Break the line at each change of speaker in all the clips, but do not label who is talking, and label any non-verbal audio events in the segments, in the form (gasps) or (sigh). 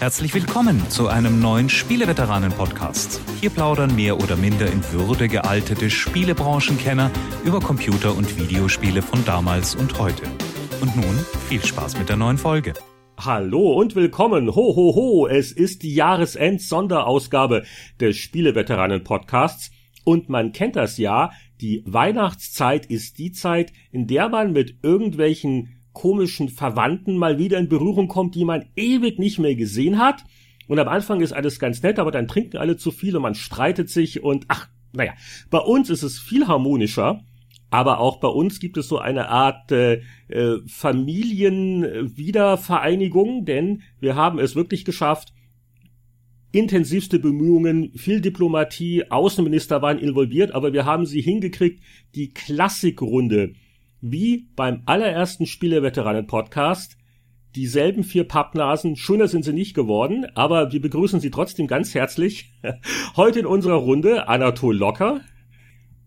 Herzlich willkommen zu einem neuen Spieleveteranen-Podcast. Hier plaudern mehr oder minder in Würde gealtete Spielebranchenkenner über Computer- und Videospiele von damals und heute. Und nun viel Spaß mit der neuen Folge.
Hallo und willkommen. Ho, ho, ho. Es ist die Jahresend-Sonderausgabe des Spieleveteranen-Podcasts. Und man kennt das ja. Die Weihnachtszeit ist die Zeit, in der man mit irgendwelchen komischen Verwandten mal wieder in Berührung kommt, die man ewig nicht mehr gesehen hat. Und am Anfang ist alles ganz nett, aber dann trinken alle zu viel und man streitet sich und ach, naja, bei uns ist es viel harmonischer. Aber auch bei uns gibt es so eine Art äh, äh, Familienwiedervereinigung, denn wir haben es wirklich geschafft, intensivste Bemühungen, viel Diplomatie, Außenminister waren involviert, aber wir haben sie hingekriegt, die Klassikrunde wie beim allerersten Spieleveteranen-Podcast dieselben vier Pappnasen. Schöner sind sie nicht geworden, aber wir begrüßen sie trotzdem ganz herzlich. (laughs) Heute in unserer Runde Anatol Locker.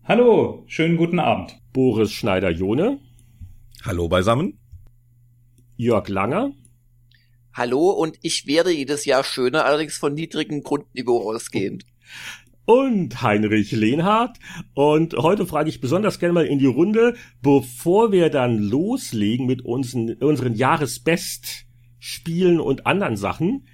Hallo, schönen guten Abend.
Boris Schneider-Jone.
Hallo beisammen.
Jörg Langer.
Hallo und ich werde jedes Jahr schöner, allerdings von niedrigem Grundniveau ausgehend
und Heinrich Lehnhardt. Und heute frage ich besonders gerne mal in die Runde, bevor wir dann loslegen mit unseren, unseren Jahresbestspielen und anderen Sachen.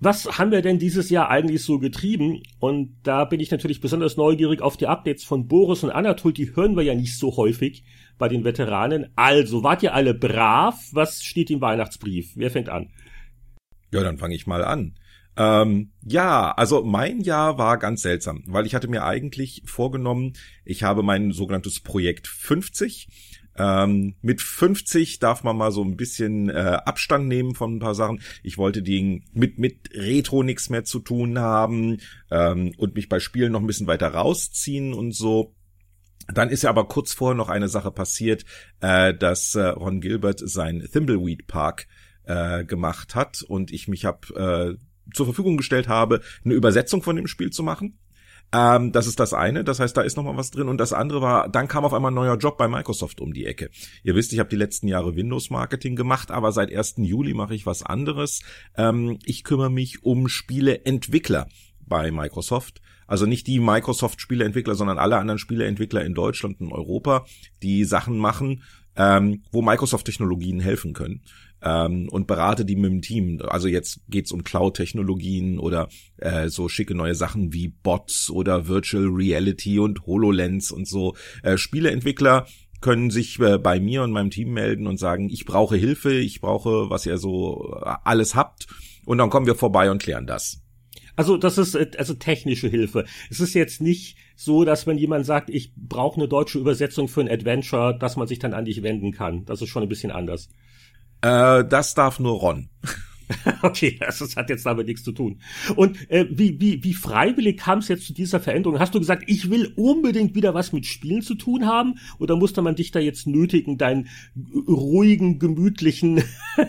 Was haben wir denn dieses Jahr eigentlich so getrieben? Und da bin ich natürlich besonders neugierig auf die Updates von Boris und Anatol. Die hören wir ja nicht so häufig bei den Veteranen. Also, wart ihr alle brav? Was steht im Weihnachtsbrief? Wer fängt an?
Ja, dann fange ich mal an. Ähm, ja, also mein Jahr war ganz seltsam, weil ich hatte mir eigentlich vorgenommen, ich habe mein sogenanntes Projekt 50. Ähm, mit 50 darf man mal so ein bisschen äh, Abstand nehmen von ein paar Sachen. Ich wollte die mit mit Retro nichts mehr zu tun haben ähm, und mich bei Spielen noch ein bisschen weiter rausziehen und so. Dann ist ja aber kurz vorher noch eine Sache passiert, äh, dass äh, Ron Gilbert sein Thimbleweed Park äh, gemacht hat und ich mich habe äh, zur Verfügung gestellt habe, eine Übersetzung von dem Spiel zu machen. Ähm, das ist das eine, das heißt, da ist noch mal was drin. Und das andere war, dann kam auf einmal ein neuer Job bei Microsoft um die Ecke. Ihr wisst, ich habe die letzten Jahre Windows-Marketing gemacht, aber seit 1. Juli mache ich was anderes. Ähm, ich kümmere mich um Spieleentwickler bei Microsoft. Also nicht die Microsoft-Spieleentwickler, sondern alle anderen Spieleentwickler in Deutschland und Europa, die Sachen machen, ähm, wo Microsoft-Technologien helfen können ähm, und berate die mit dem Team. Also jetzt geht's um Cloud-Technologien oder äh, so schicke neue Sachen wie Bots oder Virtual Reality und HoloLens und so. Äh, Spieleentwickler können sich äh, bei mir und meinem Team melden und sagen, ich brauche Hilfe, ich brauche, was ihr so äh, alles habt. Und dann kommen wir vorbei und klären das.
Also das ist äh, also technische Hilfe. Es ist jetzt nicht so, dass wenn jemand sagt, ich brauche eine deutsche Übersetzung für ein Adventure, dass man sich dann an dich wenden kann. Das ist schon ein bisschen anders.
Äh, das darf nur Ron. (laughs)
Okay, das, das hat jetzt damit nichts zu tun. Und äh, wie, wie, wie freiwillig kam es jetzt zu dieser Veränderung? Hast du gesagt, ich will unbedingt wieder was mit Spielen zu tun haben? Oder musste man dich da jetzt nötigen, deinen ruhigen, gemütlichen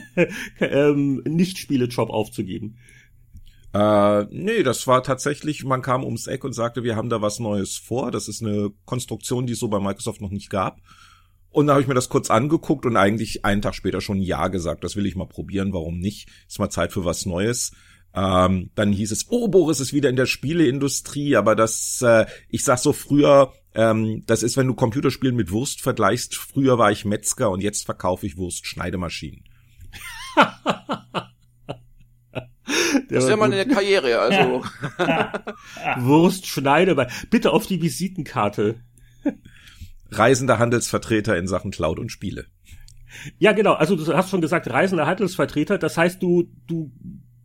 (laughs) ähm, Nicht-Spiele-Job aufzugeben?
Äh, nee, das war tatsächlich, man kam ums Eck und sagte, wir haben da was Neues vor. Das ist eine Konstruktion, die es so bei Microsoft noch nicht gab. Und da habe ich mir das kurz angeguckt und eigentlich einen Tag später schon Ja gesagt. Das will ich mal probieren, warum nicht? Ist mal Zeit für was Neues. Ähm, dann hieß es, oh, Boris ist wieder in der Spieleindustrie, aber das, äh, ich sag so früher, ähm, das ist, wenn du Computerspielen mit Wurst vergleichst. Früher war ich Metzger und jetzt verkaufe ich Wurstschneidemaschinen. (laughs)
das ist ja mal eine Karriere, also. (laughs)
Wurstschneide, bitte auf die Visitenkarte
reisender Handelsvertreter in Sachen Cloud und Spiele.
Ja, genau. Also du hast schon gesagt, reisender Handelsvertreter. Das heißt, du, du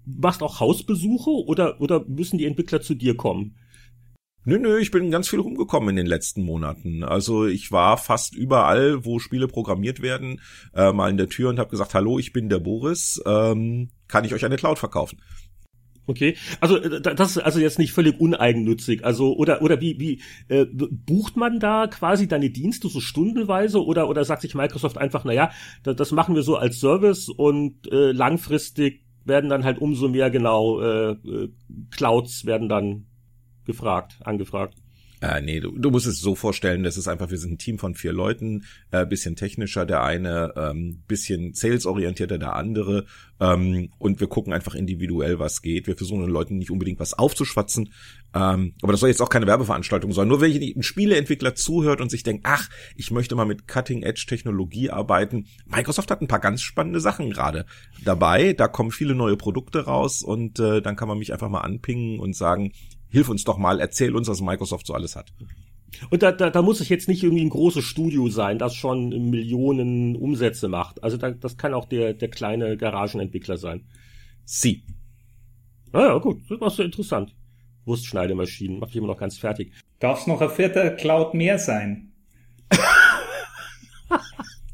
machst auch Hausbesuche oder, oder müssen die Entwickler zu dir kommen?
Nö, nö, ich bin ganz viel rumgekommen in den letzten Monaten. Also ich war fast überall, wo Spiele programmiert werden, äh, mal in der Tür und habe gesagt, hallo, ich bin der Boris, ähm, kann ich euch eine Cloud verkaufen?
Okay, also äh, das ist also jetzt nicht völlig uneigennützig. Also oder oder wie wie äh, bucht man da quasi deine Dienste so stundenweise oder oder sagt sich Microsoft einfach, na ja, das machen wir so als Service und äh, langfristig werden dann halt umso mehr genau äh, äh, Clouds werden dann gefragt, angefragt.
Äh, nee, du, du musst es so vorstellen, das ist einfach, wir sind ein Team von vier Leuten, äh, bisschen technischer der eine, ähm, bisschen salesorientierter der andere ähm, und wir gucken einfach individuell, was geht. Wir versuchen den Leuten nicht unbedingt was aufzuschwatzen, ähm, aber das soll jetzt auch keine Werbeveranstaltung sein. Nur wenn ein Spieleentwickler zuhört und sich denkt, ach, ich möchte mal mit Cutting-Edge-Technologie arbeiten. Microsoft hat ein paar ganz spannende Sachen gerade dabei. Da kommen viele neue Produkte raus und äh, dann kann man mich einfach mal anpingen und sagen, hilf uns doch mal, erzähl uns, was Microsoft so alles hat.
Und da, da, da muss es jetzt nicht irgendwie ein großes Studio sein, das schon Millionen Umsätze macht. Also da, das kann auch der, der kleine Garagenentwickler sein.
Sie.
Naja, gut, das war so interessant. Wurstschneidemaschinen, macht ich immer noch ganz fertig.
Darf es noch ein vierter Cloud mehr sein?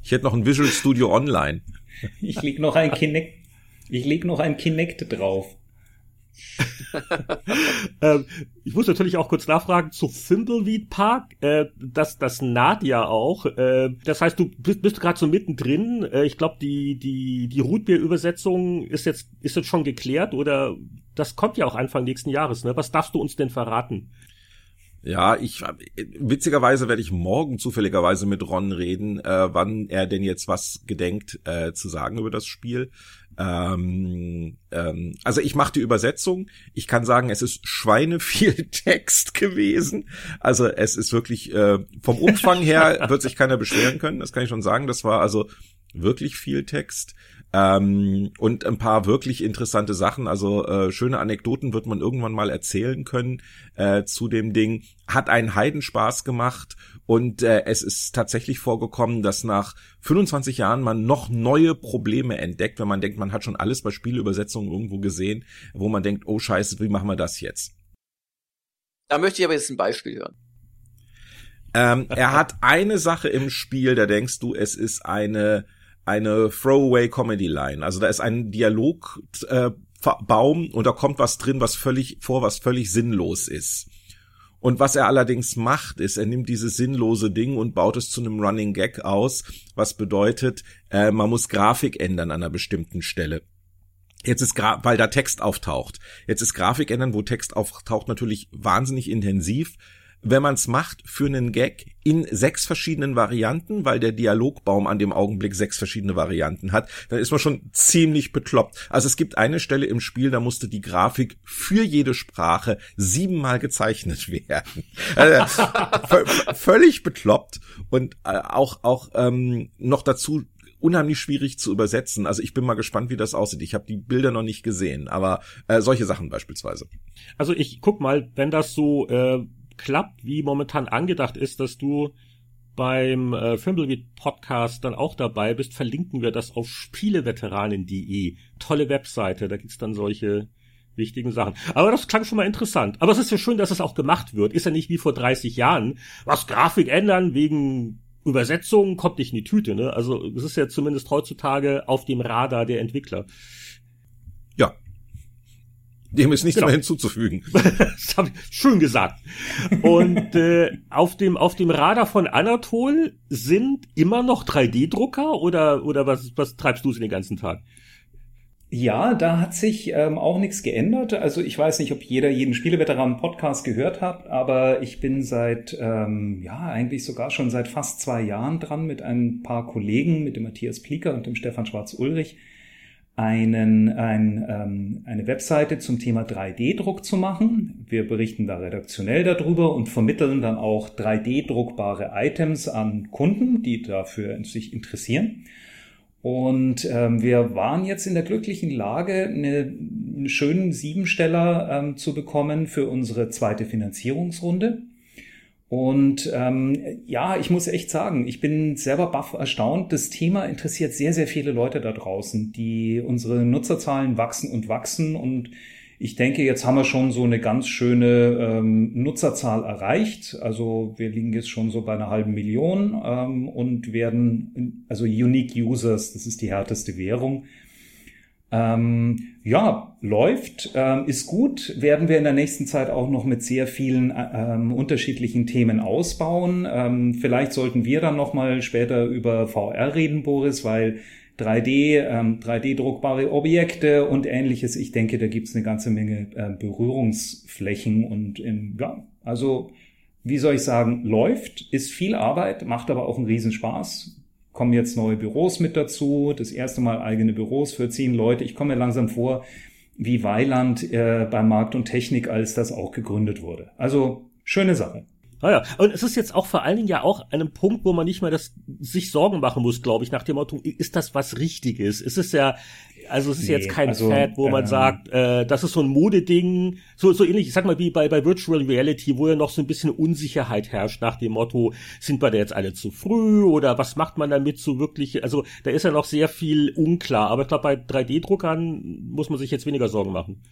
ich hätte noch ein Visual Studio Online.
Ich leg noch ein Kinect, ich leg noch ein Kinect drauf. (laughs)
ähm, ich muss natürlich auch kurz nachfragen zu Thimbleweed Park. Äh, das, das naht ja auch. Äh, das heißt, du bist, bist gerade so mittendrin. Äh, ich glaube, die, die, die Rootbeer-Übersetzung ist jetzt, ist jetzt schon geklärt oder das kommt ja auch Anfang nächsten Jahres. Ne? Was darfst du uns denn verraten?
Ja, ich witzigerweise werde ich morgen zufälligerweise mit Ron reden, äh, wann er denn jetzt was gedenkt äh, zu sagen über das Spiel. Ähm, ähm, also ich mache die Übersetzung. Ich kann sagen, es ist Schweine viel (laughs) Text gewesen. Also es ist wirklich äh, vom Umfang her (laughs) wird sich keiner beschweren können. Das kann ich schon sagen. Das war also wirklich viel Text. Ähm, und ein paar wirklich interessante Sachen, also äh, schöne Anekdoten wird man irgendwann mal erzählen können äh, zu dem Ding. Hat einen Heidenspaß gemacht und äh, es ist tatsächlich vorgekommen, dass nach 25 Jahren man noch neue Probleme entdeckt, wenn man denkt, man hat schon alles bei Spielübersetzungen irgendwo gesehen, wo man denkt, oh scheiße, wie machen wir das jetzt?
Da möchte ich aber jetzt ein Beispiel hören.
Ähm, er hat (laughs) eine Sache im Spiel, da denkst du, es ist eine eine Throwaway Comedy Line. Also da ist ein Dialog äh, Baum und da kommt was drin, was völlig vor, was völlig sinnlos ist. Und was er allerdings macht, ist, er nimmt dieses sinnlose Ding und baut es zu einem Running Gag aus, was bedeutet, äh, man muss Grafik ändern an einer bestimmten Stelle. Jetzt ist Gra weil da Text auftaucht. Jetzt ist Grafik ändern, wo Text auftaucht, natürlich wahnsinnig intensiv wenn man es macht für einen Gag in sechs verschiedenen Varianten, weil der Dialogbaum an dem Augenblick sechs verschiedene Varianten hat, dann ist man schon ziemlich bekloppt. Also es gibt eine Stelle im Spiel, da musste die Grafik für jede Sprache siebenmal gezeichnet (laughs) werden. Also, völlig bekloppt und äh, auch auch ähm, noch dazu unheimlich schwierig zu übersetzen. Also ich bin mal gespannt, wie das aussieht. Ich habe die Bilder noch nicht gesehen, aber äh, solche Sachen beispielsweise.
Also ich guck mal, wenn das so äh, klappt, wie momentan angedacht ist, dass du beim äh, Fimbleweed Podcast dann auch dabei bist, verlinken wir das auf spieleveteranen.de. Tolle Webseite, da gibt's dann solche wichtigen Sachen. Aber das klang schon mal interessant. Aber es ist ja schön, dass es auch gemacht wird. Ist ja nicht wie vor 30 Jahren. Was Grafik ändern wegen Übersetzung kommt nicht in die Tüte, ne? Also es ist ja zumindest heutzutage auf dem Radar der Entwickler.
Ja, dem ist nichts genau. mehr hinzuzufügen. (laughs)
das habe ich schön gesagt. Und äh, auf dem auf dem Radar von Anatol sind immer noch 3D-Drucker oder oder was was treibst du den ganzen Tag?
Ja, da hat sich ähm, auch nichts geändert. Also ich weiß nicht, ob jeder jeden Spieleveteranen-Podcast gehört hat, aber ich bin seit, ähm, ja, eigentlich sogar schon seit fast zwei Jahren dran mit ein paar Kollegen, mit dem Matthias Plieker und dem Stefan Schwarz-Ulrich, einen, ein, ähm, eine Webseite zum Thema 3D-Druck zu machen. Wir berichten da redaktionell darüber und vermitteln dann auch 3D-druckbare Items an Kunden, die dafür sich interessieren. Und ähm, wir waren jetzt in der glücklichen Lage, eine, einen schönen Siebensteller ähm, zu bekommen für unsere zweite Finanzierungsrunde. Und ähm, ja, ich muss echt sagen, ich bin selber baff erstaunt. Das Thema interessiert sehr, sehr viele Leute da draußen, die unsere Nutzerzahlen wachsen und wachsen. Und ich denke, jetzt haben wir schon so eine ganz schöne ähm, Nutzerzahl erreicht. Also wir liegen jetzt schon so bei einer halben Million ähm, und werden, also Unique Users, das ist die härteste Währung, ähm, ja, läuft, ähm, ist gut, werden wir in der nächsten Zeit auch noch mit sehr vielen äh, ähm, unterschiedlichen Themen ausbauen. Ähm, vielleicht sollten wir dann noch mal später über VR reden, Boris, weil 3D, ähm, 3D-druckbare Objekte und ähnliches, ich denke, da gibt's eine ganze Menge äh, Berührungsflächen und ähm, ja, also wie soll ich sagen, läuft, ist viel Arbeit, macht aber auch einen Riesenspaß. Kommen jetzt neue Büros mit dazu, das erste Mal eigene Büros für zehn Leute. Ich komme mir langsam vor, wie Weiland äh, bei Markt und Technik, als das auch gegründet wurde. Also schöne Sache.
Ah und es ist jetzt auch vor allen Dingen ja auch einem Punkt, wo man nicht mehr das sich Sorgen machen muss, glaube ich, nach dem Motto, ist das was Richtiges? Es ist ja, also es ist nee, jetzt kein also, Fad, wo man ähm, sagt, äh, das ist so ein Modeding, so, so ähnlich, ich sag mal, wie bei, bei Virtual Reality, wo ja noch so ein bisschen Unsicherheit herrscht nach dem Motto, sind wir da jetzt alle zu früh oder was macht man damit so wirklich, also da ist ja noch sehr viel unklar, aber ich glaube, bei 3D-Druckern muss man sich jetzt weniger Sorgen machen.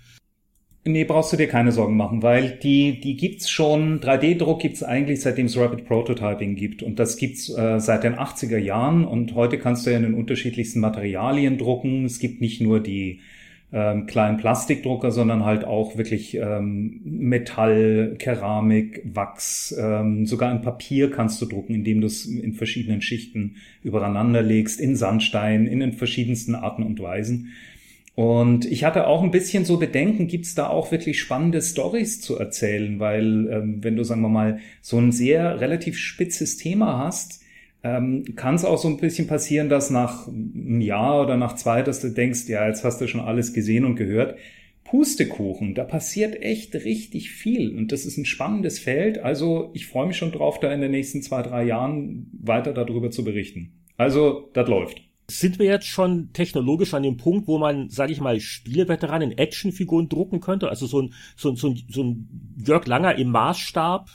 Nee, brauchst du dir keine Sorgen machen, weil die, die gibt's schon, 3D-Druck gibt's eigentlich seitdem es Rapid Prototyping gibt. Und das gibt's äh, seit den 80er Jahren und heute kannst du ja in den unterschiedlichsten Materialien drucken. Es gibt nicht nur die ähm, kleinen Plastikdrucker, sondern halt auch wirklich ähm, Metall, Keramik, Wachs, ähm, sogar in Papier kannst du drucken, indem du es in verschiedenen Schichten übereinander legst, in Sandstein, in den verschiedensten Arten und Weisen. Und ich hatte auch ein bisschen so Bedenken, gibt es da auch wirklich spannende Stories zu erzählen, weil ähm, wenn du, sagen wir mal, so ein sehr relativ spitzes Thema hast, ähm, kann es auch so ein bisschen passieren, dass nach einem Jahr oder nach zwei, dass du denkst, ja, jetzt hast du schon alles gesehen und gehört. Pustekuchen, da passiert echt richtig viel und das ist ein spannendes Feld. Also ich freue mich schon drauf, da in den nächsten zwei, drei Jahren weiter darüber zu berichten. Also, das läuft.
Sind wir jetzt schon technologisch an dem Punkt, wo man, sage ich mal, Spieleveteranen Actionfiguren drucken könnte? Also so ein, so ein, so ein, so ein Jörg Langer im Maßstab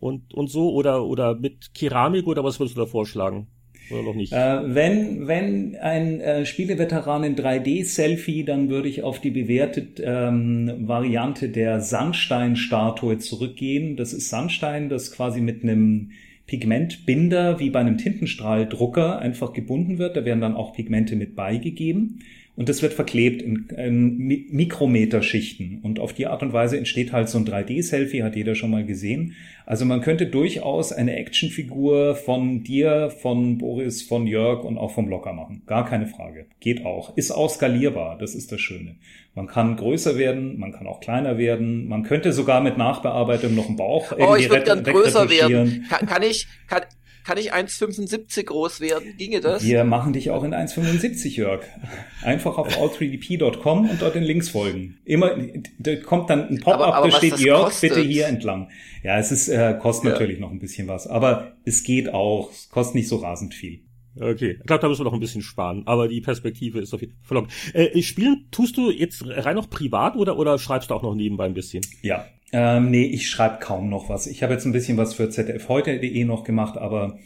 und, und so oder, oder mit Keramik oder was würdest du da vorschlagen?
Oder noch nicht? Äh, wenn, wenn ein äh, Spieleveteran in 3D-Selfie, dann würde ich auf die bewährte ähm, Variante der Sandstein-Statue zurückgehen. Das ist Sandstein, das quasi mit einem Pigmentbinder wie bei einem Tintenstrahldrucker einfach gebunden wird. Da werden dann auch Pigmente mit beigegeben. Und das wird verklebt in, in Mikrometerschichten. Und auf die Art und Weise entsteht halt so ein 3D-Selfie, hat jeder schon mal gesehen. Also man könnte durchaus eine Actionfigur von dir, von Boris, von Jörg und auch vom Locker machen. Gar keine Frage. Geht auch. Ist auch skalierbar. Das ist das Schöne. Man kann größer werden, man kann auch kleiner werden. Man könnte sogar mit Nachbearbeitung noch einen Bauch
irgendwie Oh, ich würde gern größer werden. Kann, kann ich, kann, kann ich 1,75 groß werden? Ginge das?
Wir machen dich auch in 1,75, Jörg. Einfach auf all3dp.com und dort den Links folgen. Immer, da kommt dann ein Pop-up, da steht Jörg, kostet. bitte hier entlang. Ja, es ist, äh, kostet ja. natürlich noch ein bisschen was, aber es geht auch, es kostet nicht so rasend viel.
Okay, ich glaube, da müssen wir noch ein bisschen sparen, aber die Perspektive ist auf jeden Fall verlockend. Äh, spielen tust du jetzt rein noch privat oder, oder schreibst du auch noch nebenbei ein bisschen?
Ja, ähm, nee, ich schreibe kaum noch was. Ich habe jetzt ein bisschen was für zdfheute.de noch gemacht, aber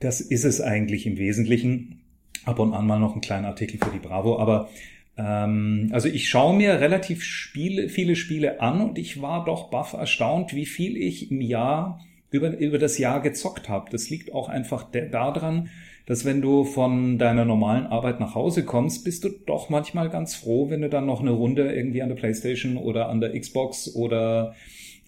das ist es eigentlich im Wesentlichen. Ab und an mal noch einen kleinen Artikel für die Bravo, aber ähm, also ich schaue mir relativ Spiele, viele Spiele an und ich war doch baff erstaunt, wie viel ich im Jahr über, über das Jahr gezockt habe. Das liegt auch einfach daran, dass wenn du von deiner normalen Arbeit nach Hause kommst, bist du doch manchmal ganz froh, wenn du dann noch eine Runde irgendwie an der Playstation oder an der Xbox oder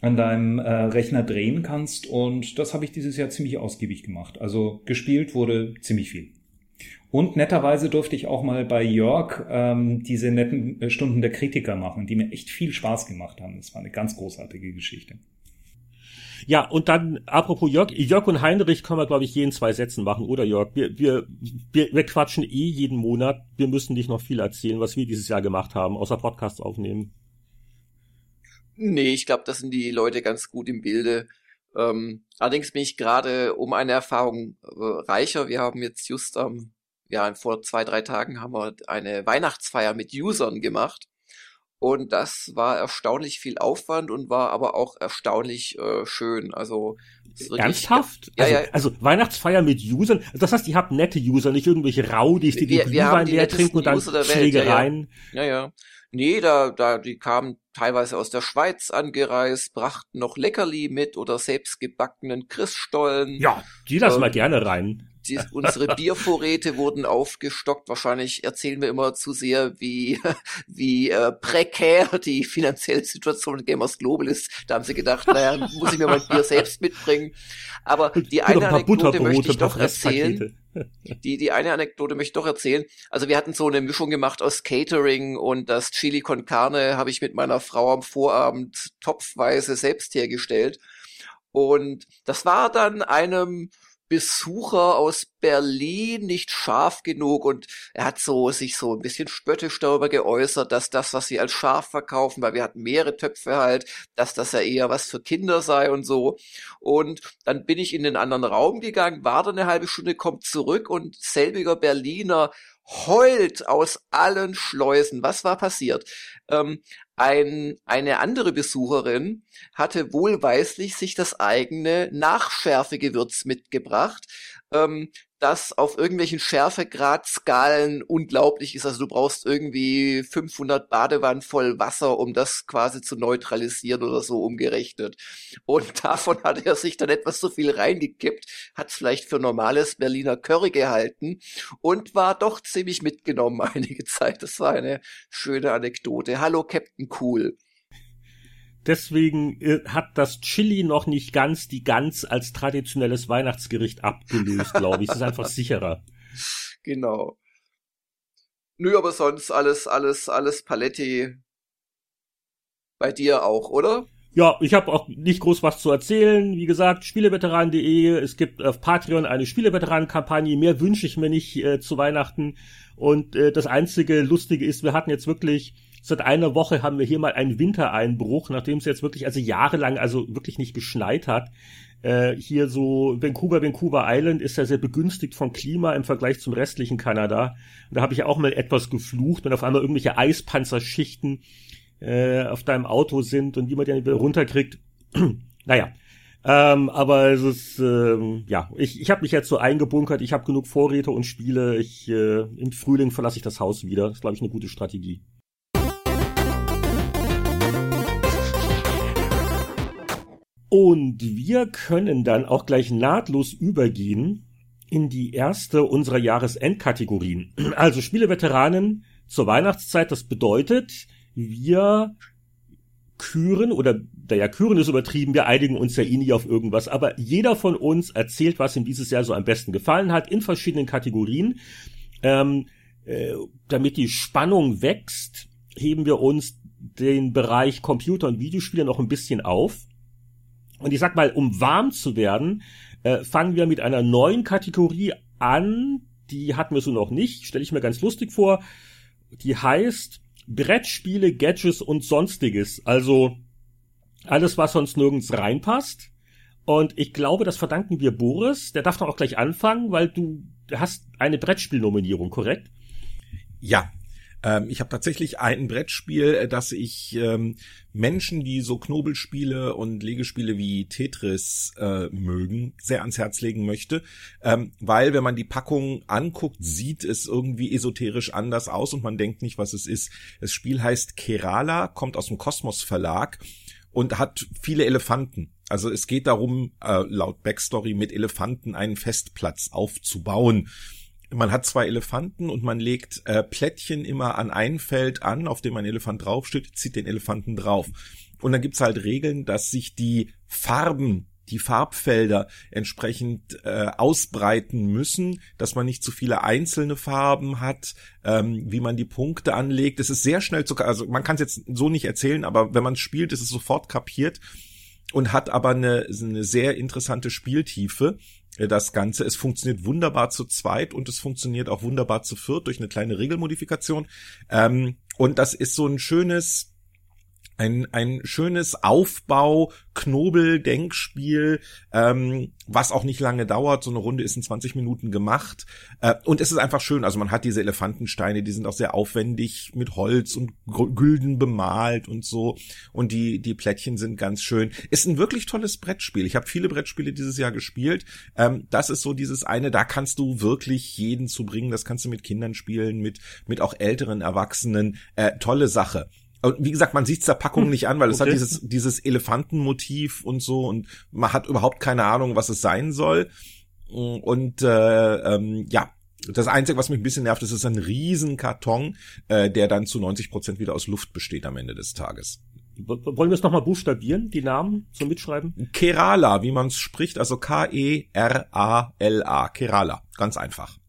an deinem äh, Rechner drehen kannst. Und das habe ich dieses Jahr ziemlich ausgiebig gemacht. Also gespielt wurde ziemlich viel. Und netterweise durfte ich auch mal bei Jörg ähm, diese netten äh, Stunden der Kritiker machen, die mir echt viel Spaß gemacht haben. Das war eine ganz großartige Geschichte.
Ja, und dann, apropos Jörg, Jörg und Heinrich können wir, glaube ich, jeden zwei Sätzen machen, oder Jörg? Wir, wir, wir, wir quatschen eh jeden Monat. Wir müssen dich noch viel erzählen, was wir dieses Jahr gemacht haben, außer Podcasts aufnehmen.
Nee, ich glaube, das sind die Leute ganz gut im Bilde. Ähm, allerdings bin ich gerade um eine Erfahrung äh, reicher. Wir haben jetzt just am, ähm, ja, vor zwei, drei Tagen haben wir eine Weihnachtsfeier mit Usern gemacht. Und das war erstaunlich viel Aufwand und war aber auch erstaunlich äh, schön. Also
Ernsthaft? Ja, also, ja. also Weihnachtsfeier mit Usern. Das heißt, ihr habt nette User, nicht irgendwelche Raudis, die wir, die Glühwein leer trinken und dann Schlägereien.
Ja, ja, ja. Nee, da, da, die kamen teilweise aus der Schweiz angereist, brachten noch Leckerli mit oder selbstgebackenen Christstollen.
Ja, die lassen ähm, wir gerne rein
die, unsere Biervorräte wurden aufgestockt. Wahrscheinlich erzählen wir immer zu sehr, wie, (laughs) wie äh, prekär die finanzielle Situation in Gamers Global ist. Da haben sie gedacht, naja, muss ich mir mein Bier selbst mitbringen. Aber die eine ein Anekdote möchte ich doch erzählen. Die, die eine Anekdote möchte ich doch erzählen. Also wir hatten so eine Mischung gemacht aus Catering und das Chili con Carne habe ich mit meiner Frau am Vorabend topfweise selbst hergestellt. Und das war dann einem Besucher aus Berlin nicht scharf genug und er hat so sich so ein bisschen spöttisch darüber geäußert, dass das, was sie als scharf verkaufen, weil wir hatten mehrere Töpfe halt, dass das ja eher was für Kinder sei und so. Und dann bin ich in den anderen Raum gegangen, war da eine halbe Stunde, kommt zurück und selbiger Berliner heult aus allen Schleusen. Was war passiert? Ähm, ein, eine andere Besucherin hatte wohlweislich sich das eigene Nachschärfegewürz mitgebracht, ähm, das auf irgendwelchen Schärfegradskalen unglaublich ist. Also du brauchst irgendwie 500 Badewannen voll Wasser, um das quasi zu neutralisieren oder so umgerechnet. Und (laughs) davon hat er sich dann etwas zu viel reingekippt, hat es vielleicht für normales Berliner Curry gehalten und war doch ziemlich mitgenommen (laughs) einige Zeit. Das war eine schöne Anekdote. Hallo Captain Cool.
Deswegen äh, hat das Chili noch nicht ganz die Gans als traditionelles Weihnachtsgericht abgelöst, glaube ich. Es ist einfach sicherer. (laughs)
Genau. Nö, aber sonst alles, alles, alles Paletti. Bei dir auch, oder?
Ja, ich habe auch nicht groß was zu erzählen. Wie gesagt, Spieleveteran.de, es gibt auf Patreon eine Spieleveteran-Kampagne. Mehr wünsche ich mir nicht äh, zu Weihnachten. Und äh, das einzige Lustige ist, wir hatten jetzt wirklich Seit einer Woche haben wir hier mal einen Wintereinbruch, nachdem es jetzt wirklich also jahrelang also wirklich nicht geschneit hat. Äh, hier so Vancouver, Vancouver Island ist ja sehr begünstigt vom Klima im Vergleich zum restlichen Kanada. Und da habe ich ja auch mal etwas geflucht, wenn auf einmal irgendwelche Eispanzerschichten äh, auf deinem Auto sind und wie man die dann runterkriegt. (clears throat) naja, ähm, aber es ist, ähm, ja, ich, ich habe mich jetzt so eingebunkert, ich habe genug Vorräte und Spiele. Ich, äh, Im Frühling verlasse ich das Haus wieder. Das ist, glaube ich, eine gute Strategie. Und wir können dann auch gleich nahtlos übergehen in die erste unserer Jahresendkategorien. (clears throat) Also Spieleveteranen zur Weihnachtszeit, das bedeutet, wir küren oder naja, küren ist übertrieben, wir einigen uns ja eh nie auf irgendwas, aber jeder von uns erzählt, was ihm dieses Jahr so am besten gefallen hat, in verschiedenen Kategorien. Ähm, äh, damit die Spannung wächst, heben wir uns den Bereich Computer- und Videospiele noch ein bisschen auf und ich sag mal, um warm zu werden, äh, fangen wir mit einer neuen Kategorie an. Die hatten wir so noch nicht, stelle ich mir ganz lustig vor. Die heißt Brettspiele, Gadgets und sonstiges. Also alles, was sonst nirgends reinpasst. Und ich glaube, das verdanken wir Boris. Der darf doch auch gleich anfangen, weil du hast eine Brettspielnominierung, korrekt?
Ja, ähm, ich habe tatsächlich ein Brettspiel, äh, das ich ähm, Menschen, die so Knobelspiele und Legespiele wie Tetris äh, mögen, sehr ans Herz legen möchte. Ähm, weil, wenn man die Packung anguckt, sieht es irgendwie esoterisch anders aus und man denkt nicht, was es ist. Das Spiel heißt Kerala, kommt aus dem Kosmos Verlag und hat viele Elefanten. Also es geht darum, äh, laut Backstory mit Elefanten einen Festplatz aufzubauen man hat zwei Elefanten und man legt äh, Plättchen immer an ein Feld an, auf dem ein Elefant draufsteht, zieht den Elefanten drauf. Und dann gibt's halt Regeln, dass sich die Farben die Farbfelder entsprechend äh, ausbreiten müssen, dass man nicht zu viele einzelne Farben hat, ähm, wie man die Punkte anlegt. Es ist sehr schnell zu, also man kann es jetzt so nicht erzählen, aber wenn man spielt, ist es sofort kapiert und hat aber eine, eine sehr interessante Spieltiefe das Ganze. Es funktioniert wunderbar zu zweit und es funktioniert auch wunderbar zu viert durch eine kleine Regelmodifikation. Ähm, und das ist so ein schönes, ein, ein schönes Aufbau, Knobel, Denkspiel, ähm, was auch nicht lange dauert. So eine Runde ist in 20 Minuten gemacht. Äh, und es ist einfach schön. Also man hat diese Elefantensteine, die sind auch sehr aufwendig mit Holz und Gülden bemalt und so. Und die, die Plättchen sind ganz schön. Ist ein wirklich tolles Brettspiel. Ich habe viele Brettspiele dieses Jahr gespielt. Ähm, das ist so dieses eine, da kannst du wirklich jeden zu bringen. Das kannst du mit Kindern spielen, mit, mit auch älteren Erwachsenen. Äh, tolle Sache. Und wie gesagt, man sieht der Packung hm, nicht an, weil es okay. hat dieses, dieses Elefantenmotiv und so und man hat überhaupt keine Ahnung, was es sein soll. Und äh, ähm, ja, das Einzige, was mich ein bisschen nervt, ist, es ist ein Riesenkarton, äh, der dann zu 90 Prozent wieder aus Luft besteht am Ende des Tages.
Wollen wir es nochmal buchstabieren, die Namen zum Mitschreiben?
Kerala, wie man es spricht, also K-E-R-A-L-A, Kerala, ganz einfach.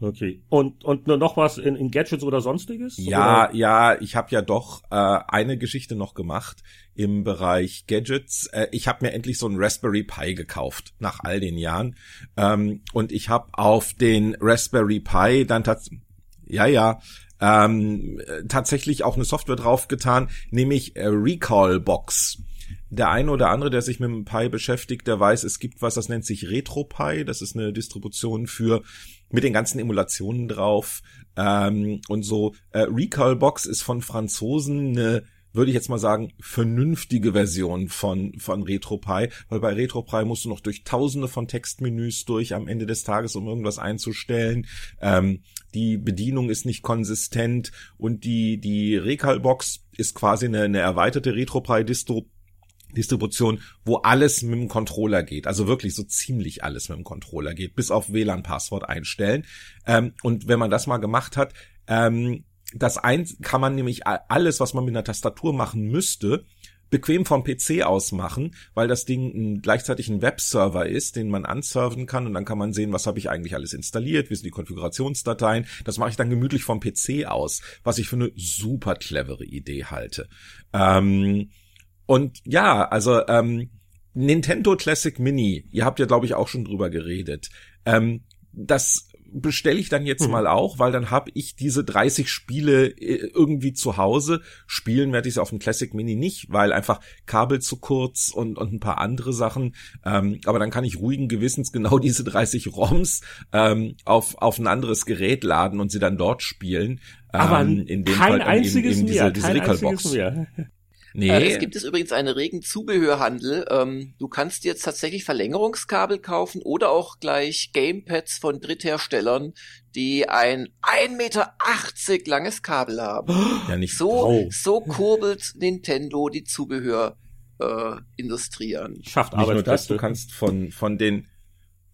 Okay. Und und nur noch was in, in Gadgets oder sonstiges?
Ja,
oder?
ja, ich habe ja doch äh, eine Geschichte noch gemacht im Bereich Gadgets. Äh, ich habe mir endlich so ein Raspberry Pi gekauft nach all den Jahren ähm, und ich habe auf den Raspberry Pi dann tatsächlich ja, ja, ähm, tatsächlich auch eine Software draufgetan, nämlich äh, Recall Box der eine oder andere, der sich mit dem Pi beschäftigt, der weiß, es gibt was, das nennt sich RetroPie. Das ist eine Distribution für mit den ganzen Emulationen drauf ähm, und so. Äh, Recalbox ist von Franzosen eine würde ich jetzt mal sagen, vernünftige Version von, von RetroPie, weil bei RetroPie musst du noch durch tausende von Textmenüs durch am Ende des Tages, um irgendwas einzustellen. Ähm, die Bedienung ist nicht konsistent und die, die Recalbox ist quasi eine, eine erweiterte RetroPie-Distro Distribution, wo alles mit dem Controller geht. Also wirklich so ziemlich alles mit dem Controller geht, bis auf WLAN-Passwort einstellen. Ähm, und wenn man das mal gemacht hat, ähm, das eins kann man nämlich alles, was man mit einer Tastatur machen müsste, bequem vom PC aus machen, weil das Ding gleichzeitig ein Webserver ist, den man ansurfen kann und dann kann man sehen, was habe ich eigentlich alles installiert, wie sind die Konfigurationsdateien. Das mache ich dann gemütlich vom PC aus, was ich für eine super clevere Idee halte. Ähm, und ja, also ähm, Nintendo Classic Mini, ihr habt ja, glaube ich, auch schon drüber geredet. Ähm, das bestelle ich dann jetzt mhm. mal auch, weil dann habe ich diese 30 Spiele äh, irgendwie zu Hause. Spielen werde ich sie auf dem Classic Mini nicht, weil einfach Kabel zu kurz und, und ein paar andere Sachen. Ähm, aber dann kann ich ruhigen Gewissens (laughs) genau diese 30 ROMs ähm, auf, auf ein anderes Gerät laden und sie dann dort spielen.
Aber ähm, in dem kein Fall einziges eben, eben diese, mehr,
diese mehr. (laughs)
Nee. Äh, es gibt es übrigens einen regen Zubehörhandel. Ähm, du kannst jetzt tatsächlich Verlängerungskabel kaufen oder auch gleich Gamepads von Drittherstellern, die ein 1,80 Meter langes Kabel haben. (gasps)
Ja, nicht
so, oh. so kurbelt Nintendo die Zubehörindustrie äh, an.
Schafft Nicht nur das, du kannst von, von den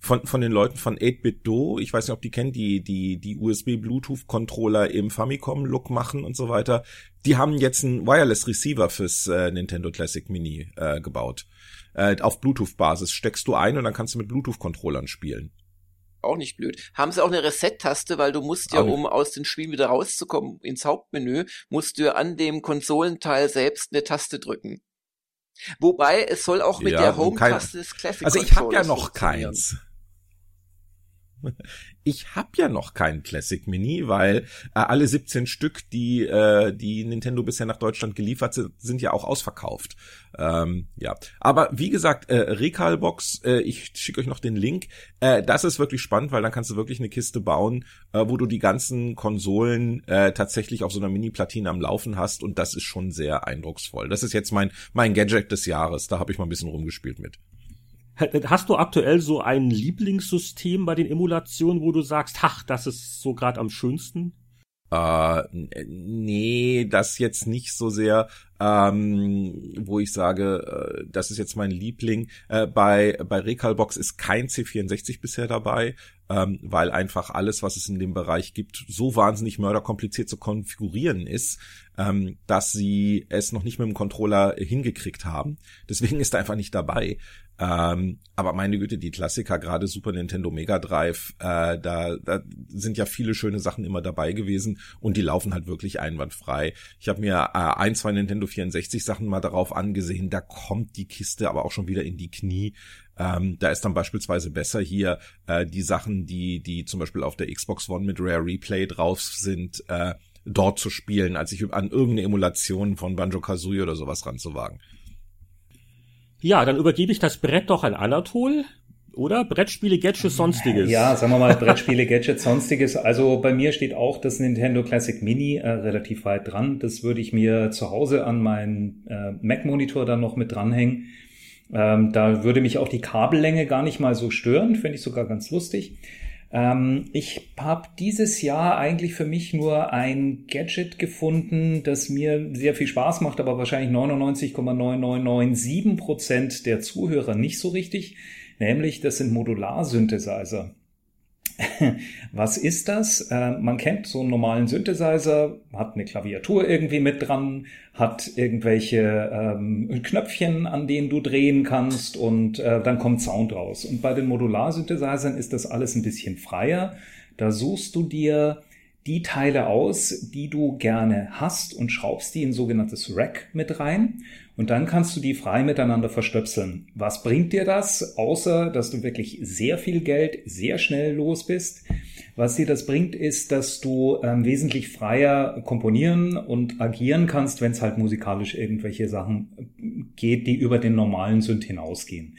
von, von den Leuten von 8-Bit-Do, ich weiß nicht, ob die kennen, die, die, die USB-Bluetooth-Controller im Famicom-Look machen und so weiter. Die haben jetzt einen Wireless-Receiver fürs äh, Nintendo Classic Mini äh, gebaut. Äh, auf Bluetooth-Basis steckst du ein und dann kannst du mit Bluetooth-Controllern spielen.
Auch nicht blöd. Haben sie auch eine Reset-Taste, weil du musst ja, um aus den Spielen wieder rauszukommen ins Hauptmenü, musst du an dem Konsolenteil selbst eine Taste drücken. Wobei es soll auch mit ja, der Home-Taste des Classic
Also ich habe ja noch keins. Ich habe ja noch keinen Classic Mini, weil äh, alle 17 Stück, die äh, die Nintendo bisher nach Deutschland geliefert sind, sind ja auch ausverkauft. Ähm, ja, aber wie gesagt, äh, Recalbox, äh, ich schicke euch noch den Link. Äh, das ist wirklich spannend, weil dann kannst du wirklich eine Kiste bauen, äh, wo du die ganzen Konsolen äh, tatsächlich auf so einer Mini-Platine am Laufen hast und das ist schon sehr eindrucksvoll. Das ist jetzt mein mein Gadget des Jahres. Da habe ich mal ein bisschen rumgespielt mit.
Hast du aktuell so ein Lieblingssystem bei den Emulationen, wo du sagst, ach, das ist so gerade am schönsten?
Äh, nee, das jetzt nicht so sehr, ähm, wo ich sage, äh, das ist jetzt mein Liebling. Äh, bei bei Recalbox ist kein C64 bisher dabei, ähm, weil einfach alles, was es in dem Bereich gibt, so wahnsinnig mörderkompliziert zu konfigurieren ist, ähm, dass sie es noch nicht mit dem Controller hingekriegt haben. Deswegen ist er einfach nicht dabei. Ähm, aber meine Güte, die Klassiker, gerade Super Nintendo Mega Drive, äh, da, da sind ja viele schöne Sachen immer dabei gewesen und die laufen halt wirklich einwandfrei. Ich habe mir äh, ein, zwei Nintendo 64 Sachen mal darauf angesehen, da kommt die Kiste aber auch schon wieder in die Knie. Ähm, da ist dann beispielsweise besser hier äh, die Sachen, die, die zum Beispiel auf der Xbox One mit Rare Replay drauf sind, äh, dort zu spielen, als sich an irgendeine Emulation von Banjo Kazooie oder sowas ranzuwagen.
Ja, dann übergebe ich das Brett doch an Anatol. Oder? Brettspiele, Gadgets, Sonstiges.
Ja, sagen wir mal Brettspiele, Gadgets, Sonstiges. Also bei mir steht auch das Nintendo Classic Mini äh, relativ weit dran. Das würde ich mir zu Hause an meinen äh, Mac-Monitor dann noch mit dranhängen. Ähm, da würde mich auch die Kabellänge gar nicht mal so stören. Finde ich sogar ganz lustig. Ähm, ich habe dieses Jahr eigentlich für mich nur ein Gadget gefunden, das mir sehr viel Spaß macht, aber wahrscheinlich 99,9997 Prozent der Zuhörer nicht so richtig. Nämlich, das sind Modular-Synthesizer. Was ist das? Äh, man kennt so einen normalen Synthesizer, hat eine Klaviatur irgendwie mit dran, hat irgendwelche ähm, Knöpfchen, an denen du drehen kannst und äh, dann kommt Sound raus. Und bei den Modular-Synthesizern ist das alles ein bisschen freier. Da suchst du dir die Teile aus, die du gerne hast und schraubst die in sogenanntes Rack mit rein. Und dann kannst du die frei miteinander verstöpseln. Was bringt dir das? Außer, dass du wirklich sehr viel Geld sehr schnell los bist. Was dir das bringt, ist, dass du ähm, wesentlich freier komponieren und agieren kannst, wenn es halt musikalisch irgendwelche Sachen geht, die über den normalen Synth hinausgehen.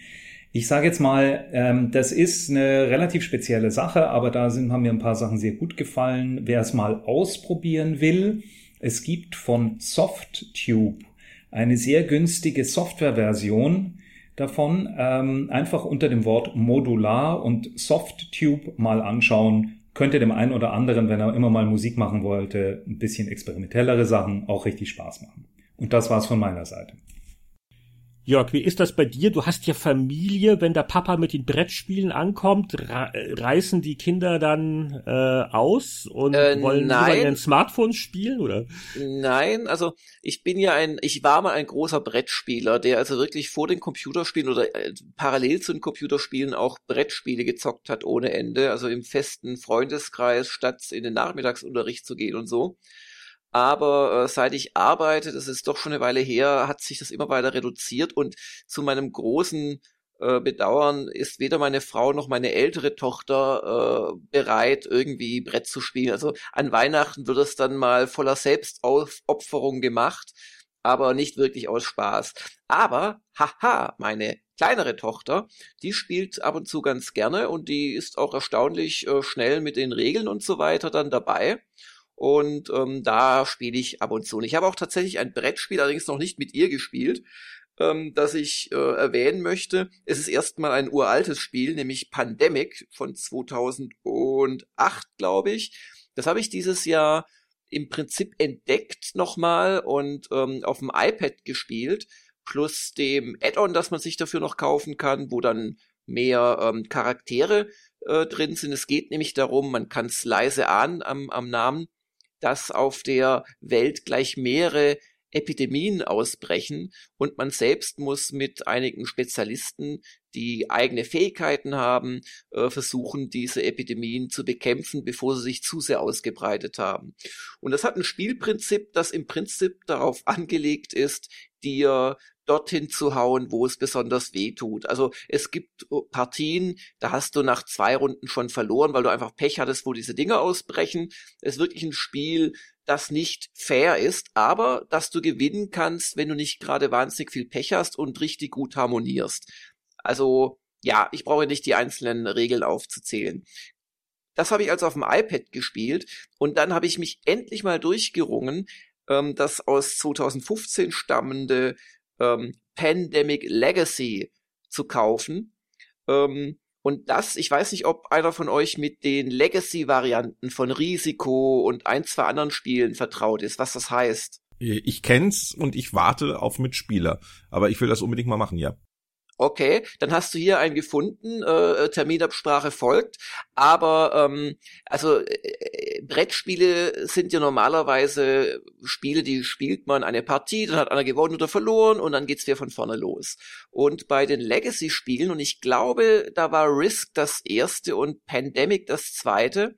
Ich sage jetzt mal, ähm, das ist eine relativ spezielle Sache, aber da sind, haben mir ein paar Sachen sehr gut gefallen. Wer es mal ausprobieren will, es gibt von Softtube eine sehr günstige Softwareversion davon. Ähm, einfach unter dem Wort Modular und Softtube mal anschauen. Könnte dem einen oder anderen, wenn er immer mal Musik machen wollte, ein bisschen experimentellere Sachen auch richtig Spaß machen. Und das war's von meiner Seite.
Jörg, wie ist das bei dir? Du hast ja Familie. Wenn der Papa mit den Brettspielen ankommt, reißen die Kinder dann äh, aus und äh, wollen nein. über ein Smartphone spielen, oder?
Nein, also ich bin ja ein, ich war mal ein großer Brettspieler, der also wirklich vor den Computerspielen oder äh, parallel zu den Computerspielen auch Brettspiele gezockt hat ohne Ende, also im festen Freundeskreis, statt in den Nachmittagsunterricht zu gehen und so. Aber äh, seit ich arbeite, das ist doch schon eine Weile her, hat sich das immer weiter reduziert und zu meinem großen äh, Bedauern ist weder meine Frau noch meine ältere Tochter äh, bereit, irgendwie Brett zu spielen. Also an Weihnachten wird es dann mal voller Selbstaufopferung gemacht, aber nicht wirklich aus Spaß. Aber, haha, meine kleinere Tochter, die spielt ab und zu ganz gerne und die ist auch erstaunlich äh, schnell mit den Regeln und so weiter dann dabei. Und ähm, da spiele ich ab und zu. Und ich habe auch tatsächlich ein Brettspiel, allerdings noch nicht mit ihr gespielt, ähm, das ich äh, erwähnen möchte. Es ist erstmal ein uraltes Spiel, nämlich Pandemic von 2008, glaube ich. Das habe ich dieses Jahr im Prinzip entdeckt nochmal und ähm, auf dem iPad gespielt, plus dem Add-on, das man sich dafür noch kaufen kann, wo dann mehr ähm, Charaktere äh, drin sind. Es geht nämlich darum, man kann es leise ahnen am, am Namen, dass auf der Welt gleich mehrere Epidemien ausbrechen und man selbst muss mit einigen Spezialisten, die eigene Fähigkeiten haben, äh, versuchen, diese Epidemien zu bekämpfen, bevor sie sich zu sehr ausgebreitet haben. Und das hat ein Spielprinzip, das im Prinzip darauf angelegt ist, dir dorthin zu hauen, wo es besonders weh tut. Also es gibt äh, Partien, da hast du nach zwei Runden schon verloren, weil du einfach Pech hattest, wo diese Dinge ausbrechen. Es ist wirklich ein Spiel, das nicht fair ist, aber dass du gewinnen kannst, wenn du nicht gerade wahnsinnig viel Pech hast und richtig gut harmonierst. Also ja, ich brauche nicht die einzelnen Regeln aufzuzählen. Das habe ich also auf dem iPad gespielt und dann habe ich mich endlich mal durchgerungen, ähm, das aus 2015 stammende ähm, Pandemic Legacy zu kaufen. Ähm, und das, ich weiß nicht, ob einer von euch mit den Legacy-Varianten von Risiko und ein, zwei anderen Spielen vertraut ist, was das heißt.
Ich kenn's und ich warte auf Mitspieler, aber ich will das unbedingt mal machen, ja.
Okay, dann hast du hier einen gefunden, äh, Terminabsprache folgt. Aber ähm, also äh, Brettspiele sind ja normalerweise Spiele, die spielt man eine Partie, dann hat einer gewonnen oder verloren und dann geht's wieder von vorne los. Und bei den Legacy-Spielen, und ich glaube, da war Risk das erste und Pandemic das zweite,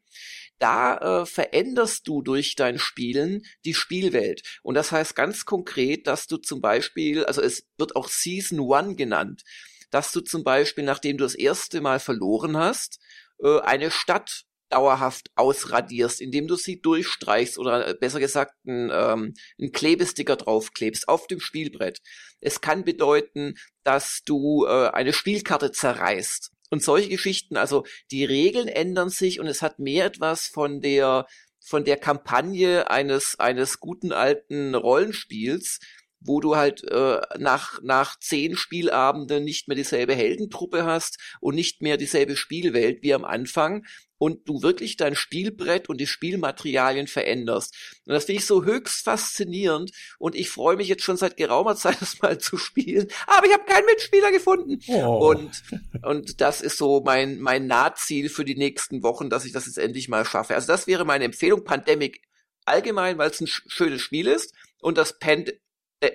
da äh, veränderst du durch dein Spielen die Spielwelt. Und das heißt ganz konkret, dass du zum Beispiel, also es wird auch Season One genannt, dass du zum Beispiel, nachdem du das erste Mal verloren hast, äh, eine Stadt dauerhaft ausradierst, indem du sie durchstreichst oder äh, besser gesagt einen, ähm, einen Klebesticker draufklebst auf dem Spielbrett. Es kann bedeuten, dass du äh, eine Spielkarte zerreißt und solche Geschichten. Also die Regeln ändern sich und es hat mehr etwas von der von der Kampagne eines eines guten alten Rollenspiels, wo du halt äh, nach nach zehn Spielabenden nicht mehr dieselbe Heldentruppe hast und nicht mehr dieselbe Spielwelt wie am Anfang, und du wirklich dein Spielbrett und die Spielmaterialien veränderst. Und das finde ich so höchst faszinierend und ich freue mich jetzt schon seit geraumer Zeit, (laughs) das mal zu spielen, aber ich habe keinen Mitspieler gefunden. Oh. Und, und das ist so mein, mein Nahziel für die nächsten Wochen, dass ich das jetzt endlich mal schaffe. Also das wäre meine Empfehlung, Pandemic allgemein, weil es ein schönes Spiel ist und das Pand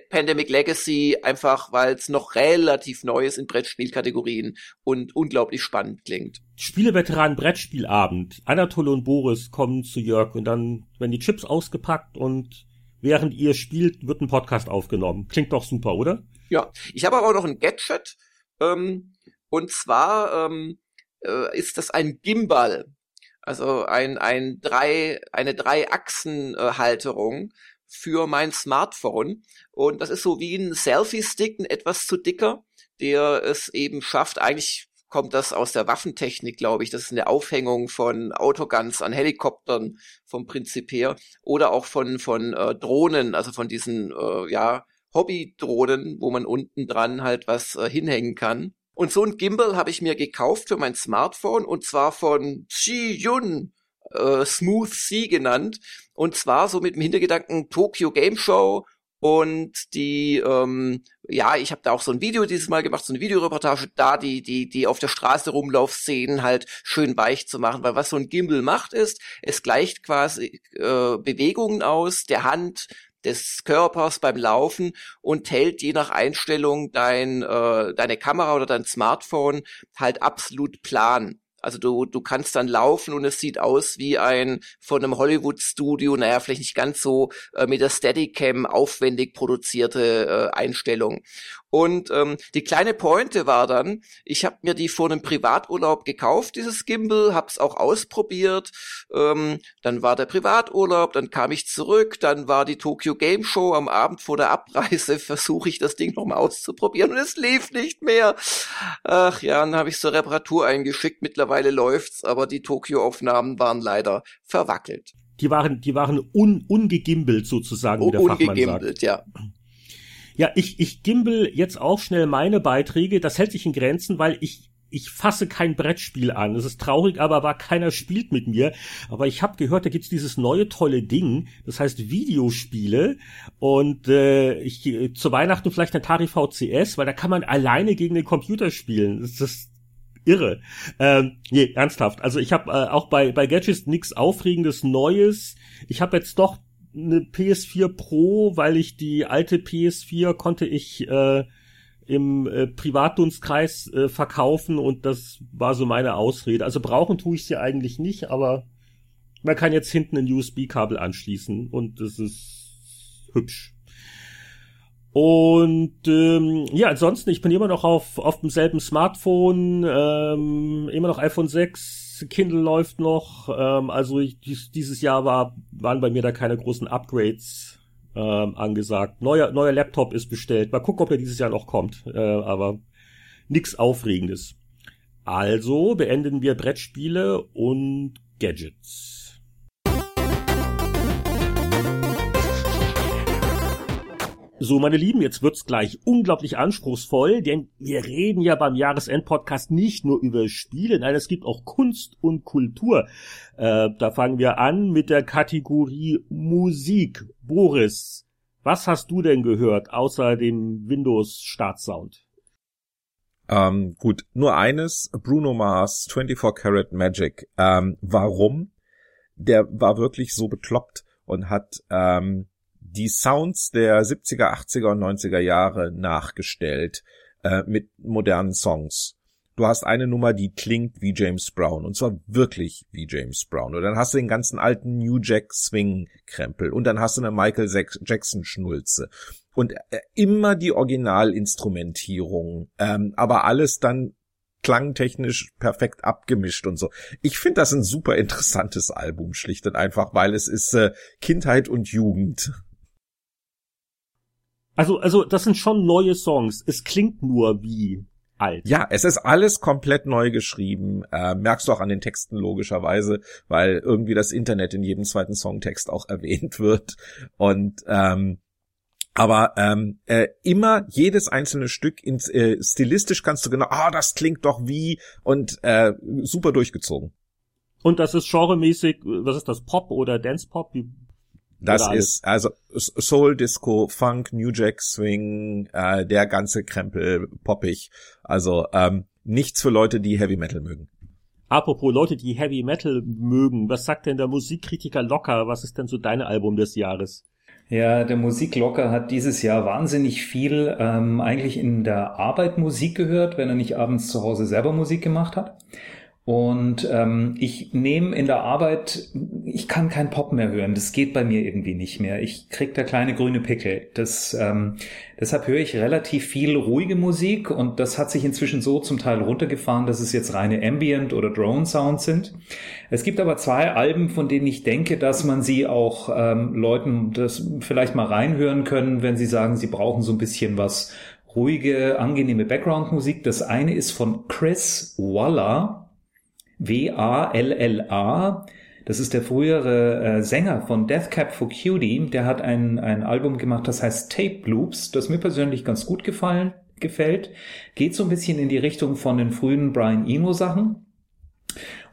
Pandemic Legacy, einfach weil es noch relativ neu ist in Brettspielkategorien und unglaublich spannend klingt.
Spieleveteran Brettspielabend. Anatole und Boris kommen zu Jörg und dann werden die Chips ausgepackt und während ihr spielt, wird ein Podcast aufgenommen. Klingt doch super, oder?
Ja, ich habe aber auch noch ein Gadget. Ähm, und zwar ähm, äh, ist das ein Gimbal. Also ein, ein drei, eine Drei-Achsen-Halterung für mein Smartphone. Und das ist so wie ein Selfie-Stick, ein etwas zu dicker, der es eben schafft, eigentlich kommt das aus der Waffentechnik, glaube ich. Das ist eine Aufhängung von Autoguns an Helikoptern vom Prinzip her oder auch von von äh, Drohnen, also von diesen äh, ja Hobby-Drohnen, wo man unten dran halt was äh, hinhängen kann. Und so ein Gimbal habe ich mir gekauft für mein Smartphone und zwar von Chi Yun, äh, Smooth C genannt. Und zwar so mit dem Hintergedanken Tokyo Game Show und die, ähm, ja, ich habe da auch so ein Video dieses Mal gemacht, so eine Videoreportage, da die, die, die auf der Straße Rumlaufszenen halt schön weich zu machen. Weil was so ein Gimbal macht ist, es gleicht quasi äh, Bewegungen aus der Hand, des Körpers beim Laufen und hält je nach Einstellung dein, äh, deine Kamera oder dein Smartphone halt absolut plan. Also du, du kannst dann laufen und es sieht aus wie ein von einem Hollywood-Studio, naja, vielleicht nicht ganz so äh, mit der Steadicam aufwendig produzierte äh, Einstellung. Und ähm, die kleine Pointe war dann, ich habe mir die vor einem Privaturlaub gekauft, dieses Gimbal, hab's auch ausprobiert. Ähm, dann war der Privaturlaub, dann kam ich zurück, dann war die Tokyo Game Show am Abend vor der Abreise, (laughs) versuche ich das Ding nochmal auszuprobieren und es lief nicht mehr. Ach ja, dann habe ich zur Reparatur eingeschickt, mittlerweile läuft's, aber die Tokyo-Aufnahmen waren leider verwackelt.
Die waren, die waren un, ungegimbelt sozusagen, wie der Fachmann sagt.
ja.
Ja, ich, ich gimbel jetzt auch schnell meine Beiträge. Das hält sich in Grenzen, weil ich ich fasse kein Brettspiel an. Es ist traurig, aber war keiner spielt mit mir. Aber ich habe gehört, da gibt's dieses neue tolle Ding, das heißt Videospiele. Und äh, ich zu Weihnachten vielleicht ein Atari VCS, weil da kann man alleine gegen den Computer spielen. Das ist irre. Ähm, nee, ernsthaft. Also ich habe äh, auch bei bei Gadgets nichts Aufregendes Neues. Ich habe jetzt doch eine PS4 Pro, weil ich die alte PS4 konnte ich äh, im äh, Privatdunstkreis äh, verkaufen und das war so meine Ausrede. Also brauchen tue ich sie eigentlich nicht, aber man kann jetzt hinten ein USB-Kabel anschließen und das ist hübsch. Und ähm, ja, ansonsten, ich bin immer noch auf, auf demselben Smartphone, ähm, immer noch iPhone 6, Kindle läuft noch. Ähm, also ich, dies, dieses Jahr war, waren bei mir da keine großen Upgrades ähm, angesagt. Neuer, neuer Laptop ist bestellt. Mal gucken, ob der dieses Jahr noch kommt. Äh, aber nix Aufregendes. Also beenden wir Brettspiele und Gadgets. So, meine Lieben, jetzt wird's gleich unglaublich anspruchsvoll, denn wir reden ja beim Jahresend-Podcast nicht nur über Spiele, nein, es gibt auch Kunst und Kultur. Äh, da fangen wir an mit der Kategorie Musik. Boris, was hast du denn gehört außer dem Windows-Startsound?
Ähm, gut, nur eines, Bruno Mars, 24 Karat Magic. Ähm, warum? Der war wirklich so bekloppt und hat ähm, die Sounds der 70er, 80er und 90er Jahre nachgestellt äh, mit modernen Songs. Du hast eine Nummer, die klingt wie James Brown und zwar wirklich wie James Brown. Und dann hast du den ganzen alten New Jack Swing Krempel und dann hast du eine Michael Jackson Schnulze und äh, immer die Originalinstrumentierung, ähm, aber alles dann klangtechnisch perfekt abgemischt und so. Ich finde das ein super interessantes Album, schlicht und einfach, weil es ist äh, Kindheit und Jugend.
Also, also, das sind schon neue Songs. Es klingt nur wie alt.
Ja, es ist alles komplett neu geschrieben. Äh, merkst du auch an den Texten logischerweise, weil irgendwie das Internet in jedem zweiten Songtext auch (laughs) erwähnt wird. Und ähm, aber ähm, äh, immer jedes einzelne Stück ins äh, stilistisch kannst du genau, ah, das klingt doch wie und äh, super durchgezogen.
Und das ist genremäßig, was ist das, Pop oder Dance Pop? Wie
das ist also Soul, Disco, Funk, New Jack Swing, äh, der ganze Krempel, poppig. Also ähm, nichts für Leute, die Heavy Metal mögen.
Apropos Leute, die Heavy Metal mögen, was sagt denn der Musikkritiker Locker? Was ist denn so dein Album des Jahres?
Ja, der Musiklocker hat dieses Jahr wahnsinnig viel ähm, eigentlich in der Arbeit Musik gehört, wenn er nicht abends zu Hause selber Musik gemacht hat. Und ähm, ich nehme in der Arbeit, ich kann kein Pop mehr hören. Das geht bei mir irgendwie nicht mehr. Ich krieg da kleine grüne Pickel. Das, ähm, deshalb höre ich relativ viel ruhige Musik und das hat sich inzwischen so zum Teil runtergefahren, dass es jetzt reine Ambient oder Drone Sounds sind. Es gibt aber zwei Alben, von denen ich denke, dass man sie auch ähm, Leuten das vielleicht mal reinhören können, wenn sie sagen, sie brauchen so ein bisschen was ruhige, angenehme Background-Musik. Das eine ist von Chris Waller W-A-L-L-A. Das ist der frühere äh, Sänger von Death Cab for Cutie. Der hat ein, ein Album gemacht, das heißt Tape Loops, das mir persönlich ganz gut gefallen, gefällt. Geht so ein bisschen in die Richtung von den frühen Brian Eno Sachen.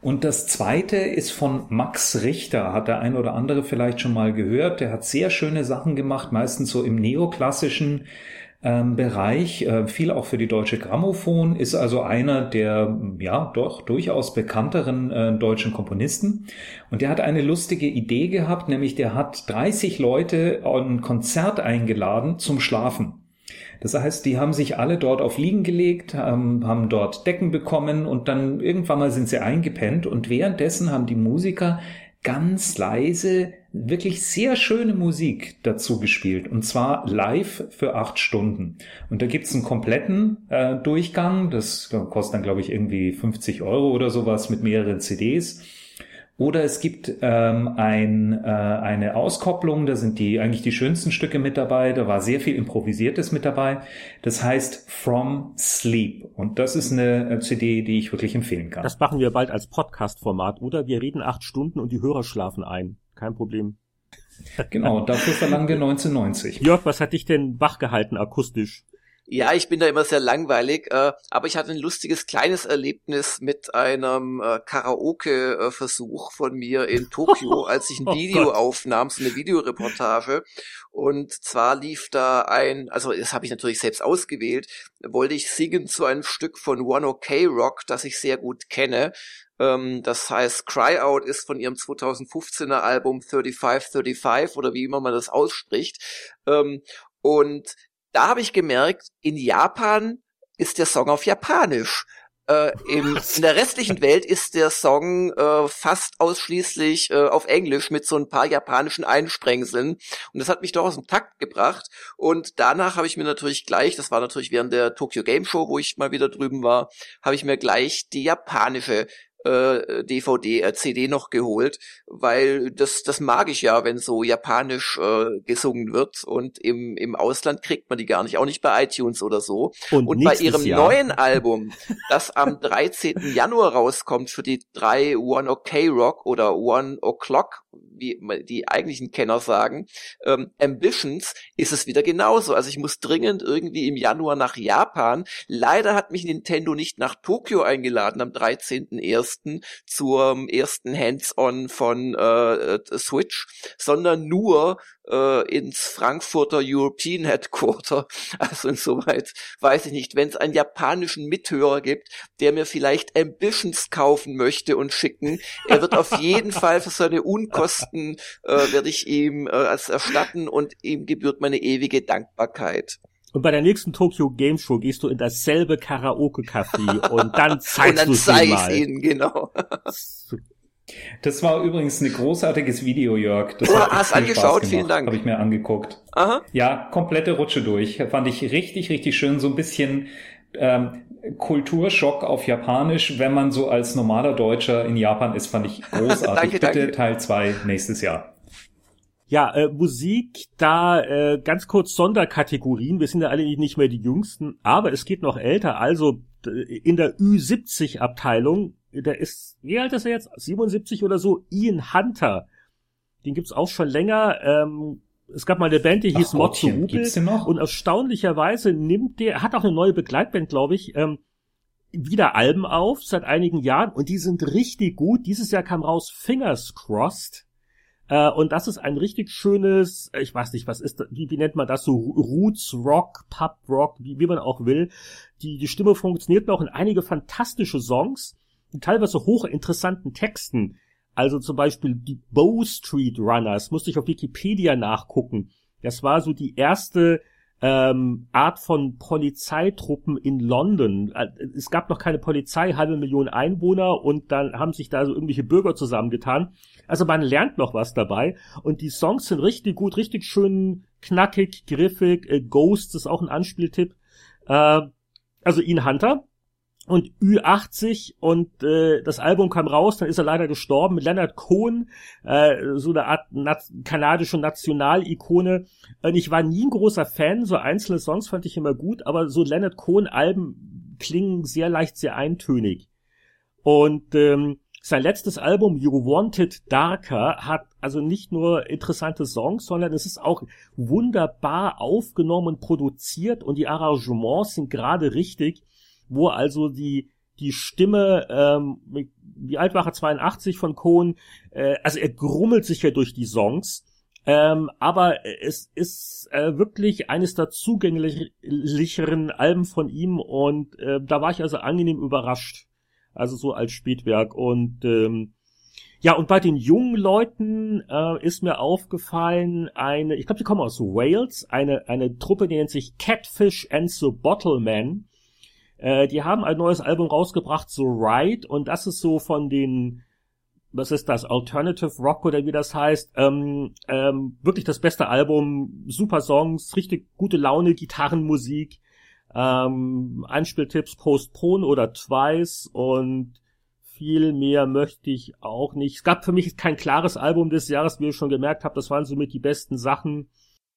Und das zweite ist von Max Richter, hat der ein oder andere vielleicht schon mal gehört. Der hat sehr schöne Sachen gemacht, meistens so im neoklassischen ähm, Bereich, äh, viel auch für die Deutsche Grammophon, ist also einer der ja doch durchaus bekannteren äh, deutschen Komponisten. Und der hat eine lustige Idee gehabt, nämlich der hat 30 Leute ein Konzert eingeladen zum Schlafen. Das heißt, die haben sich alle dort auf Liegen gelegt, haben, haben dort Decken bekommen und dann irgendwann mal sind sie eingepennt und währenddessen haben die Musiker ganz leise wirklich sehr schöne Musik dazu gespielt und zwar live für acht Stunden. Und da gibt's einen kompletten äh, Durchgang, das kostet dann glaube ich irgendwie 50 Euro oder sowas mit mehreren CDs. Oder es gibt ähm, ein, äh, eine Auskopplung, da sind die eigentlich die schönsten Stücke mit dabei, da war sehr viel Improvisiertes mit dabei. Das heißt From Sleep. Und das ist eine äh, CD, die ich wirklich empfehlen kann.
Das machen wir bald als Podcast-Format, oder? Wir reden acht Stunden und die Hörer schlafen ein. Kein Problem.
Genau, (laughs) dafür verlangen wir 1990.
Jörg, was hat dich denn wachgehalten akustisch?
Ja, ich bin da immer sehr langweilig, äh, aber ich hatte ein lustiges kleines Erlebnis mit einem äh, Karaoke-Versuch von mir in Tokio, (laughs) als ich ein oh Video Gott. aufnahm, so eine Videoreportage. Und zwar lief da ein, also das habe ich natürlich selbst ausgewählt, wollte ich singen zu einem Stück von One OK Rock, das ich sehr gut kenne. Ähm, das heißt, Cry Out ist von ihrem 2015er Album 3535 oder wie immer man das ausspricht. Ähm, und da habe ich gemerkt, in Japan ist der Song auf Japanisch. Äh, im, in der restlichen Welt ist der Song äh, fast ausschließlich äh, auf Englisch mit so ein paar japanischen Einsprengseln. Und das hat mich doch aus dem Takt gebracht. Und danach habe ich mir natürlich gleich, das war natürlich während der Tokyo Game Show, wo ich mal wieder drüben war, habe ich mir gleich die japanische äh, DVD, äh, CD noch geholt, weil das, das mag ich ja, wenn so japanisch äh, gesungen wird und im, im Ausland kriegt man die gar nicht, auch nicht bei iTunes oder so. Und, und bei ihrem Jahr. neuen Album, das am 13. Januar rauskommt für die drei One OK Rock oder One O'Clock, wie die eigentlichen Kenner sagen, ähm, Ambitions, ist es wieder genauso. Also ich muss dringend irgendwie im Januar nach Japan. Leider hat mich Nintendo nicht nach Tokio eingeladen am 13.01 ersten zum ersten Hands-on von äh, Switch, sondern nur äh, ins Frankfurter European Headquarter. (laughs) Also insoweit weiß ich nicht, wenn es einen japanischen Mithörer gibt, der mir vielleicht Ambitions kaufen möchte und schicken, er wird auf jeden Fall für seine Unkosten äh, werde ich ihm äh, als erstatten und ihm gebührt meine ewige Dankbarkeit.
Und bei der nächsten Tokyo Game Show gehst du in dasselbe Karaoke-Café (laughs) und dann zeigst du es mal.
ihnen, genau.
Das war übrigens ein großartiges Video, Jörg. Das
oh, hast angeschaut, vielen Dank.
Habe ich mir angeguckt.
Aha.
Ja, komplette Rutsche durch. Fand ich richtig, richtig schön. So ein bisschen ähm, Kulturschock auf Japanisch, wenn man so als normaler Deutscher in Japan ist, fand ich (laughs) großartig. danke, Bitte danke. Teil 2 nächstes Jahr.
Ja, äh, Musik, da äh, ganz kurz Sonderkategorien. Wir sind ja alle nicht mehr die Jüngsten, aber es geht noch älter. Also in der Ü70-Abteilung, der ist, wie alt ist er jetzt? 77 oder so? Ian Hunter. Den gibt's auch schon länger. Ähm, es gab mal eine Band, die hieß Motsu Und erstaunlicherweise nimmt der, hat auch eine neue Begleitband, glaube ich, ähm, wieder Alben auf seit einigen Jahren und die sind richtig gut. Dieses Jahr kam raus Fingers Crossed. Äh, und das ist ein richtig schönes, ich weiß nicht, was ist, wie, wie nennt man das so, Roots Rock, Pub Rock, wie, wie man auch will. Die, die Stimme funktioniert noch in einige fantastische Songs, teilweise hochinteressanten Texten. Also zum Beispiel die Bow Street Runners, musste ich auf Wikipedia nachgucken. Das war so die erste ähm, Art von Polizeitruppen in London. Äh, es gab noch keine Polizei, halbe Million Einwohner und dann haben sich da so irgendwelche Bürger zusammengetan. Also man lernt noch was dabei und die Songs sind richtig gut, richtig schön knackig, griffig. Äh, Ghost ist auch ein Anspieltipp. Äh, also Ian Hunter und Ü80 und äh, das Album kam raus, dann ist er leider gestorben mit Leonard Cohen, äh, so eine Art na kanadische Nationalikone. Und ich war nie ein großer Fan, so einzelne Songs fand ich immer gut, aber so Leonard Cohen Alben klingen sehr leicht, sehr eintönig. Und ähm, sein letztes Album You Wanted Darker hat also nicht nur interessante Songs, sondern es ist auch wunderbar aufgenommen und produziert und die Arrangements sind gerade richtig wo also die die Stimme, ähm, die Altwache 82 von Cohen, äh, also er grummelt sich ja durch die Songs, ähm, aber es ist äh, wirklich eines der zugänglicheren Alben von ihm und äh, da war ich also angenehm überrascht. Also so als Spätwerk und ähm, ja, und bei den jungen Leuten äh, ist mir aufgefallen, eine, ich glaube, die kommen aus Wales, eine, eine Truppe, die nennt sich Catfish and the Bottlemen. Äh, die haben ein neues Album rausgebracht, so Ride, und das ist so von den, was ist das, Alternative Rock oder wie das heißt, ähm, ähm, wirklich das beste Album, super Songs, richtig gute Laune, Gitarrenmusik, ähm, Einspieltipps Postpone oder Twice und viel mehr möchte ich auch nicht. Es gab für mich kein klares Album des Jahres, wie ihr schon gemerkt habt, das waren somit die besten Sachen.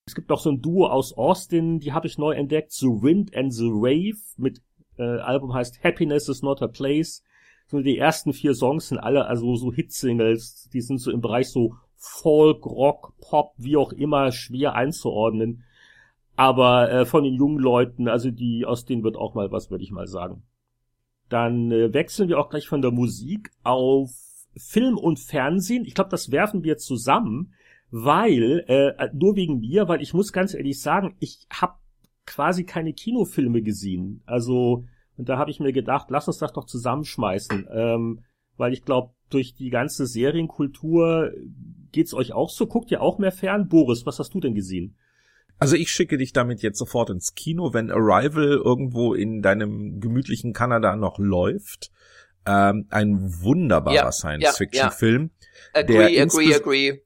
Es gibt noch so ein Duo aus Austin, die habe ich neu entdeckt, The Wind and the Rave mit äh, Album heißt Happiness is not a place. So die ersten vier Songs sind alle also so Hitsingles, die sind so im Bereich so Folk, Rock, Pop, wie auch immer, schwer einzuordnen. Aber äh, von den jungen Leuten, also die, aus denen wird auch mal was, würde ich mal sagen. Dann äh, wechseln wir auch gleich von der Musik auf Film und Fernsehen. Ich glaube, das werfen wir zusammen, weil, äh, nur wegen mir, weil ich muss ganz ehrlich sagen, ich habe quasi keine Kinofilme gesehen. Also, und da habe ich mir gedacht, lass uns das doch zusammenschmeißen. Ähm, weil ich glaube, durch die ganze Serienkultur geht's euch auch so. Guckt ihr auch mehr fern? Boris, was hast du denn gesehen?
Also ich schicke dich damit jetzt sofort ins Kino, wenn Arrival irgendwo in deinem gemütlichen Kanada noch läuft. Ähm, ein wunderbarer ja, Science-Fiction-Film.
Ja, ja. Agree, agree, agree.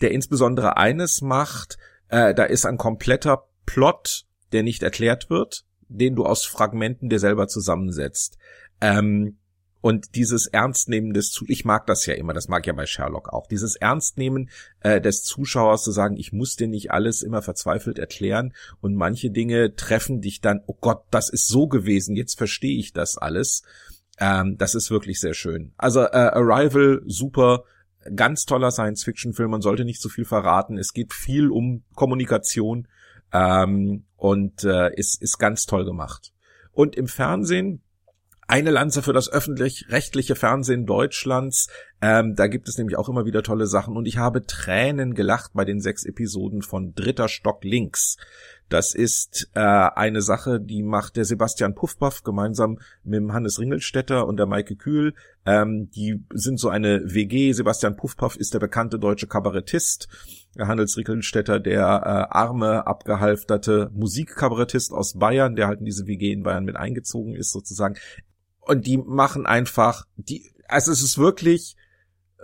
Der insbesondere eines macht, äh, da ist ein kompletter Plot der nicht erklärt wird, den du aus Fragmenten dir selber zusammensetzt. Ähm, und dieses Ernstnehmen des Zu ich mag das ja immer, das mag ja bei Sherlock auch, dieses Ernstnehmen äh, des Zuschauers zu sagen, ich muss dir nicht alles immer verzweifelt erklären und manche Dinge treffen dich dann, oh Gott, das ist so gewesen, jetzt verstehe ich das alles. Ähm, das ist wirklich sehr schön. Also äh, Arrival, super, ganz toller Science-Fiction-Film, man sollte nicht zu so viel verraten. Es geht viel um Kommunikation ähm, und äh, ist, ist ganz toll gemacht. Und im Fernsehen eine Lanze für das öffentlich-rechtliche Fernsehen Deutschlands. Ähm, da gibt es nämlich auch immer wieder tolle Sachen. Und ich habe Tränen gelacht bei den sechs Episoden von Dritter Stock links. Das ist äh, eine Sache, die macht der Sebastian Puffpaff gemeinsam mit dem Hannes Ringelstetter und der Maike Kühl. Ähm, die sind so eine WG. Sebastian Puffpaff ist der bekannte deutsche Kabarettist. Handels Ringelstetter, der äh, arme, abgehalfterte Musikkabarettist aus Bayern, der halt in diese WG in Bayern mit eingezogen ist sozusagen. Und die machen einfach, die, also es ist wirklich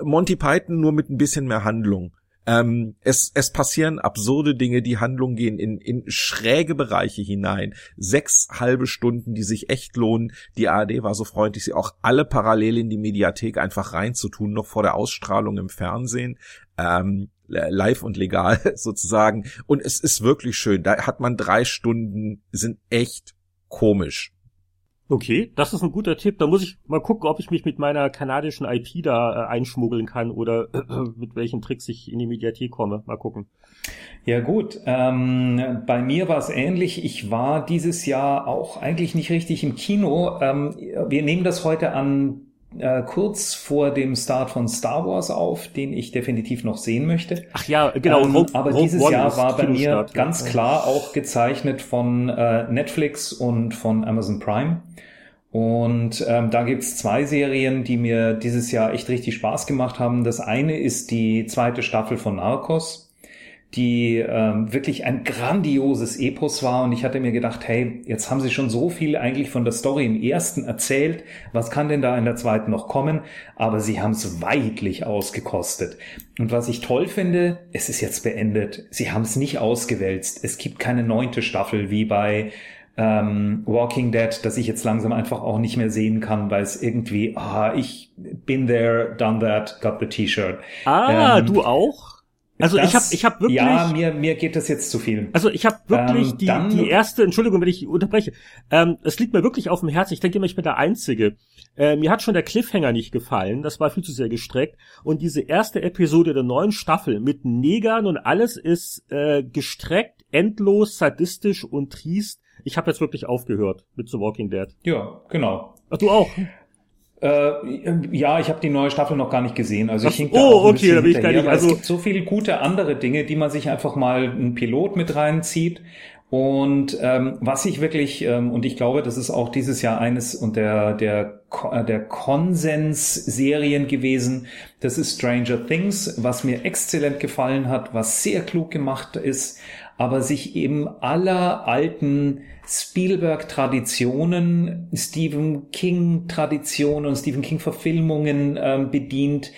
Monty Python nur mit ein bisschen mehr Handlung. Ähm, es, es passieren absurde Dinge, die Handlung gehen in, in schräge Bereiche hinein. Sechs halbe Stunden, die sich echt lohnen. Die ARD war so freundlich, sie auch alle parallel in die Mediathek einfach reinzutun, noch vor der Ausstrahlung im Fernsehen. Ähm, live und legal (laughs) sozusagen. Und es ist wirklich schön. Da hat man drei Stunden, sind echt komisch.
Okay, das ist ein guter Tipp. Da muss ich mal gucken, ob ich mich mit meiner kanadischen IP da äh, einschmuggeln kann oder äh, (clears throat) mit welchen Tricks ich in die Mediathek komme. Mal gucken.
Ja gut, ähm, bei mir war es ähnlich. Ich war dieses Jahr auch eigentlich nicht richtig im Kino. Ähm, wir nehmen das heute an äh, kurz vor dem Start von Star Wars auf, den ich definitiv noch sehen möchte.
Ach ja, genau.
Ähm, Rogue, aber Rogue dieses One Jahr war bei mir ganz ja. klar auch gezeichnet von äh, Netflix und von Amazon Prime. Und ähm, da gibt's zwei Serien, die mir dieses Jahr echt richtig Spaß gemacht haben. Das eine ist die zweite Staffel von Narcos. Die ähm, wirklich ein grandioses Epos war. Und ich hatte mir gedacht, hey, jetzt haben sie schon so viel eigentlich von der Story im ersten erzählt. Was kann denn da in der zweiten noch kommen? Aber sie haben es weitlich ausgekostet. Und was ich toll finde, es ist jetzt beendet. Sie haben es nicht ausgewälzt. Es gibt keine neunte Staffel wie bei ähm, Walking Dead, das ich jetzt langsam einfach auch nicht mehr sehen kann, weil es irgendwie, ah, ich bin there, done that, got the T-Shirt.
Ah, ähm, du auch? Also das, ich habe ich hab wirklich
Ja, mir mir geht das jetzt zu viel.
Also ich habe wirklich ähm, die dann, die erste Entschuldigung, wenn ich unterbreche. Ähm, es liegt mir wirklich auf dem Herzen. Ich denke immer, ich bin der einzige. Äh, mir hat schon der Cliffhanger nicht gefallen, das war viel zu sehr gestreckt und diese erste Episode der neuen Staffel mit Negern und alles ist äh, gestreckt, endlos, sadistisch und triest. Ich habe jetzt wirklich aufgehört mit The Walking Dead.
Ja, genau.
Ach, du auch?
Äh, ja, ich habe die neue Staffel noch gar nicht gesehen. Also ich hink
da oh, okay, da bin ich gar nicht.
Also es gibt so viele gute andere Dinge, die man sich einfach mal einen Pilot mit reinzieht. Und ähm, was ich wirklich, ähm, und ich glaube, das ist auch dieses Jahr eines und der, der, äh, der Konsens-Serien gewesen, das ist Stranger Things, was mir exzellent gefallen hat, was sehr klug gemacht ist, aber sich eben aller alten Spielberg-Traditionen, Stephen King-Traditionen und Stephen King-Verfilmungen ähm, bedient,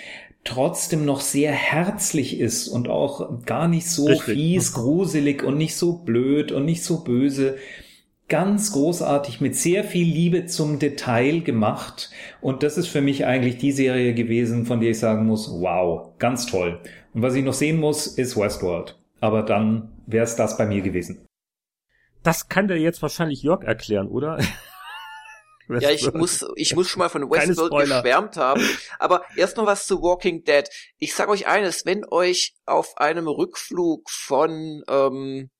trotzdem noch sehr herzlich ist und auch gar nicht so Richtig. fies, gruselig und nicht so blöd und nicht so böse. Ganz großartig mit sehr viel Liebe zum Detail gemacht. Und das ist für mich eigentlich die Serie gewesen, von der ich sagen muss, wow, ganz toll. Und was ich noch sehen muss, ist Westworld. Aber dann wäre es das bei mir gewesen.
Das kann der jetzt wahrscheinlich Jörg erklären, oder? (laughs)
ja, ich muss, ich muss schon mal von (laughs) Westworld geschwärmt haben. Aber erst noch was zu Walking Dead. Ich sag euch eines, wenn euch auf einem Rückflug von ähm,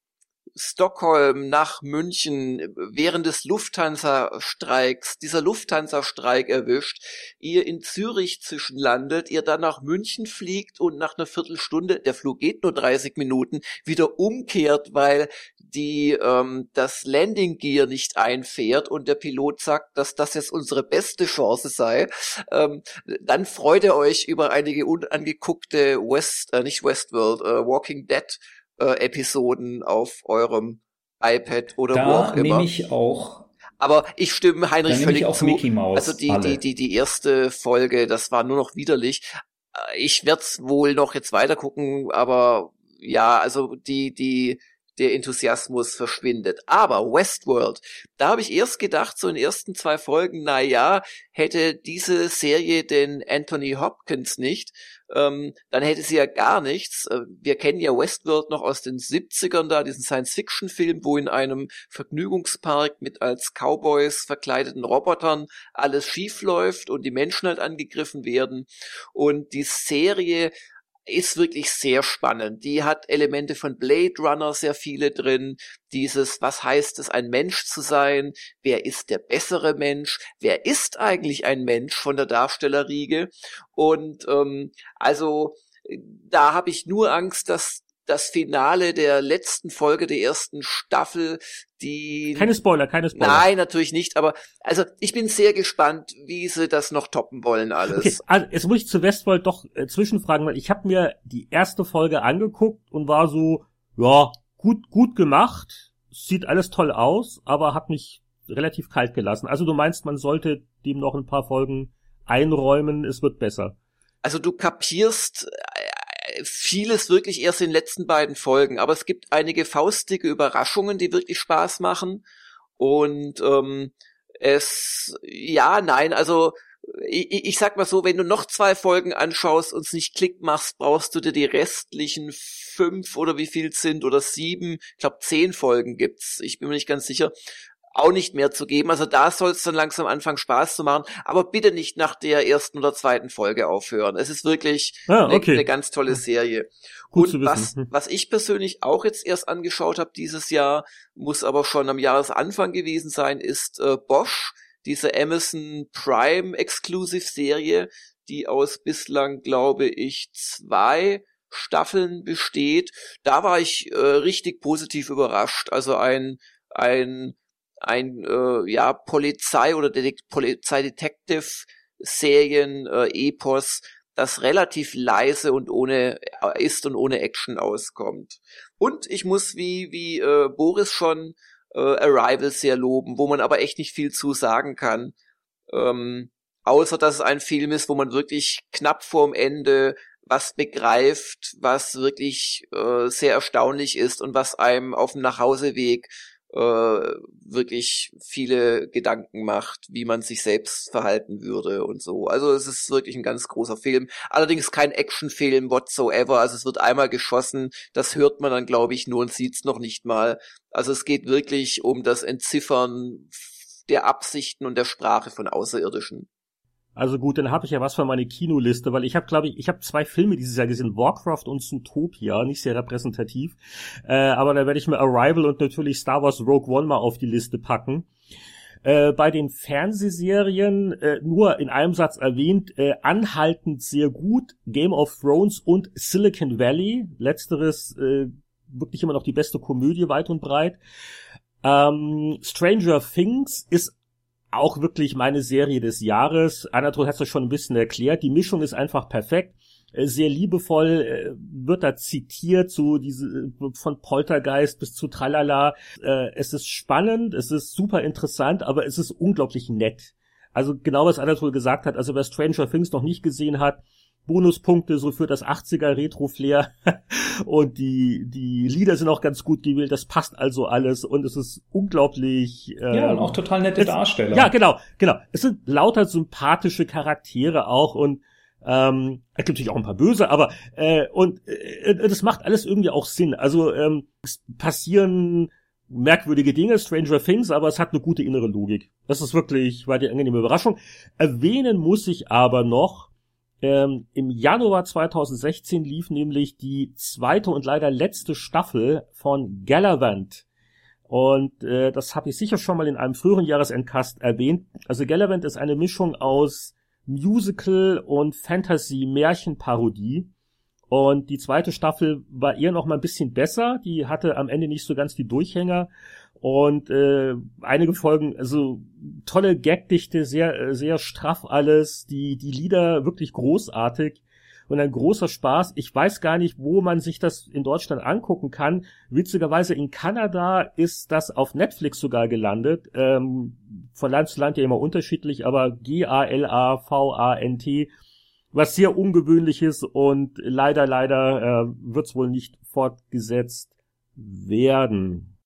Stockholm nach München während des Lufthansa-Streiks, dieser Lufthansa-Streik erwischt, ihr in Zürich zwischenlandet, ihr dann nach München fliegt und nach einer Viertelstunde, der Flug geht nur 30 Minuten, wieder umkehrt, weil die ähm, das Landing Gear nicht einfährt und der Pilot sagt, dass das jetzt unsere beste Chance sei, ähm, dann freut ihr euch über einige unangeguckte West, äh, nicht Westworld, äh, Walking Dead äh, Episoden auf eurem iPad oder
da
wo auch immer.
nehme ich auch
aber ich stimme Heinrich völlig
zu. Mickey Mouse,
also die,
alle.
die, die, die erste Folge, das war nur noch widerlich. Äh, ich werde wohl noch jetzt weiter gucken, aber ja, also die, die, der Enthusiasmus verschwindet. Aber Westworld, da habe ich erst gedacht, so in den ersten zwei Folgen, na ja, hätte diese Serie den Anthony Hopkins nicht, ähm, dann hätte sie ja gar nichts. Äh, wir kennen ja Westworld noch aus den 70ern da, diesen Science-Fiction-Film, wo in einem Vergnügungspark mit als Cowboys verkleideten Robotern alles schief läuft und die Menschen halt angegriffen werden. Und die Serie ist wirklich sehr spannend. Die hat Elemente von Blade Runner sehr viele drin. Dieses, was heißt es, ein Mensch zu sein? Wer ist der bessere Mensch? Wer ist eigentlich ein Mensch von der Darstellerriege? Und ähm, also da habe ich nur Angst, dass das Finale der letzten Folge der ersten Staffel, die.
Keine Spoiler, keine Spoiler.
Nein, natürlich nicht, aber also ich bin sehr gespannt, wie sie das noch toppen wollen alles. Okay,
also jetzt muss ich zu Westworld doch äh, zwischenfragen, weil ich habe mir die erste Folge angeguckt und war so, ja, gut, gut gemacht, sieht alles toll aus, aber hat mich relativ kalt gelassen. Also du meinst, man sollte dem noch ein paar Folgen einräumen, es wird besser.
Also du kapierst vieles wirklich erst in den letzten beiden Folgen, aber es gibt einige faustige Überraschungen, die wirklich Spaß machen. Und ähm, es, ja, nein, also ich, ich sag mal so, wenn du noch zwei Folgen anschaust und es nicht Klick machst, brauchst du dir die restlichen fünf oder wie viel sind oder sieben, ich glaube zehn Folgen gibt's, ich bin mir nicht ganz sicher, auch nicht mehr zu geben. Also da soll es dann langsam anfangen, Spaß zu machen. Aber bitte nicht nach der ersten oder zweiten Folge aufhören. Es ist wirklich ah, okay. eine, eine, ganz tolle Serie. Gut Und was, was ich persönlich auch jetzt erst angeschaut habe dieses Jahr, muss aber schon am Jahresanfang gewesen sein, ist äh, Bosch, diese Amazon Prime Exclusive Serie, die aus bislang, glaube ich, zwei Staffeln besteht. Da war ich äh, richtig positiv überrascht. Also ein ein ein äh, ja Polizei oder Polizei-Detective-Serien, äh, Epos, das relativ leise und ohne äh, ist und ohne Action auskommt. Und ich muss wie wie äh, Boris schon äh, Arrival sehr loben, wo man aber echt nicht viel zu sagen kann. Ähm, außer dass es ein Film ist, wo man wirklich knapp vorm Ende was begreift, was wirklich äh, sehr erstaunlich ist und was einem auf dem Nachhauseweg äh, wirklich viele Gedanken macht, wie man sich selbst verhalten würde und so. Also es ist wirklich ein ganz großer Film. Allerdings kein Actionfilm whatsoever. Also es wird einmal geschossen, das hört man dann, glaube ich, nur und sieht's noch nicht mal. Also es geht wirklich um das Entziffern der Absichten und der Sprache von Außerirdischen.
Also gut, dann habe ich ja was für meine Kinoliste, weil ich habe, glaube ich, ich habe zwei Filme dieses Jahr gesehen, Warcraft und Zootopia, nicht sehr repräsentativ. Äh, aber da werde ich mir Arrival und natürlich Star Wars Rogue One mal auf die Liste packen. Äh, bei den Fernsehserien äh, nur in einem Satz erwähnt, äh, anhaltend sehr gut, Game of Thrones und Silicon Valley. Letzteres äh, wirklich immer noch die beste Komödie weit und breit. Ähm, Stranger Things ist auch wirklich meine Serie des Jahres. Anatol hat es schon ein bisschen erklärt. Die Mischung ist einfach perfekt. Äh, sehr liebevoll äh, wird da zitiert, so diese äh, von Poltergeist bis zu Tralala. Es ist spannend, es ist super interessant, aber es ist unglaublich nett. Also genau was Anatol gesagt hat, also wer Stranger Things noch nicht gesehen hat, Bonuspunkte so für das 80er Retro-Flair. (laughs) und die, die Lieder sind auch ganz gut gewählt. Das passt also alles und es ist unglaublich.
Ähm, ja, und auch total nette
es,
Darsteller.
Ja, genau, genau. Es sind lauter sympathische Charaktere auch und ähm, es gibt natürlich auch ein paar böse, aber äh, und äh, das macht alles irgendwie auch Sinn. Also ähm, es passieren merkwürdige Dinge, Stranger Things, aber es hat eine gute innere Logik. Das ist wirklich, war die angenehme Überraschung. Erwähnen muss ich aber noch, ähm, Im Januar 2016 lief nämlich die zweite und leider letzte Staffel von Galavant. Und äh, das habe ich sicher schon mal in einem früheren Jahresendcast erwähnt. Also Galavant ist eine Mischung aus Musical und Fantasy-Märchenparodie. Und die zweite Staffel war eher noch mal ein bisschen besser. Die hatte am Ende nicht so ganz die Durchhänger. Und äh, einige Folgen, also tolle Gagdichte, sehr, sehr straff alles, die, die Lieder wirklich großartig und ein großer Spaß. Ich weiß gar nicht, wo man sich das in Deutschland angucken kann. Witzigerweise in Kanada ist das auf Netflix sogar gelandet. Ähm, von Land zu Land ja immer unterschiedlich, aber G-A-L-A-V-A-N-T, was sehr ungewöhnlich ist und leider, leider äh, wird es wohl nicht fortgesetzt werden.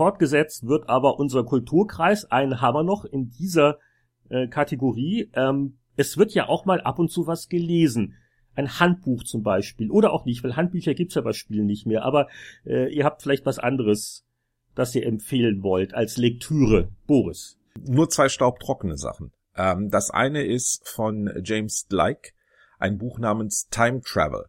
Fortgesetzt wird aber unser Kulturkreis, einen haben wir noch in dieser äh, Kategorie. Ähm, es wird ja auch mal ab und zu was gelesen. Ein Handbuch zum Beispiel. Oder auch nicht, weil Handbücher gibt's ja bei Spielen nicht mehr. Aber äh, ihr habt vielleicht was anderes, das ihr empfehlen wollt als Lektüre. Boris.
Nur zwei staubtrockene Sachen. Ähm, das eine ist von James Blake, ein Buch namens Time Travel.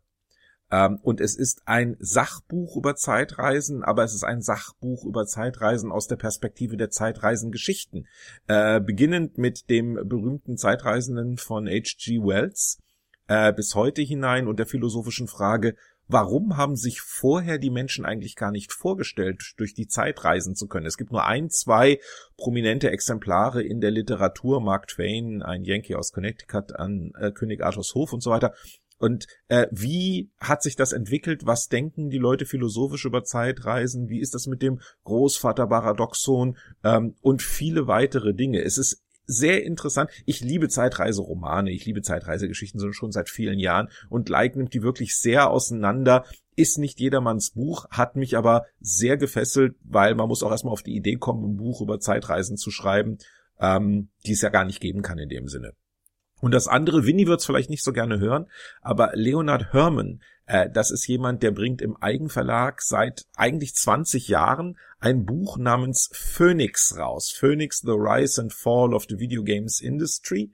Ähm, und es ist ein Sachbuch über Zeitreisen, aber es ist ein Sachbuch über Zeitreisen aus der Perspektive der Zeitreisengeschichten. Äh, beginnend mit dem berühmten Zeitreisenden von H.G. Wells äh, bis heute hinein und der philosophischen Frage, warum haben sich vorher die Menschen eigentlich gar nicht vorgestellt, durch die Zeit reisen zu können? Es gibt nur ein, zwei prominente Exemplare in der Literatur, Mark Twain, ein Yankee aus Connecticut an äh, König Arthurs Hof und so weiter. Und äh, wie hat sich das entwickelt? Was denken die Leute philosophisch über Zeitreisen? Wie ist das mit dem Großvater-Paradoxon ähm, und viele weitere Dinge? Es ist sehr interessant. Ich liebe Zeitreiseromane, ich liebe Zeitreisegeschichten schon seit vielen Jahren und Like nimmt die wirklich sehr auseinander. Ist nicht jedermanns Buch, hat mich aber sehr gefesselt, weil man muss auch erstmal auf die Idee kommen, ein Buch über Zeitreisen zu schreiben, ähm, die es ja gar nicht geben kann in dem Sinne. Und das andere, Winnie wird es vielleicht nicht so gerne hören, aber Leonard Herman, äh, das ist jemand, der bringt im Eigenverlag seit eigentlich 20 Jahren ein Buch namens Phoenix raus. Phoenix, The Rise and Fall of the Video Games Industry.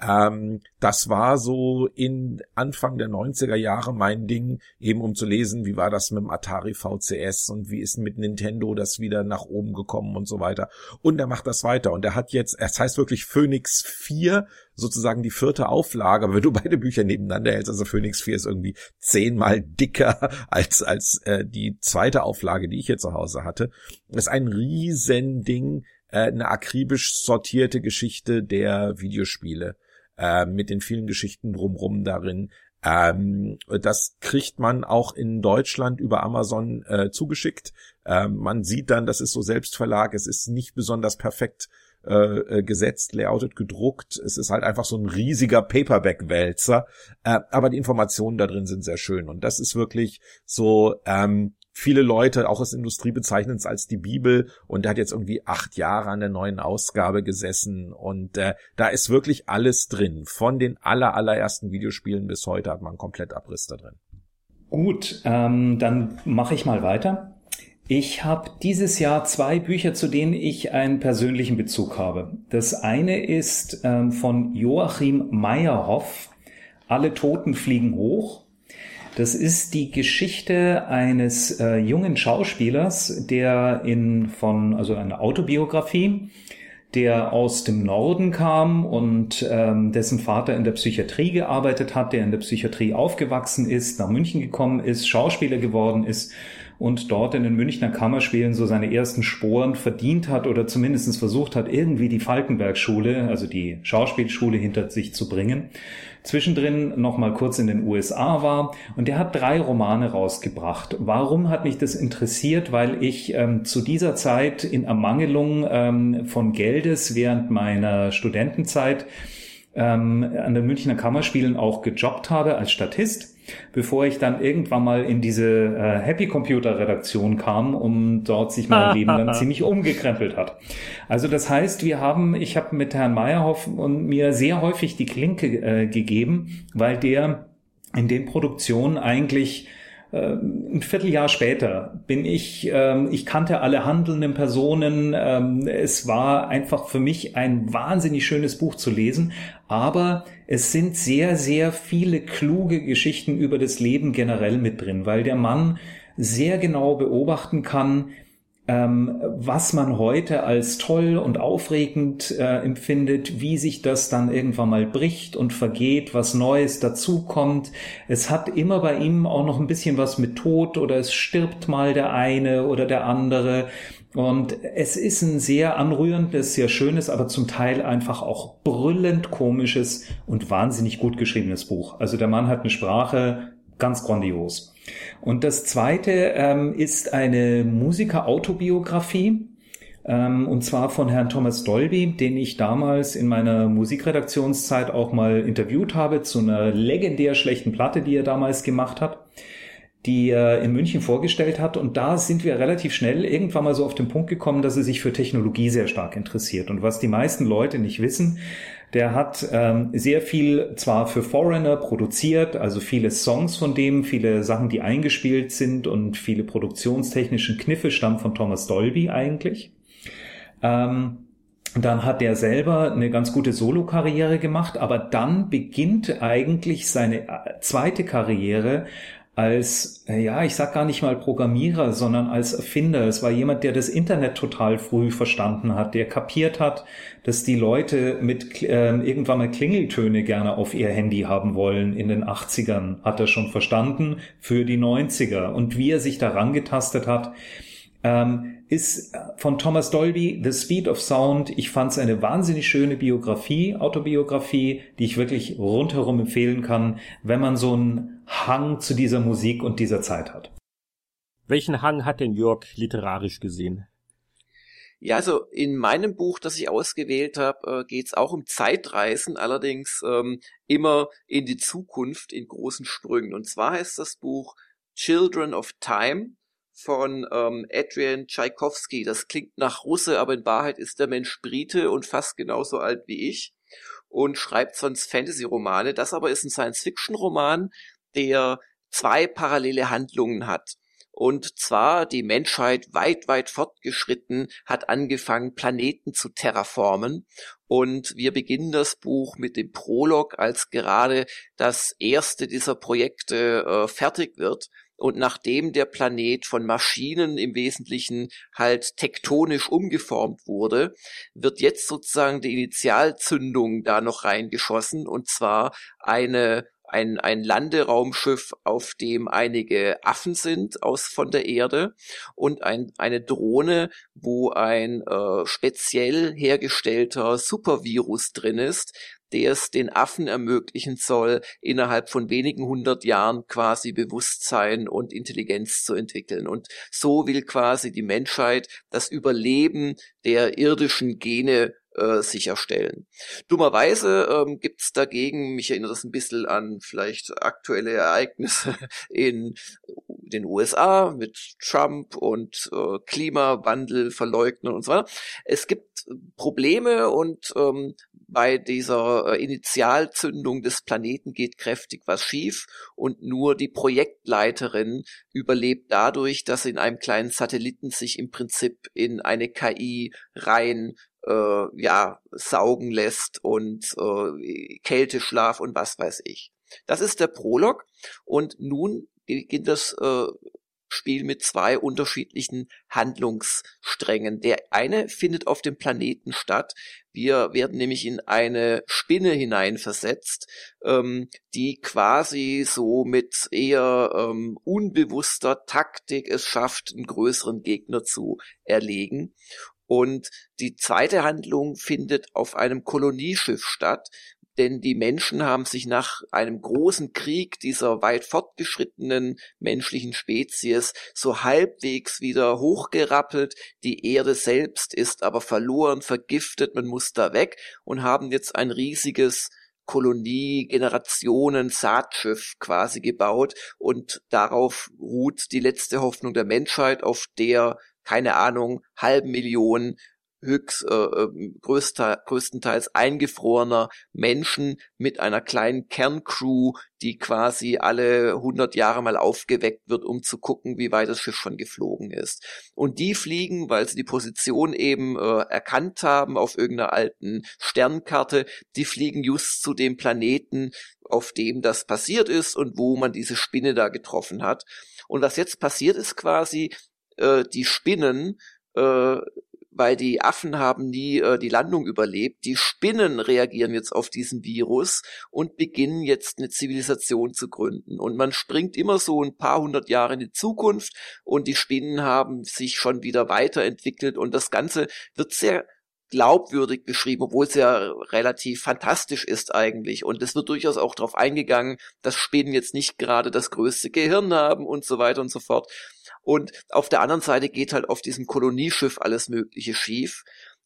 Ähm, das war so in Anfang der 90er Jahre mein Ding, eben um zu lesen, wie war das mit dem Atari VCS und wie ist mit Nintendo das wieder nach oben gekommen und so weiter. Und er macht das weiter und er hat jetzt, es heißt wirklich Phoenix 4, sozusagen die vierte Auflage, aber wenn du beide Bücher nebeneinander hältst, also Phoenix 4 ist irgendwie zehnmal dicker als, als äh, die zweite Auflage, die ich hier zu Hause hatte. Das ist ein Riesending äh, eine akribisch sortierte Geschichte der Videospiele äh, mit den vielen Geschichten drumrum darin. Ähm, das kriegt man auch in Deutschland über Amazon äh, zugeschickt. Ähm, man sieht dann, das ist so Selbstverlag, es ist nicht besonders perfekt äh, äh, gesetzt, layoutet, gedruckt. Es ist halt einfach so ein riesiger Paperback-Wälzer. Äh, aber die Informationen da drin sind sehr schön. Und das ist wirklich so, ähm, viele Leute, auch aus Industrie, bezeichnen es als die Bibel und er hat jetzt irgendwie acht Jahre an der neuen Ausgabe gesessen und äh, da ist wirklich alles drin. Von den aller, allerersten Videospielen bis heute hat man einen Komplettabriss da drin.
Gut, ähm, dann mache ich mal weiter. Ich habe dieses Jahr zwei Bücher, zu denen ich einen persönlichen Bezug habe. Das eine ist ähm, von Joachim Meyerhoff, Alle Toten fliegen hoch. Das ist die Geschichte eines äh, jungen Schauspielers, der in von, also eine Autobiografie, der aus dem Norden kam und ähm, dessen Vater in der Psychiatrie gearbeitet hat, der in der Psychiatrie aufgewachsen ist, nach München gekommen ist, Schauspieler geworden ist und dort in den Münchner Kammerspielen so seine ersten Sporen verdient hat oder zumindest versucht hat, irgendwie die Falkenberg-Schule, also die Schauspielschule hinter sich zu bringen. Zwischendrin noch mal kurz in den USA war und der hat drei Romane rausgebracht. Warum hat mich das interessiert? Weil ich ähm, zu dieser Zeit in Ermangelung ähm, von Geldes während meiner Studentenzeit ähm, an den Münchner Kammerspielen auch gejobbt habe als Statist bevor ich dann irgendwann mal in diese äh, Happy Computer Redaktion kam, um dort sich mein Leben dann (laughs) ziemlich umgekrempelt hat. Also das heißt, wir haben, ich habe mit Herrn Meyerhoff und mir sehr häufig die Klinke äh, gegeben, weil der in den Produktionen eigentlich ein Vierteljahr später bin ich, ähm, ich kannte alle handelnden Personen. Ähm, es war einfach für mich ein wahnsinnig schönes Buch zu lesen, aber es sind sehr, sehr viele kluge Geschichten über das Leben generell mit drin, weil der Mann sehr genau beobachten kann, ähm, was man heute als toll und aufregend äh, empfindet, wie sich das dann irgendwann mal bricht und vergeht, was Neues dazukommt. Es hat immer bei ihm auch noch ein bisschen was mit Tod oder es stirbt mal der eine oder der andere. Und es ist ein sehr anrührendes, sehr schönes, aber zum Teil einfach auch brüllend komisches und wahnsinnig gut geschriebenes Buch. Also der Mann hat eine Sprache ganz grandios. Und das zweite ähm, ist eine Musiker-Autobiografie. Ähm, und zwar von Herrn Thomas Dolby, den ich damals in meiner Musikredaktionszeit auch mal interviewt habe zu einer legendär schlechten Platte, die er damals gemacht hat die er in München vorgestellt hat. Und da sind wir relativ schnell irgendwann mal so auf den Punkt gekommen, dass er sich für Technologie sehr stark interessiert. Und was die meisten Leute nicht wissen, der hat ähm, sehr viel zwar für Foreigner produziert, also viele Songs von dem, viele Sachen, die eingespielt sind und viele produktionstechnischen Kniffe stammen von Thomas Dolby eigentlich. Ähm, dann hat er selber eine ganz gute Solo-Karriere gemacht, aber dann beginnt eigentlich seine äh, zweite Karriere als, äh, ja, ich sag gar nicht mal Programmierer, sondern als Erfinder. Es war jemand, der das Internet total früh verstanden hat, der kapiert hat, dass die Leute mit äh, irgendwann mal Klingeltöne gerne auf ihr Handy haben wollen. In den 80ern hat er schon verstanden für die 90er. Und wie er sich daran getastet hat, ähm, ist von Thomas Dolby The Speed of Sound. Ich fand es eine wahnsinnig schöne Biografie, Autobiografie, die ich wirklich rundherum empfehlen kann, wenn man so einen Hang zu dieser Musik und dieser Zeit hat.
Welchen Hang hat denn Jörg literarisch gesehen?
Ja, also in meinem Buch, das ich ausgewählt habe, äh, geht es auch um Zeitreisen, allerdings ähm, immer in die Zukunft in großen Sprüngen. Und zwar heißt das Buch Children of Time von ähm, Adrian Tchaikovsky. Das klingt nach Russe, aber in Wahrheit ist der Mensch Brite und fast genauso alt wie ich und schreibt sonst Fantasy-Romane. Das aber ist ein Science-Fiction-Roman, der zwei parallele Handlungen hat. Und zwar die Menschheit weit, weit fortgeschritten hat angefangen, Planeten zu terraformen. Und wir beginnen das Buch mit dem Prolog, als gerade das erste dieser Projekte äh, fertig wird. Und nachdem der Planet von Maschinen im Wesentlichen halt tektonisch umgeformt wurde, wird jetzt sozusagen die Initialzündung da noch reingeschossen und zwar eine ein, ein Landeraumschiff, auf dem einige Affen sind aus von der Erde und ein, eine Drohne, wo ein äh, speziell hergestellter Supervirus drin ist, der es den Affen ermöglichen soll, innerhalb von wenigen hundert Jahren quasi Bewusstsein und Intelligenz zu entwickeln. Und so will quasi die Menschheit das Überleben der irdischen Gene äh, sicherstellen. Dummerweise ähm, gibt es dagegen, mich erinnert das ein bisschen an vielleicht aktuelle Ereignisse (laughs) in den USA mit Trump und äh, Klimawandel verleugnen und so weiter. Es gibt Probleme und ähm, bei dieser äh, Initialzündung des Planeten geht kräftig was schief und nur die Projektleiterin überlebt dadurch, dass sie in einem kleinen Satelliten sich im Prinzip in eine KI rein äh, ja saugen lässt und äh, Kälteschlaf und was weiß ich. Das ist der Prolog und nun beginnt das äh, Spiel mit zwei unterschiedlichen Handlungssträngen. Der eine findet auf dem Planeten statt. Wir werden nämlich in eine Spinne hineinversetzt, ähm, die quasi so mit eher ähm, unbewusster Taktik es schafft, einen größeren Gegner zu erlegen. Und die zweite Handlung findet auf einem Kolonieschiff statt, denn die Menschen haben sich nach einem großen Krieg dieser weit fortgeschrittenen menschlichen Spezies so halbwegs wieder hochgerappelt, die Erde selbst ist aber verloren, vergiftet, man muss da weg und haben jetzt ein riesiges Kolonie, Generationen, Saatschiff quasi gebaut. Und darauf ruht die letzte Hoffnung der Menschheit, auf der keine Ahnung, halben Millionen höchst äh, äh, größter, größtenteils eingefrorener Menschen mit einer kleinen Kerncrew, die quasi alle 100 Jahre mal aufgeweckt wird, um zu gucken, wie weit das Schiff schon geflogen ist. Und die fliegen, weil sie die Position eben äh, erkannt haben auf irgendeiner alten Sternkarte, die fliegen just zu dem Planeten, auf dem das passiert ist und wo man diese Spinne da getroffen hat. Und was jetzt passiert ist quasi, äh, die Spinnen äh, weil die Affen haben nie äh, die Landung überlebt. Die Spinnen reagieren jetzt auf diesen Virus und beginnen jetzt eine Zivilisation zu gründen. Und man springt immer so ein paar hundert Jahre in die Zukunft und die Spinnen haben sich schon wieder weiterentwickelt und das Ganze wird sehr glaubwürdig beschrieben, obwohl es ja relativ fantastisch ist eigentlich. Und es wird durchaus auch darauf eingegangen, dass Spinnen jetzt nicht gerade das größte Gehirn haben und so weiter und so fort. Und auf der anderen Seite geht halt auf diesem Kolonieschiff alles Mögliche schief.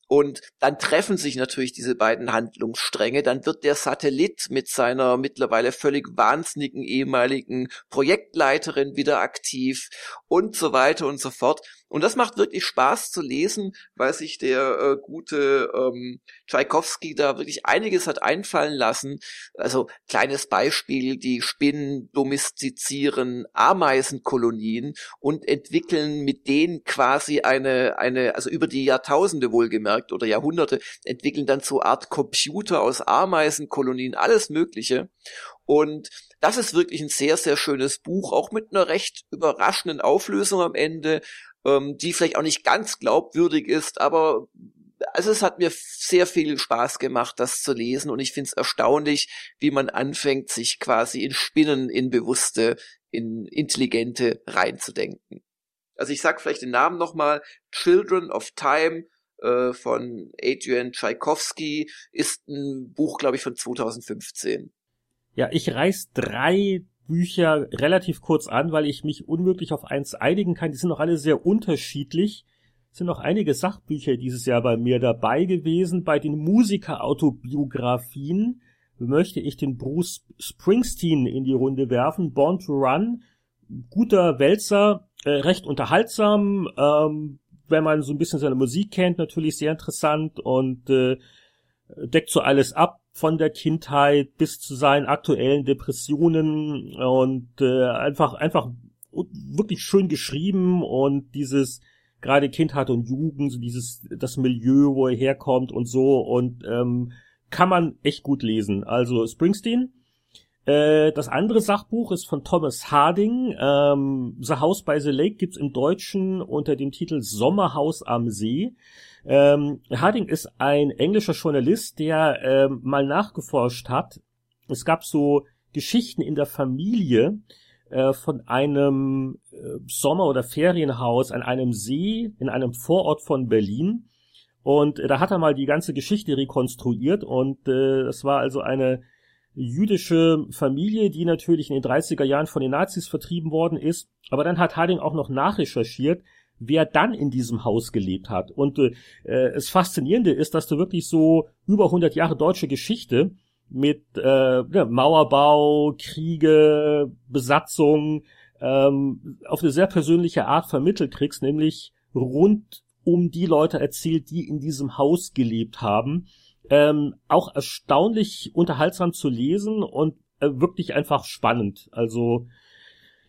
Und dann treffen sich natürlich diese beiden Handlungsstränge. Dann wird der Satellit mit seiner mittlerweile völlig wahnsinnigen ehemaligen Projektleiterin wieder aktiv und so weiter und so fort. Und das macht wirklich Spaß zu lesen, weil sich der äh, gute ähm, Tchaikovsky da wirklich einiges hat einfallen lassen. Also kleines Beispiel, die Spinnen domestizieren Ameisenkolonien und entwickeln mit denen quasi eine, eine, also über die Jahrtausende wohlgemerkt oder Jahrhunderte, entwickeln dann so Art Computer aus Ameisenkolonien, alles Mögliche. Und das ist wirklich ein sehr, sehr schönes Buch, auch mit einer recht überraschenden Auflösung am Ende ähm, die vielleicht auch nicht ganz glaubwürdig ist, aber also es hat mir sehr viel Spaß gemacht, das zu lesen und ich finde es erstaunlich, wie man anfängt, sich quasi in Spinnen, in bewusste, in intelligente reinzudenken. Also ich sag vielleicht den Namen nochmal, Children of Time äh, von Adrian Tchaikovsky ist ein Buch, glaube ich, von 2015.
Ja, ich reiß drei Bücher relativ kurz an, weil ich mich unmöglich auf eins einigen kann. Die sind noch alle sehr unterschiedlich. Es sind noch einige Sachbücher dieses Jahr bei mir dabei gewesen. Bei den Musikerautobiografien möchte ich den Bruce Springsteen in die Runde werfen. Born to Run, guter Wälzer, äh, recht unterhaltsam. Ähm, wenn man so ein bisschen seine Musik kennt, natürlich sehr interessant und äh, deckt so alles ab von der Kindheit bis zu seinen aktuellen Depressionen und äh, einfach einfach wirklich schön geschrieben und dieses gerade Kindheit und Jugend, so dieses das Milieu, wo er herkommt und so und ähm, kann man echt gut lesen. Also Springsteen. Äh, das andere Sachbuch ist von Thomas Harding. Ähm, the House by the Lake gibt's im Deutschen unter dem Titel Sommerhaus am See. Ähm, Harding ist ein englischer Journalist, der ähm, mal nachgeforscht hat. Es gab so Geschichten in der Familie äh, von einem äh, Sommer- oder Ferienhaus an einem See in einem Vorort von Berlin. Und äh, da hat er mal die ganze Geschichte rekonstruiert und äh, es war also eine jüdische Familie, die natürlich in den 30er Jahren von den Nazis vertrieben worden ist. Aber dann hat Harding auch noch nachrecherchiert, wer dann in diesem Haus gelebt hat. Und äh, das Faszinierende ist, dass du wirklich so über 100 Jahre deutsche Geschichte mit äh, Mauerbau, Kriege, Besatzung ähm, auf eine sehr persönliche Art vermittelt kriegst, nämlich rund um die Leute erzählt, die in diesem Haus gelebt haben. Ähm, auch erstaunlich unterhaltsam zu lesen und äh, wirklich einfach spannend. Also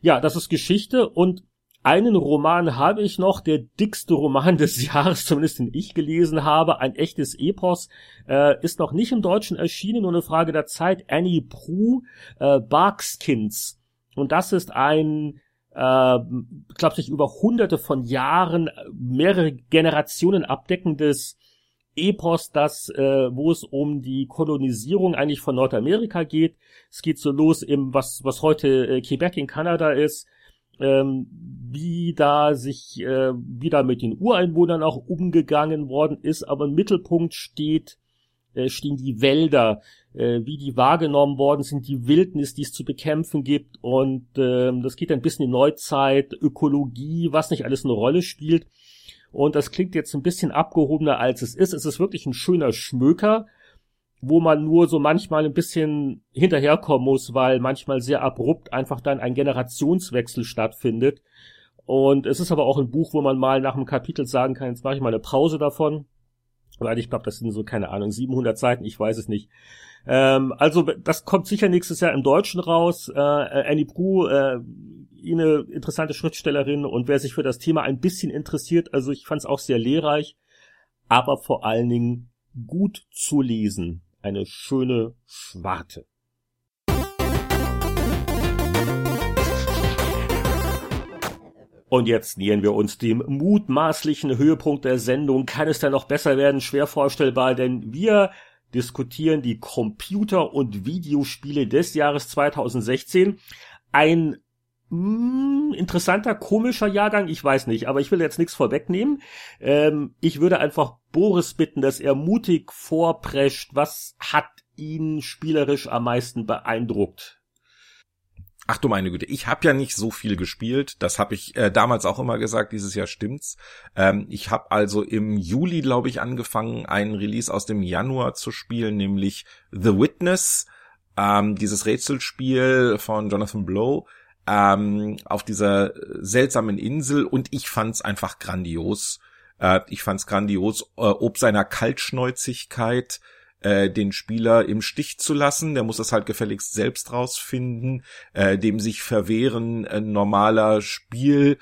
ja, das ist Geschichte und einen Roman habe ich noch, der dickste Roman (laughs) des Jahres, zumindest den ich gelesen habe, ein echtes Epos, äh, ist noch nicht im Deutschen erschienen, nur eine Frage der Zeit. Annie Prue, äh, Barkskins. Und das ist ein, äh, glaube ich, über hunderte von Jahren, mehrere Generationen abdeckendes Epos, das, äh, wo es um die Kolonisierung eigentlich von Nordamerika geht. Es geht so los im, was, was heute äh, Quebec in Kanada ist, ähm, wie da sich äh, wieder mit den Ureinwohnern auch umgegangen worden ist, aber im Mittelpunkt steht äh, stehen die Wälder, äh, wie die wahrgenommen worden sind, die Wildnis, die es zu bekämpfen gibt und äh, das geht ein bisschen in Neuzeit, Ökologie, was nicht alles eine Rolle spielt. Und das klingt jetzt ein bisschen abgehobener als es ist. Es ist wirklich ein schöner Schmöker, wo man nur so manchmal ein bisschen hinterherkommen muss, weil manchmal sehr abrupt einfach dann ein Generationswechsel stattfindet. Und es ist aber auch ein Buch, wo man mal nach einem Kapitel sagen kann, jetzt mache ich mal eine Pause davon. Weil ich glaube, das sind so, keine Ahnung, 700 Seiten, ich weiß es nicht. Ähm, also das kommt sicher nächstes Jahr im Deutschen raus. Äh, Annie Bru, äh, eine interessante Schriftstellerin und wer sich für das Thema ein bisschen interessiert, also ich fand es auch sehr lehrreich, aber vor allen Dingen gut zu lesen eine schöne Schwarte. Und jetzt nähern wir uns dem mutmaßlichen Höhepunkt der Sendung. Kann es da noch besser werden? Schwer vorstellbar, denn wir diskutieren die Computer- und Videospiele des Jahres 2016. Ein hm, interessanter, komischer Jahrgang, ich weiß nicht, aber ich will jetzt nichts vorwegnehmen. Ähm, ich würde einfach Boris bitten, dass er mutig vorprescht. Was hat ihn spielerisch am meisten beeindruckt?
Ach du meine Güte, ich habe ja nicht so viel gespielt. Das habe ich äh, damals auch immer gesagt. Dieses Jahr stimmt's. Ähm, ich habe also im Juli, glaube ich, angefangen, einen Release aus dem Januar zu spielen, nämlich The Witness, ähm, dieses Rätselspiel von Jonathan Blow ähm, auf dieser seltsamen Insel und ich fand's einfach grandios. Äh, ich fand's grandios, äh, ob seiner Kaltschnäuzigkeit äh, den Spieler im Stich zu lassen. Der muss das halt gefälligst selbst rausfinden, äh, dem sich verwehren äh, normaler Spiel.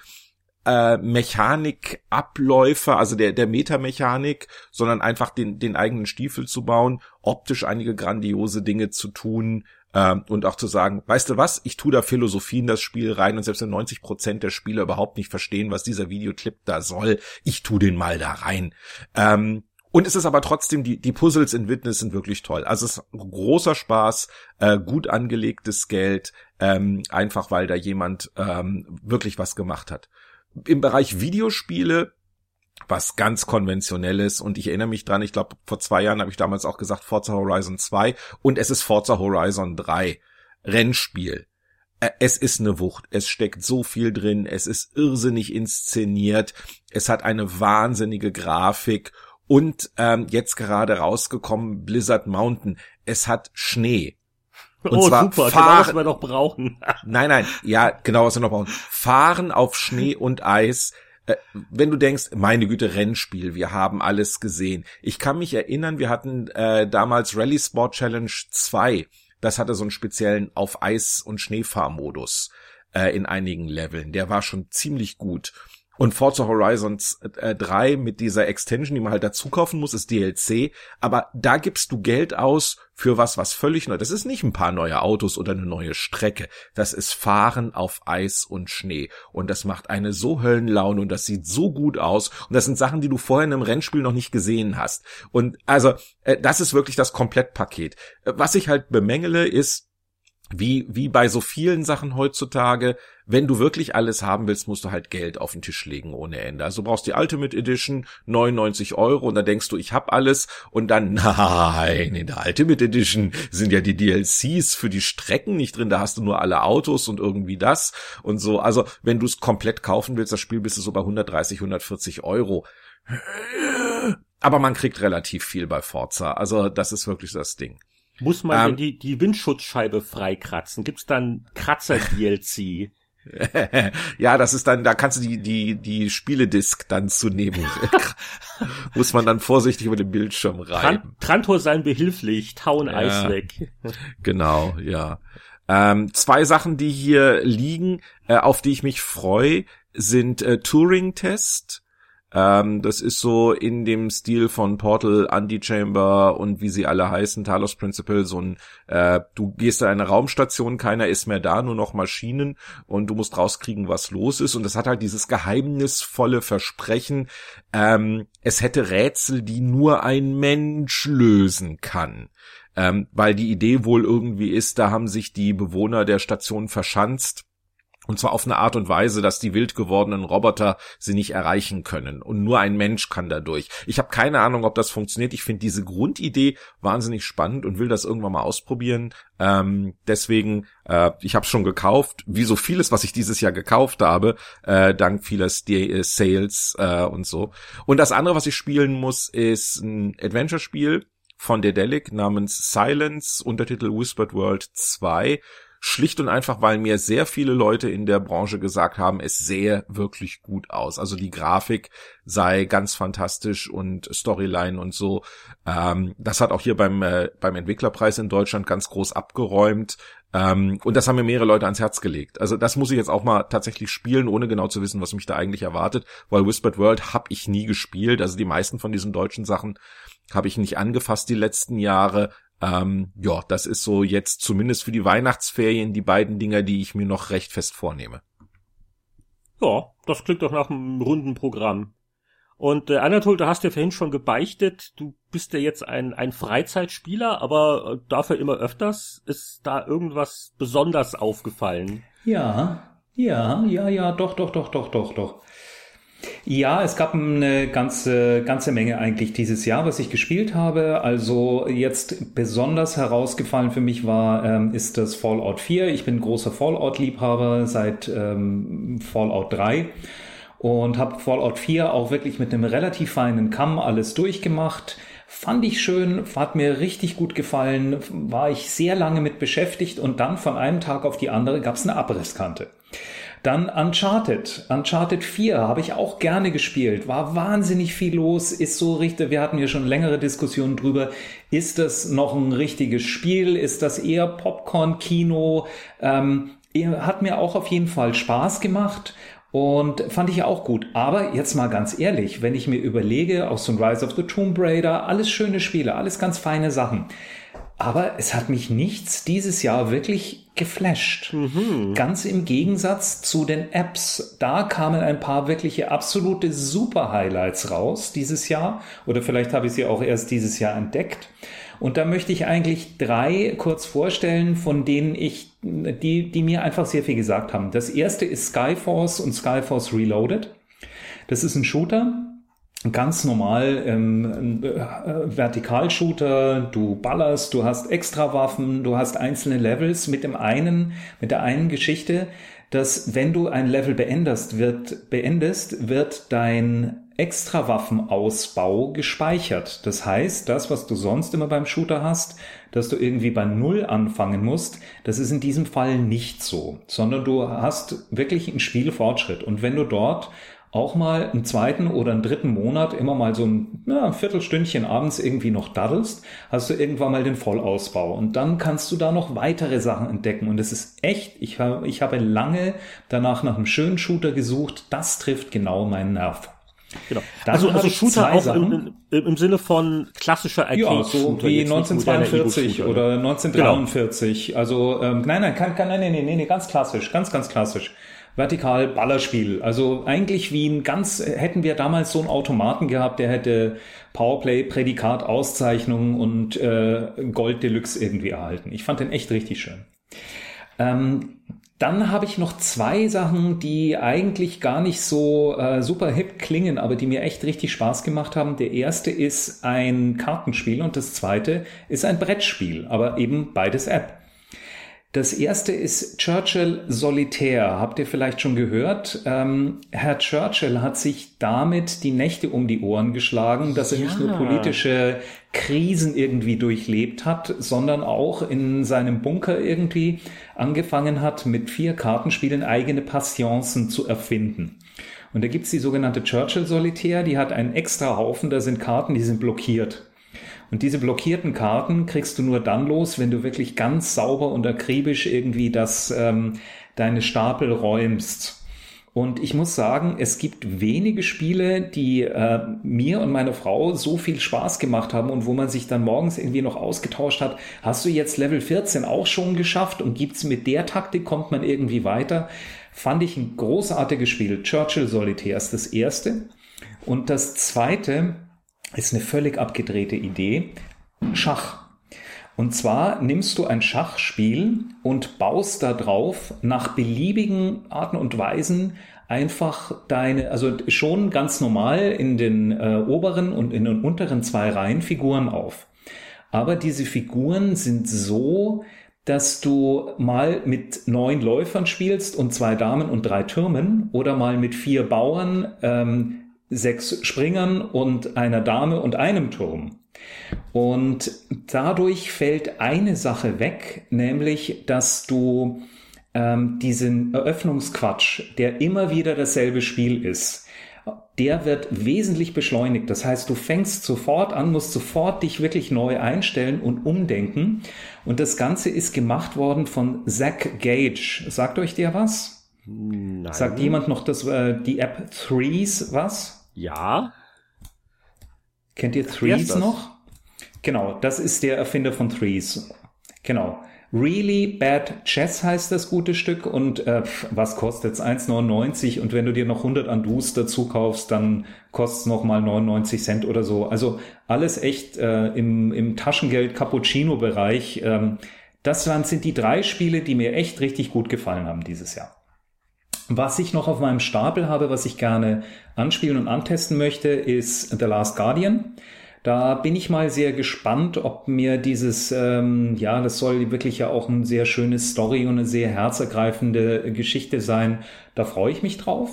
Äh, Mechanik, Abläufe, also der, der Metamechanik, sondern einfach den, den eigenen Stiefel zu bauen, optisch einige grandiose Dinge zu tun, ähm, und auch zu sagen, weißt du was, ich tue da Philosophie in das Spiel rein und selbst wenn 90 Prozent der Spieler überhaupt nicht verstehen, was dieser Videoclip da soll, ich tu den mal da rein. Ähm, und es ist aber trotzdem, die, die Puzzles in Witness sind wirklich toll. Also es ist großer Spaß, äh, gut angelegtes Geld, ähm, einfach weil da jemand ähm, wirklich was gemacht hat. Im Bereich Videospiele was ganz konventionelles. Und ich erinnere mich dran, ich glaube vor zwei Jahren habe ich damals auch gesagt Forza Horizon 2 und es ist Forza Horizon 3 Rennspiel. Es ist eine Wucht, es steckt so viel drin, es ist irrsinnig inszeniert, es hat eine wahnsinnige Grafik. Und ähm, jetzt gerade rausgekommen Blizzard Mountain, es hat Schnee.
Und oh, zwar super, fahren, genau, was wir noch brauchen.
nein, nein, ja, genau, was wir noch brauchen. Fahren auf Schnee und Eis wenn du denkst, meine Güte, Rennspiel, wir haben alles gesehen. Ich kann mich erinnern, wir hatten äh, damals Rally Sport Challenge 2. Das hatte so einen speziellen auf Eis- und Schneefahrmodus äh, in einigen Leveln. Der war schon ziemlich gut. Und Forza Horizon 3 äh, mit dieser Extension, die man halt dazu kaufen muss, ist DLC. Aber da gibst du Geld aus für was, was völlig neu. Das ist nicht ein paar neue Autos oder eine neue Strecke. Das ist Fahren auf Eis und Schnee. Und das macht eine so Höllenlaune und das sieht so gut aus. Und das sind Sachen, die du vorher in einem Rennspiel noch nicht gesehen hast. Und also, äh, das ist wirklich das Komplettpaket. Äh, was ich halt bemängele, ist, wie, wie bei so vielen Sachen heutzutage, wenn du wirklich alles haben willst, musst du halt Geld auf den Tisch legen ohne Ende. Also du brauchst die Ultimate Edition, 99 Euro, und dann denkst du, ich hab alles, und dann, (laughs) nein, in der Ultimate Edition sind ja die DLCs für die Strecken nicht drin, da hast du nur alle Autos und irgendwie das und so. Also wenn du es komplett kaufen willst, das Spiel bist du so bei 130, 140 Euro. Aber man kriegt relativ viel bei Forza. Also das ist wirklich das Ding.
Muss man ähm, die, die Windschutzscheibe freikratzen? Gibt's dann Kratzer-DLC? (laughs)
ja, das ist dann, da kannst du die, die, die Spieledisk dann zu nehmen. (laughs) Muss man dann vorsichtig über den Bildschirm reiben.
Trantor sein behilflich, tauen ja, Eis weg.
genau, ja. Ähm, zwei Sachen, die hier liegen, äh, auf die ich mich freue, sind äh, Turing-Test ähm, das ist so in dem Stil von Portal, Anti-Chamber und wie sie alle heißen, Talos Principle, so ein, äh, du gehst in eine Raumstation, keiner ist mehr da, nur noch Maschinen und du musst rauskriegen, was los ist. Und das hat halt dieses geheimnisvolle Versprechen, ähm, es hätte Rätsel, die nur ein Mensch lösen kann. Ähm, weil die Idee wohl irgendwie ist, da haben sich die Bewohner der Station verschanzt und zwar auf eine Art und Weise, dass die wild gewordenen Roboter sie nicht erreichen können. Und nur ein Mensch kann dadurch. Ich habe keine Ahnung, ob das funktioniert. Ich finde diese Grundidee wahnsinnig spannend und will das irgendwann mal ausprobieren. Ähm, deswegen, äh, ich habe schon gekauft, wie so vieles, was ich dieses Jahr gekauft habe, äh, dank vieler äh, Sales äh, und so. Und das andere, was ich spielen muss, ist ein Adventure-Spiel von Dedelic namens Silence, Untertitel Whispered World 2 Schlicht und einfach, weil mir sehr viele Leute in der Branche gesagt haben, es sähe wirklich gut aus. Also die Grafik sei ganz fantastisch und Storyline und so. Ähm, das hat auch hier beim, äh, beim Entwicklerpreis in Deutschland ganz groß abgeräumt. Ähm, und das haben mir mehrere Leute ans Herz gelegt. Also das muss ich jetzt auch mal tatsächlich spielen, ohne genau zu wissen, was mich da eigentlich erwartet, weil Whispered World habe ich nie gespielt. Also die meisten von diesen deutschen Sachen habe ich nicht angefasst die letzten Jahre. Ähm, ja, das ist so jetzt zumindest für die Weihnachtsferien die beiden Dinger, die ich mir noch recht fest vornehme.
Ja, das klingt doch nach einem runden Programm. Und äh, Anatol, du hast ja vorhin schon gebeichtet, du bist ja jetzt ein, ein Freizeitspieler, aber äh, dafür immer öfters. Ist da irgendwas besonders aufgefallen?
Ja, ja, ja, ja, doch, doch, doch, doch, doch, doch. Ja, es gab eine ganze, ganze Menge eigentlich dieses Jahr, was ich gespielt habe. Also jetzt besonders herausgefallen für mich war, ähm, ist das Fallout 4. Ich bin großer Fallout-Liebhaber seit ähm, Fallout 3 und habe Fallout 4 auch wirklich mit einem relativ feinen Kamm alles durchgemacht. Fand ich schön, hat mir richtig gut gefallen, war ich sehr lange mit beschäftigt und dann von einem Tag auf die andere gab es eine Abrisskante. Dann Uncharted. Uncharted 4 habe ich auch gerne gespielt. War wahnsinnig viel los. Ist so richtig, wir hatten hier schon längere Diskussionen drüber. Ist das noch ein richtiges Spiel? Ist das eher Popcorn-Kino? Ähm, hat mir auch auf jeden Fall Spaß gemacht. Und fand ich auch gut. Aber jetzt mal ganz ehrlich, wenn ich mir überlege, auch so ein Rise of the Tomb Raider, alles schöne Spiele, alles ganz feine Sachen. Aber es hat mich nichts dieses Jahr wirklich geflasht. Mhm. Ganz im Gegensatz zu den Apps. Da kamen ein paar wirkliche absolute Super-Highlights raus dieses Jahr. Oder vielleicht habe ich sie auch erst dieses Jahr entdeckt. Und da möchte ich eigentlich drei kurz vorstellen, von denen ich, die, die mir einfach sehr viel gesagt haben. Das erste ist Skyforce und Skyforce Reloaded. Das ist ein Shooter, ganz normal ähm, äh, Vertikalshooter, du ballerst, du hast extra Waffen, du hast einzelne Levels mit dem einen, mit der einen Geschichte, dass wenn du ein Level beendest, wird, beendest, wird dein Extrawaffenausbau gespeichert. Das heißt, das, was du sonst immer beim Shooter hast, dass du irgendwie bei Null anfangen musst, das ist in diesem Fall nicht so, sondern du hast wirklich einen Spielfortschritt. Und wenn du dort auch mal einen zweiten oder einen dritten Monat immer mal so ein, ja, ein Viertelstündchen abends irgendwie noch daddelst, hast du irgendwann mal den Vollausbau. Und dann kannst du da noch weitere Sachen entdecken. Und es ist echt, ich, habe ich habe lange danach nach einem schönen Shooter gesucht. Das trifft genau meinen Nerv.
Genau. Dann also, also Shooter auch im, im, im, Sinne von klassischer
Arcade Ja, so wie 1942 oder 1943. Genau. Also ähm, nein, nein, kein, kein, nein, nein, nein, nein, ganz klassisch, ganz, ganz klassisch vertikal Ballerspiel. Also eigentlich wie ein ganz, hätten wir damals so einen Automaten gehabt, der hätte Powerplay, Prädikat, Auszeichnung und äh, Gold Deluxe irgendwie erhalten. Ich fand den echt richtig schön. Ähm, dann habe ich noch zwei Sachen, die eigentlich gar nicht so äh, super hip klingen, aber die mir echt richtig Spaß gemacht haben. Der erste ist ein Kartenspiel und das zweite ist ein Brettspiel, aber eben beides App. Das erste ist Churchill Solitär. Habt ihr vielleicht schon gehört? Ähm, Herr Churchill hat sich damit die Nächte um die Ohren geschlagen, dass er ja. nicht nur politische Krisen irgendwie durchlebt hat, sondern auch in seinem Bunker irgendwie angefangen hat, mit vier Kartenspielen eigene Passionsen zu erfinden. Und da gibt's die sogenannte Churchill Solitär, die hat einen extra Haufen, da sind Karten, die sind blockiert. Und diese blockierten Karten kriegst du nur dann los, wenn du wirklich ganz sauber und akribisch irgendwie das, ähm, deine Stapel räumst. Und ich muss sagen, es gibt wenige Spiele, die äh, mir und meiner Frau so viel Spaß gemacht haben und wo man sich dann morgens irgendwie noch ausgetauscht hat. Hast du jetzt Level 14 auch schon geschafft und gibt's mit der Taktik kommt man irgendwie weiter? Fand ich ein großartiges Spiel. Churchill Solitaire ist das erste. Und das zweite, ist eine völlig abgedrehte Idee. Schach. Und zwar nimmst du ein Schachspiel und baust da drauf nach beliebigen Arten und Weisen einfach deine, also schon ganz normal in den äh, oberen und in den unteren zwei Reihen Figuren auf. Aber diese Figuren sind so, dass du mal mit neun Läufern spielst und zwei Damen und drei Türmen oder mal mit vier Bauern ähm, sechs Springern und einer Dame und einem Turm. Und dadurch fällt eine Sache weg, nämlich, dass du ähm, diesen Eröffnungsquatsch, der immer wieder dasselbe Spiel ist, der wird wesentlich beschleunigt. Das heißt, du fängst sofort an, musst sofort dich wirklich neu einstellen und umdenken. Und das Ganze ist gemacht worden von Zach Gage. Sagt euch der was? Nein. Sagt jemand noch das, äh, die App Threes was?
Ja.
Kennt ihr Threes noch? Genau, das ist der Erfinder von Threes. Genau. Really Bad Chess heißt das gute Stück und äh, was kostet es? 1,99 und wenn du dir noch 100 Andus dazu kaufst, dann kostet es nochmal 99 Cent oder so. Also alles echt äh, im, im Taschengeld Cappuccino-Bereich. Ähm, das waren, sind die drei Spiele, die mir echt richtig gut gefallen haben dieses Jahr. Was ich noch auf meinem Stapel habe, was ich gerne anspielen und antesten möchte, ist The Last Guardian. Da bin ich mal sehr gespannt, ob mir dieses, ähm, ja, das soll wirklich ja auch ein sehr schönes Story und eine sehr herzergreifende Geschichte sein. Da freue ich mich drauf.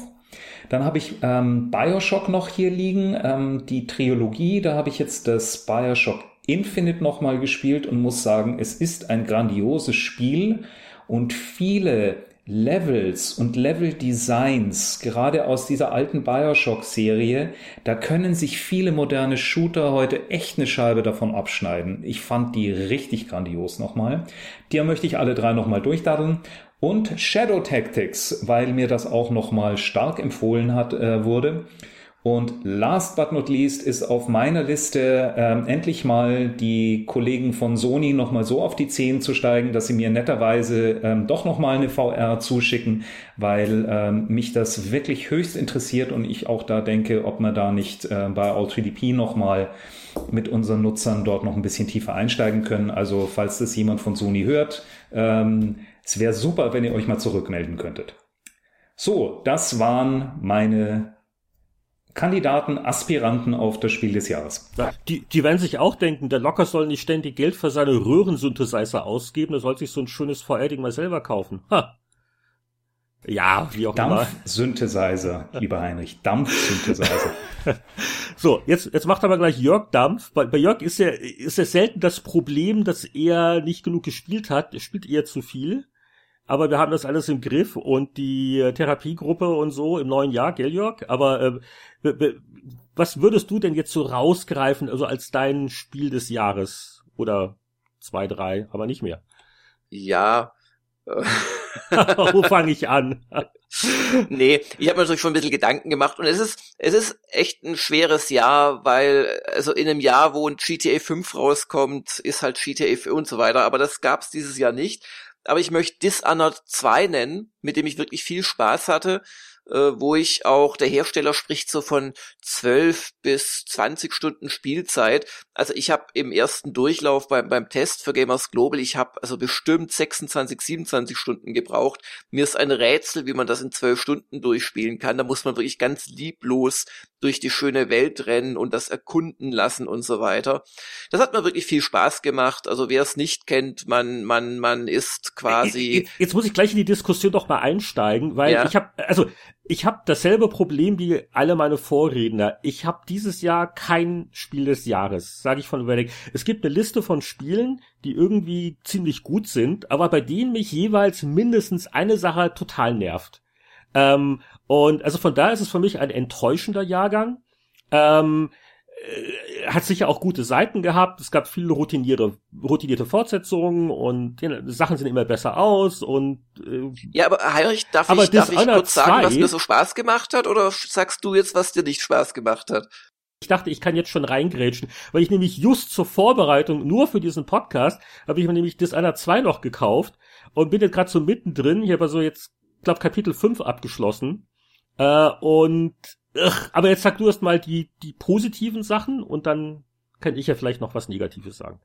Dann habe ich ähm, Bioshock noch hier liegen, ähm, die Trilogie. Da habe ich jetzt das Bioshock Infinite nochmal gespielt und muss sagen, es ist ein grandioses Spiel und viele Levels und Level-Designs, gerade aus dieser alten Bioshock-Serie, da können sich viele moderne Shooter heute echt eine Scheibe davon abschneiden. Ich fand die richtig grandios nochmal. Die möchte ich alle drei nochmal durchdaddeln. Und Shadow Tactics, weil mir das auch nochmal stark empfohlen hat, äh, wurde. Und last but not least ist auf meiner Liste ähm, endlich mal die Kollegen von Sony nochmal so auf die Zehen zu steigen, dass sie mir netterweise ähm, doch nochmal eine VR zuschicken, weil ähm, mich das wirklich höchst interessiert und ich auch da denke, ob man da nicht äh, bei All3DP nochmal mit unseren Nutzern dort noch ein bisschen tiefer einsteigen können. Also falls das jemand von Sony hört, ähm, es wäre super, wenn ihr euch mal zurückmelden könntet. So, das waren meine Kandidaten, Aspiranten auf das Spiel des Jahres.
Ja, die, die werden sich auch denken, der Locker soll nicht ständig Geld für seine Röhrensynthesizer ausgeben, er soll sich so ein schönes VR-Ding mal selber kaufen. Ha. Ja, wie auch
immer. Dampf-Synthesizer, lieber Heinrich, Dampf-Synthesizer. (laughs)
so, jetzt, jetzt macht aber gleich Jörg Dampf. Bei, bei Jörg ist ja, ist ja selten das Problem, dass er nicht genug gespielt hat. Er spielt eher zu viel. Aber wir haben das alles im Griff und die Therapiegruppe und so im neuen Jahr, gell, Jörg? Aber äh, was würdest du denn jetzt so rausgreifen, also als dein Spiel des Jahres? Oder zwei, drei, aber nicht mehr.
Ja. (laughs)
Wo fange ich an? (laughs)
nee, ich habe mir natürlich schon ein bisschen Gedanken gemacht und es ist, es ist echt ein schweres Jahr, weil, also in einem Jahr, wo ein GTA 5 rauskommt, ist halt GTA 5 und so weiter, aber das gab's dieses Jahr nicht. Aber ich möchte Dishonored 2 nennen, mit dem ich wirklich viel Spaß hatte äh, wo ich auch, der Hersteller spricht so von 12 bis 20 Stunden Spielzeit. Also ich habe im ersten Durchlauf beim, beim Test für Gamers Global, ich habe also bestimmt 26, 27 Stunden gebraucht. Mir ist ein Rätsel, wie man das in 12 Stunden durchspielen kann. Da muss man wirklich ganz lieblos durch die schöne Welt rennen und das erkunden lassen und so weiter. Das hat mir wirklich viel Spaß gemacht. Also wer es nicht kennt, man man man ist quasi.
Jetzt, jetzt muss ich gleich in die Diskussion doch mal einsteigen, weil ja. ich habe also ich habe dasselbe Problem wie alle meine Vorredner. Ich habe dieses Jahr kein Spiel des Jahres, sage ich von überlegt. Es gibt eine Liste von Spielen, die irgendwie ziemlich gut sind, aber bei denen mich jeweils mindestens eine Sache total nervt. Ähm, und also von daher ist es für mich ein enttäuschender Jahrgang. Ähm, äh, hat sicher auch gute Seiten gehabt. Es gab viele routinierte, routinierte Fortsetzungen und ja, Sachen sehen immer besser aus und
äh, Ja, aber Heinrich, darf aber ich, darf ich kurz sagen, was mir so Spaß gemacht hat oder sagst du jetzt, was dir nicht Spaß gemacht hat?
Ich dachte, ich kann jetzt schon reingrätschen, weil ich nämlich just zur Vorbereitung nur für diesen Podcast habe ich mir nämlich Dishonored 2 noch gekauft und bin jetzt gerade so mittendrin. Ich habe also jetzt, glaube Kapitel 5 abgeschlossen. Äh, und Ugh, aber jetzt sag du erst mal die, die positiven Sachen und dann kann ich ja vielleicht noch was Negatives sagen.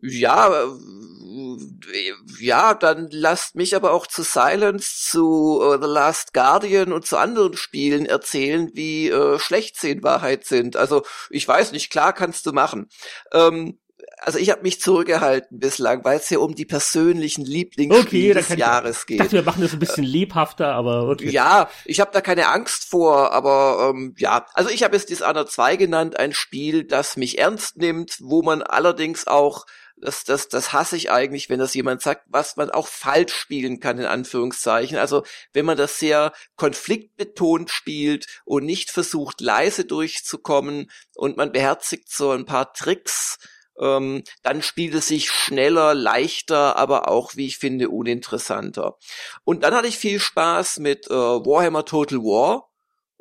Ja, äh, ja, dann lasst mich aber auch zu Silence, zu uh, The Last Guardian und zu anderen Spielen erzählen, wie uh, schlecht sie in Wahrheit sind. Also ich weiß nicht, klar kannst du machen. Ähm, also ich habe mich zurückgehalten bislang, weil es ja um die persönlichen Lieblingsspiele okay, des Jahres geht. Ich
dachte, wir machen das ein bisschen lebhafter, aber okay.
Ja, ich habe da keine Angst vor, aber ähm, ja, also ich habe es Dishonored 2 genannt, ein Spiel, das mich ernst nimmt, wo man allerdings auch das, das, das hasse ich eigentlich, wenn das jemand sagt, was man auch falsch spielen kann, in Anführungszeichen. Also, wenn man das sehr konfliktbetont spielt und nicht versucht, leise durchzukommen und man beherzigt so ein paar Tricks, ähm, dann spielt es sich schneller, leichter, aber auch, wie ich finde, uninteressanter. Und dann hatte ich viel Spaß mit äh, Warhammer Total War.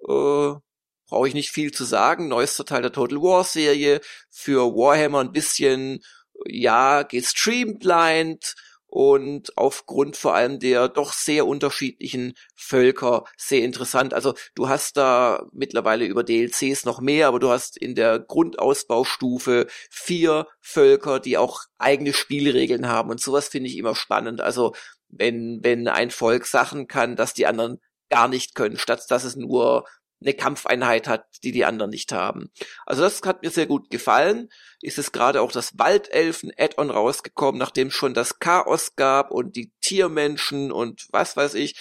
Äh, Brauche ich nicht viel zu sagen. Neuester Teil der Total War Serie. Für Warhammer ein bisschen, ja, gestreamlined und aufgrund vor allem der doch sehr unterschiedlichen Völker sehr interessant. Also du hast da mittlerweile über DLCs noch mehr, aber du hast in der Grundausbaustufe vier Völker, die auch eigene Spielregeln haben und sowas finde ich immer spannend. Also wenn, wenn ein Volk Sachen kann, dass die anderen gar nicht können, statt dass es nur eine Kampfeinheit hat, die die anderen nicht haben. Also das hat mir sehr gut gefallen. Ist es gerade auch das Waldelfen-Add-on rausgekommen, nachdem schon das Chaos gab und die Tiermenschen und was weiß ich.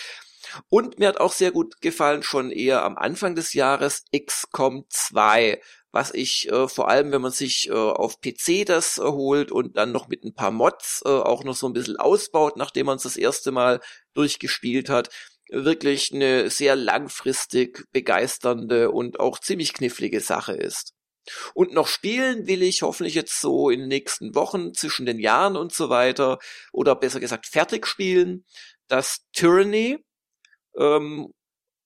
Und mir hat auch sehr gut gefallen, schon eher am Anfang des Jahres, XCOM 2, was ich äh, vor allem, wenn man sich äh, auf PC das erholt und dann noch mit ein paar Mods äh, auch noch so ein bisschen ausbaut, nachdem man es das erste Mal durchgespielt hat, wirklich eine sehr langfristig begeisternde und auch ziemlich knifflige Sache ist. Und noch spielen will ich hoffentlich jetzt so in den nächsten Wochen zwischen den Jahren und so weiter oder besser gesagt fertig spielen. Das Tyranny, ähm,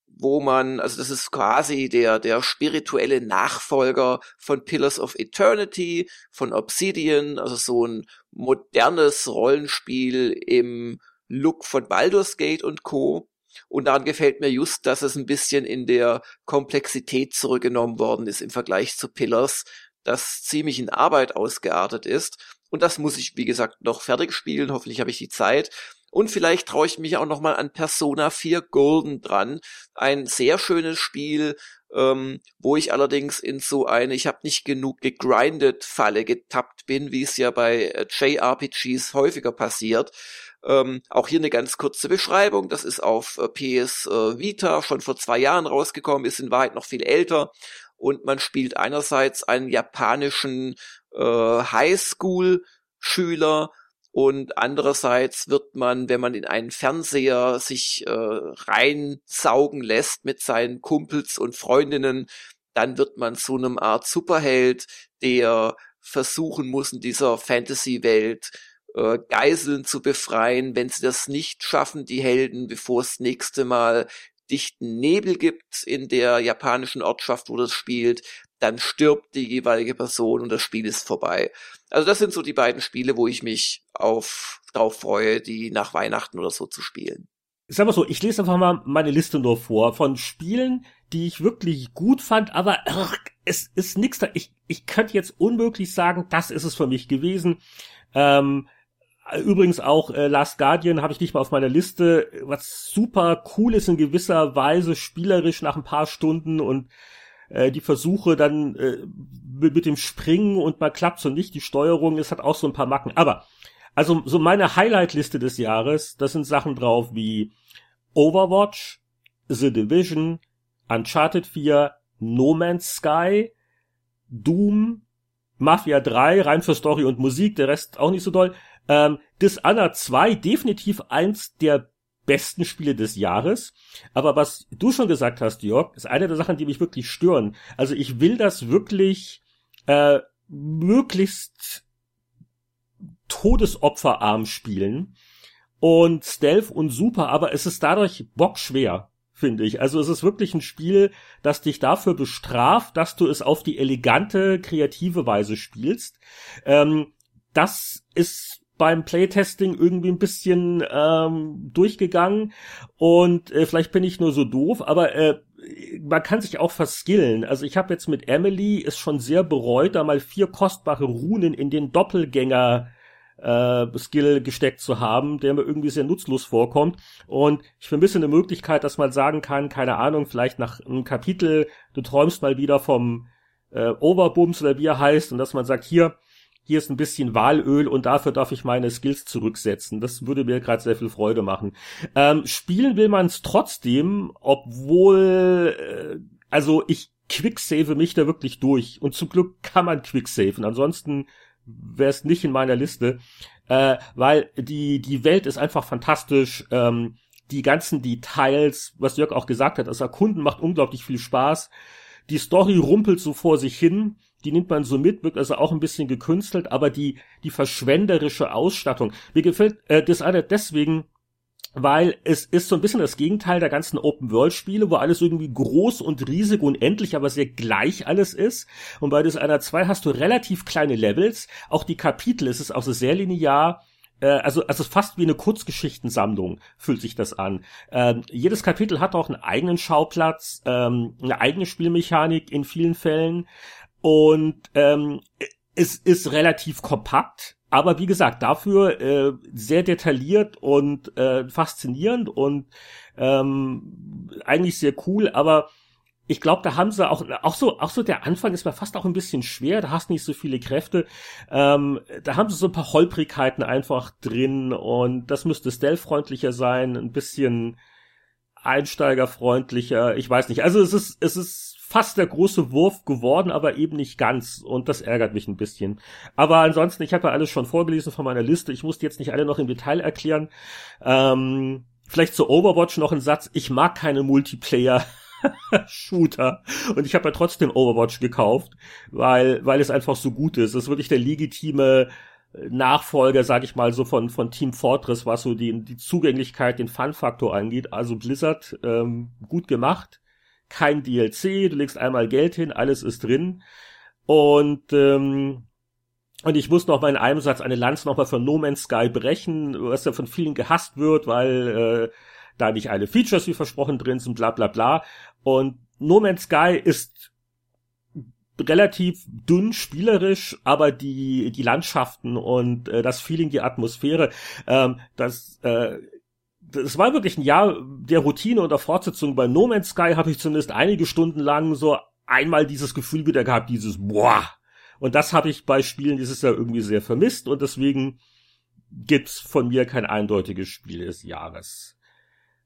wo man, also das ist quasi der, der spirituelle Nachfolger von Pillars of Eternity, von Obsidian, also so ein modernes Rollenspiel im Look von Baldur's Gate und Co. Und daran gefällt mir just, dass es ein bisschen in der Komplexität zurückgenommen worden ist im Vergleich zu Pillars, das ziemlich in Arbeit ausgeartet ist. Und das muss ich, wie gesagt, noch fertig spielen. Hoffentlich habe ich die Zeit. Und vielleicht traue ich mich auch noch mal an Persona 4 Golden dran. Ein sehr schönes Spiel, ähm, wo ich allerdings in so eine, ich habe nicht genug gegrindet Falle getappt bin, wie es ja bei äh, JRPGs häufiger passiert. Ähm, auch hier eine ganz kurze Beschreibung. Das ist auf äh, PS äh, Vita schon vor zwei Jahren rausgekommen, ist in Wahrheit noch viel älter. Und man spielt einerseits einen japanischen äh, Highschool-Schüler und andererseits wird man, wenn man in einen Fernseher sich äh, reinsaugen lässt mit seinen Kumpels und Freundinnen, dann wird man zu einem Art Superheld, der versuchen muss, in dieser Fantasy-Welt äh, Geiseln zu befreien. Wenn sie das nicht schaffen, die Helden, bevor es nächste Mal dichten Nebel gibt in der japanischen Ortschaft, wo das spielt, dann stirbt die jeweilige Person und das Spiel ist vorbei. Also das sind so die beiden Spiele, wo ich mich auf drauf freue, die nach Weihnachten oder so zu spielen.
sag mal so, ich lese einfach mal meine Liste nur vor von Spielen, die ich wirklich gut fand, aber ach, es ist nix da. Ich, ich könnte jetzt unmöglich sagen, das ist es für mich gewesen. Ähm, Übrigens auch äh, Last Guardian habe ich nicht mal auf meiner Liste, was super cool ist in gewisser Weise, spielerisch nach ein paar Stunden und äh, die Versuche dann äh, mit, dem Springen und mal klappt so nicht, die Steuerung, es hat auch so ein paar Macken. Aber also so meine Highlight-Liste des Jahres, das sind Sachen drauf wie Overwatch, The Division, Uncharted 4, No Man's Sky, Doom, Mafia 3, rein für Story und Musik, der Rest auch nicht so doll. Ähm, Dishonored 2, definitiv eins der besten Spiele des Jahres. Aber was du schon gesagt hast, Jörg, ist eine der Sachen, die mich wirklich stören. Also ich will das wirklich äh, möglichst todesopferarm spielen und Stealth und super, aber es ist dadurch bockschwer, finde ich. Also es ist wirklich ein Spiel, das dich dafür bestraft, dass du es auf die elegante, kreative Weise spielst. Ähm, das ist beim Playtesting irgendwie ein bisschen ähm, durchgegangen und äh, vielleicht bin ich nur so doof, aber äh, man kann sich auch verskillen. Also ich habe jetzt mit Emily es schon sehr bereut, da mal vier kostbare Runen in den Doppelgänger äh, Skill gesteckt zu haben, der mir irgendwie sehr nutzlos vorkommt. Und ich vermisse eine Möglichkeit, dass man sagen kann, keine Ahnung, vielleicht nach einem Kapitel, du träumst mal wieder vom äh, Overbums oder wie er heißt, und dass man sagt, hier, hier ist ein bisschen Walöl und dafür darf ich meine Skills zurücksetzen. Das würde mir gerade sehr viel Freude machen. Ähm, spielen will man es trotzdem, obwohl, äh, also ich quicksave mich da wirklich durch. Und zum Glück kann man quicksaven. Ansonsten wäre es nicht in meiner Liste, äh, weil die, die Welt ist einfach fantastisch. Ähm, die ganzen Details, was Jörg auch gesagt hat, das Erkunden macht unglaublich viel Spaß. Die Story rumpelt so vor sich hin, die nimmt man so mit, wirkt also auch ein bisschen gekünstelt, aber die, die verschwenderische Ausstattung, mir gefällt äh, das eine deswegen, weil es ist so ein bisschen das Gegenteil der ganzen Open-World-Spiele, wo alles irgendwie groß und riesig und endlich, aber sehr gleich alles ist. Und bei einer 2 hast du relativ kleine Levels. Auch die Kapitel, es ist auch so sehr linear. Äh, also, also fast wie eine Kurzgeschichtensammlung fühlt sich das an. Ähm, jedes Kapitel hat auch einen eigenen Schauplatz, ähm, eine eigene Spielmechanik in vielen Fällen. Und ähm, es ist relativ kompakt aber wie gesagt, dafür äh, sehr detailliert und äh, faszinierend und ähm, eigentlich sehr cool, aber ich glaube, da haben sie auch, auch so, auch so der Anfang ist mir fast auch ein bisschen schwer, da hast nicht so viele Kräfte. Ähm, da haben sie so ein paar Holprigkeiten einfach drin und das müsste stealth-freundlicher sein, ein bisschen einsteigerfreundlicher, ich weiß nicht. Also es ist, es ist fast der große Wurf geworden, aber eben nicht ganz. Und das ärgert mich ein bisschen. Aber ansonsten, ich habe ja alles schon vorgelesen von meiner Liste. Ich musste jetzt nicht alle noch im Detail erklären. Ähm, vielleicht zu Overwatch noch ein Satz. Ich mag keine Multiplayer. Shooter. Und ich habe ja trotzdem Overwatch gekauft, weil, weil es einfach so gut ist. Es ist wirklich der legitime Nachfolger, sag ich mal, so von, von Team Fortress, was so die, die Zugänglichkeit, den Fun-Faktor angeht. Also Blizzard, ähm, gut gemacht kein DLC, du legst einmal Geld hin, alles ist drin. Und ähm, und ich muss noch mal in einem Satz eine Lanze noch mal für No Man's Sky brechen, was ja von vielen gehasst wird, weil äh, da nicht alle Features wie versprochen drin sind, bla bla bla. Und No Man's Sky ist relativ dünn spielerisch, aber die die Landschaften und äh, das Feeling, die Atmosphäre, ähm, das äh, es war wirklich ein Jahr der Routine und der Fortsetzung. Bei No Man's Sky habe ich zumindest einige Stunden lang so einmal dieses Gefühl wieder gehabt, dieses Boah. Und das habe ich bei Spielen dieses Jahr irgendwie sehr vermisst und deswegen gibt's von mir kein eindeutiges Spiel des Jahres.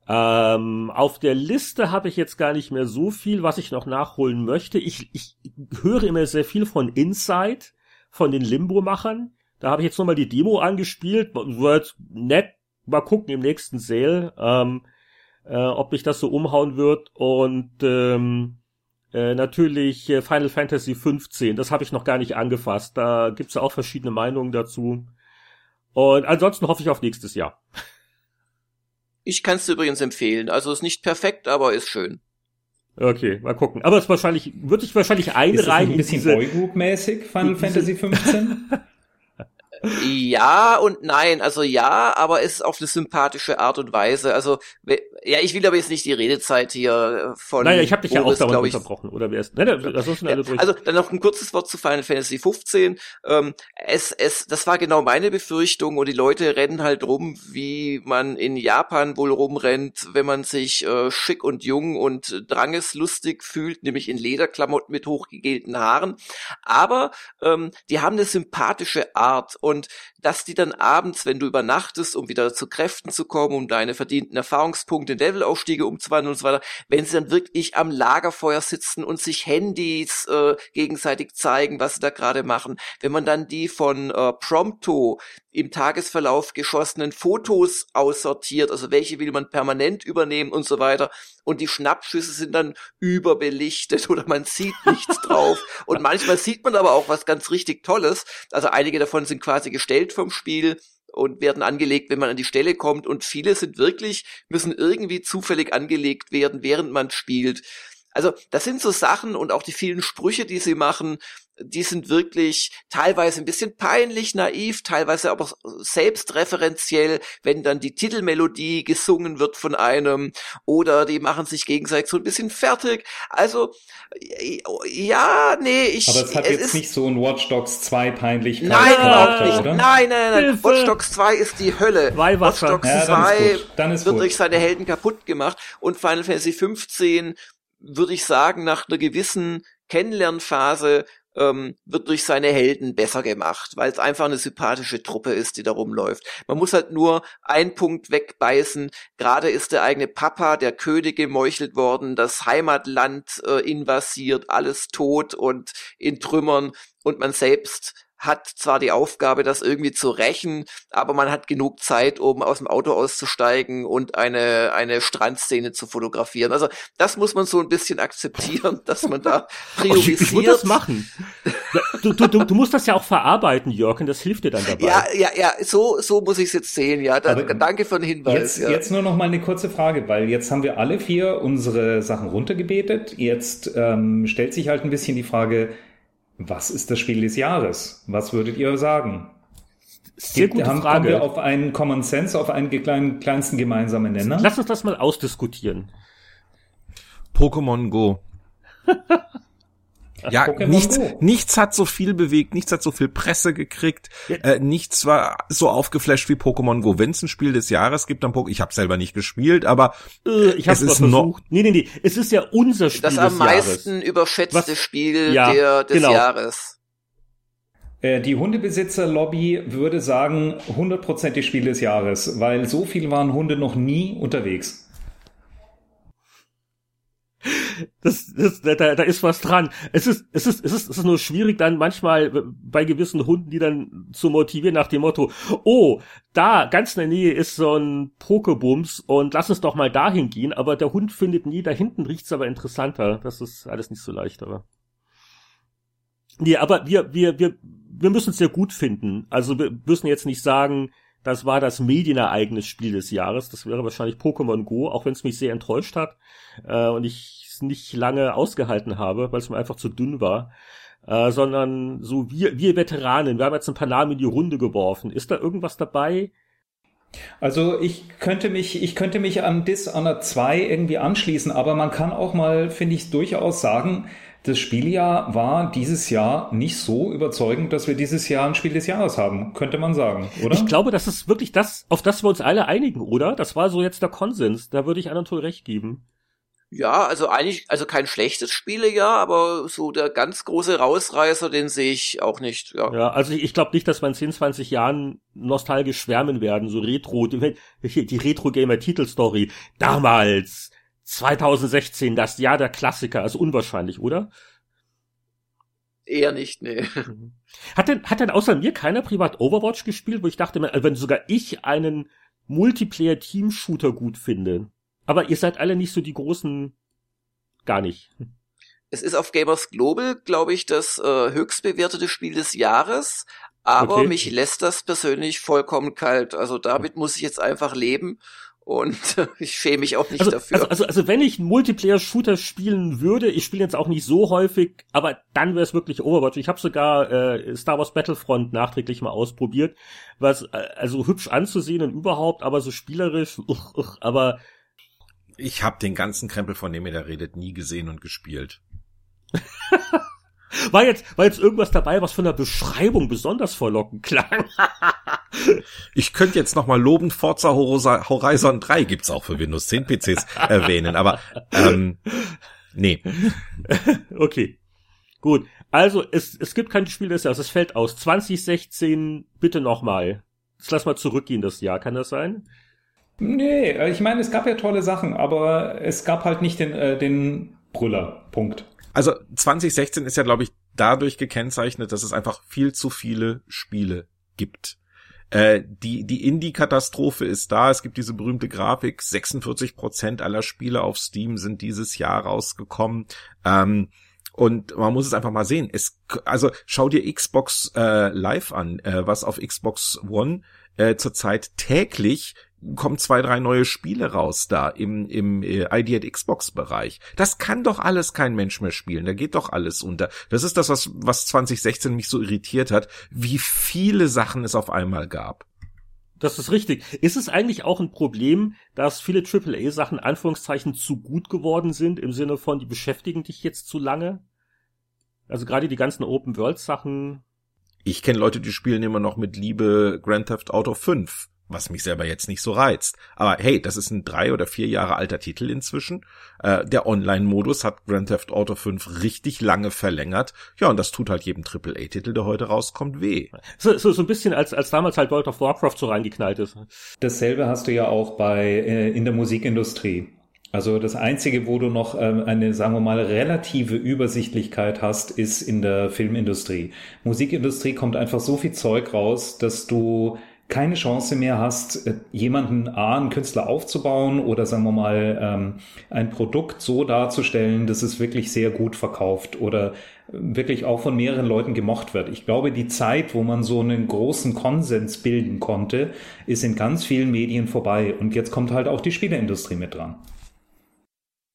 Ähm, auf der Liste habe ich jetzt gar nicht mehr so viel, was ich noch nachholen möchte. Ich, ich höre immer sehr viel von Inside, von den Limbo-Machern. Da habe ich jetzt nochmal die Demo angespielt. Wird nett, mal gucken im nächsten Sale, ähm, äh, ob mich das so umhauen wird. Und ähm, äh, natürlich äh, Final Fantasy 15, das habe ich noch gar nicht angefasst. Da gibt's ja auch verschiedene Meinungen dazu. Und ansonsten hoffe ich auf nächstes Jahr.
Ich kann es übrigens empfehlen. Also ist nicht perfekt, aber ist schön.
Okay, mal gucken. Aber es wahrscheinlich, wird sich wahrscheinlich einreihen. Ist das
ein bisschen Boygroup-mäßig, Final Fantasy 15? (laughs)
Ja und nein. Also ja, aber es ist auf eine sympathische Art und Weise. Also ja, ich will aber jetzt nicht die Redezeit hier äh, von.
Naja, ich habe dich ja auch dauernd unterbrochen. Oder wer ist? Nein, das ist
ja, also dann noch ein kurzes Wort zu Final Fantasy 15. Ähm, es, es, das war genau meine Befürchtung und die Leute rennen halt rum, wie man in Japan wohl rumrennt, wenn man sich äh, schick und jung und drangeslustig fühlt, nämlich in Lederklamotten mit hochgegelten Haaren. Aber ähm, die haben eine sympathische Art und dass die dann abends, wenn du übernachtest, um wieder zu Kräften zu kommen, um deine verdienten Erfahrungspunkte, Levelaufstiege umzuwandeln und so weiter, wenn sie dann wirklich am Lagerfeuer sitzen und sich Handys äh, gegenseitig zeigen, was sie da gerade machen, wenn man dann die von äh, Prompto im Tagesverlauf geschossenen Fotos aussortiert, also welche will man permanent übernehmen und so weiter. Und die Schnappschüsse sind dann überbelichtet (laughs) oder man sieht nichts drauf. Und manchmal sieht man aber auch was ganz richtig Tolles. Also einige davon sind quasi gestellt vom Spiel und werden angelegt, wenn man an die Stelle kommt. Und viele sind wirklich, müssen irgendwie zufällig angelegt werden, während man spielt. Also das sind so Sachen und auch die vielen Sprüche, die sie machen, die sind wirklich teilweise ein bisschen peinlich, naiv, teilweise aber selbstreferenziell, wenn dann die Titelmelodie gesungen wird von einem oder die machen sich gegenseitig so ein bisschen fertig. Also ja, nee, ich.
Aber es hat es jetzt ist, nicht so ein Watch Dogs 2 peinlich.
Nein, überhaupt nicht. Oder? Nein, nein, nein. Hilfe. Watch Dogs 2 ist die Hölle. Watch Dogs ja, 2 wird gut. durch seine Helden kaputt gemacht und Final Fantasy 15 würde ich sagen, nach einer gewissen Kennenlernphase ähm, wird durch seine Helden besser gemacht, weil es einfach eine sympathische Truppe ist, die da rumläuft. Man muss halt nur einen Punkt wegbeißen. Gerade ist der eigene Papa, der König gemeuchelt worden, das Heimatland äh, invasiert, alles tot und in Trümmern und man selbst hat zwar die Aufgabe, das irgendwie zu rächen, aber man hat genug Zeit, um aus dem Auto auszusteigen und eine, eine Strandszene zu fotografieren. Also das muss man so ein bisschen akzeptieren, dass man da priorisiert. (laughs)
ich, ich würde das machen. Du, du, du, du musst das ja auch verarbeiten, Jörg, und das hilft dir dann dabei.
Ja, ja, ja, so, so muss ich es jetzt sehen, ja. Da, danke für den Hinweis.
Jetzt,
ja.
jetzt nur noch mal eine kurze Frage, weil jetzt haben wir alle vier unsere Sachen runtergebetet. Jetzt ähm, stellt sich halt ein bisschen die Frage, was ist das Spiel des Jahres? Was würdet ihr sagen?
Sehr gute haben, Frage. Kommen
wir auf einen Common Sense, auf einen kleinen, kleinsten gemeinsamen Nenner?
Lass uns das mal ausdiskutieren.
Pokémon Go. (laughs) Ja, Pokémon nichts, Go. nichts hat so viel bewegt, nichts hat so viel Presse gekriegt, ja. äh, nichts war so aufgeflasht wie Pokémon Go. Wenn es ein Spiel des Jahres gibt, dann Pokémon. Ich habe selber nicht gespielt, aber
äh, ich es ist noch. Nee, nee, nee, es ist ja unser Spiel
das
des Jahres.
Das am meisten überschätzte Was? Spiel ja, der, des genau. Jahres.
Äh, die Hundebesitzer-Lobby würde sagen, hundertprozentig Spiel des Jahres, weil so viel waren Hunde noch nie unterwegs.
Das, das, da, da ist was dran. Es ist, es ist, es ist, es ist nur schwierig dann manchmal bei gewissen Hunden, die dann zu motivieren nach dem Motto, oh, da ganz in der Nähe ist so ein Pokebums und lass uns doch mal dahin gehen, aber der Hund findet nie, da hinten riecht's aber interessanter. Das ist alles nicht so leicht, aber. Nee, aber wir, wir, wir, wir müssen es ja gut finden. Also wir müssen jetzt nicht sagen, das war das medienereignis Spiel des Jahres. Das wäre wahrscheinlich Pokémon Go, auch wenn es mich sehr enttäuscht hat äh, und ich es nicht lange ausgehalten habe, weil es mir einfach zu dünn war. Äh, sondern so wir, wir Veteranen, wir haben jetzt ein paar Namen in die Runde geworfen. Ist da irgendwas dabei?
Also ich könnte mich, ich könnte mich an Dishonored 2 irgendwie anschließen, aber man kann auch mal, finde ich, durchaus sagen, das Spieljahr war dieses Jahr nicht so überzeugend, dass wir dieses Jahr ein Spiel des Jahres haben, könnte man sagen, oder?
Ich glaube, das ist wirklich das, auf das wir uns alle einigen, oder? Das war so jetzt der Konsens. Da würde ich Anatol recht geben.
Ja, also eigentlich, also kein schlechtes Spielejahr, aber so der ganz große Rausreißer, den sehe ich auch nicht. Ja,
ja also ich, ich glaube nicht, dass wir in 10, 20 Jahren nostalgisch schwärmen werden, so Retro, die, die Retro-Gamer-Titelstory. Damals, 2016, das Jahr der Klassiker, also unwahrscheinlich, oder?
Eher nicht, nee.
Mhm. Hat denn, hat denn außer mir keiner privat Overwatch gespielt, wo ich dachte, wenn sogar ich einen Multiplayer-Team-Shooter gut finde. Aber ihr seid alle nicht so die großen, gar nicht.
Es ist auf Gamers Global, glaube ich, das äh, höchst bewertete Spiel des Jahres, aber okay. mich lässt das persönlich vollkommen kalt. Also damit muss ich jetzt einfach leben und (laughs) ich schäme mich auch nicht
also,
dafür.
Also, also, also wenn ich einen Multiplayer-Shooter spielen würde, ich spiele jetzt auch nicht so häufig, aber dann wäre es wirklich Overwatch. Ich habe sogar äh, Star Wars Battlefront nachträglich mal ausprobiert, was äh, also hübsch anzusehen und überhaupt, aber so spielerisch, uch, uch, aber
ich habe den ganzen Krempel, von dem ihr da redet, nie gesehen und gespielt. (laughs) (laughs)
War jetzt, war jetzt irgendwas dabei, was von der Beschreibung besonders verlockend klang? (laughs)
ich könnte jetzt nochmal lobend Forza Horizon 3 gibt's auch für Windows 10 PCs (laughs) erwähnen, aber ähm, nee.
okay. Gut. Also, es, es gibt kein Spiel des Jahres, es fällt aus. 2016, bitte nochmal. Jetzt lass mal zurückgehen das Jahr, kann das sein?
Nee, ich meine, es gab ja tolle Sachen, aber es gab halt nicht den, äh, den Brüller. Punkt.
Also 2016 ist ja, glaube ich, dadurch gekennzeichnet, dass es einfach viel zu viele Spiele gibt. Äh, die die Indie-Katastrophe ist da. Es gibt diese berühmte Grafik. 46 Prozent aller Spiele auf Steam sind dieses Jahr rausgekommen. Ähm, und man muss es einfach mal sehen. Es, also schau dir Xbox äh, Live an, äh, was auf Xbox One äh, zurzeit täglich kommen zwei, drei neue Spiele raus da im, im äh, ID at Xbox Bereich. Das kann doch alles kein Mensch mehr spielen. Da geht doch alles unter. Das ist das, was, was 2016 mich so irritiert hat, wie viele Sachen es auf einmal gab.
Das ist richtig. Ist es eigentlich auch ein Problem, dass viele AAA-Sachen Anführungszeichen zu gut geworden sind, im Sinne von, die beschäftigen dich jetzt zu lange? Also gerade die ganzen Open-World-Sachen.
Ich kenne Leute, die spielen immer noch mit Liebe Grand Theft Auto 5 was mich selber jetzt nicht so reizt. Aber hey, das ist ein drei oder vier Jahre alter Titel inzwischen. Äh, der Online-Modus hat Grand Theft Auto 5 richtig lange verlängert. Ja, und das tut halt jedem AAA-Titel, der heute rauskommt, weh.
So, so, so ein bisschen als, als damals halt World of Warcraft so reingeknallt ist.
Dasselbe hast du ja auch bei äh, in der Musikindustrie. Also das Einzige, wo du noch ähm, eine, sagen wir mal, relative Übersichtlichkeit hast, ist in der Filmindustrie. Musikindustrie kommt einfach so viel Zeug raus, dass du keine Chance mehr hast, äh, jemanden A, einen Künstler aufzubauen oder sagen wir mal ähm, ein Produkt so darzustellen, dass es wirklich sehr gut verkauft oder wirklich auch von mehreren Leuten gemocht wird. Ich glaube, die Zeit, wo man so einen großen Konsens bilden konnte, ist in ganz vielen Medien vorbei. Und jetzt kommt halt auch die Spieleindustrie mit dran.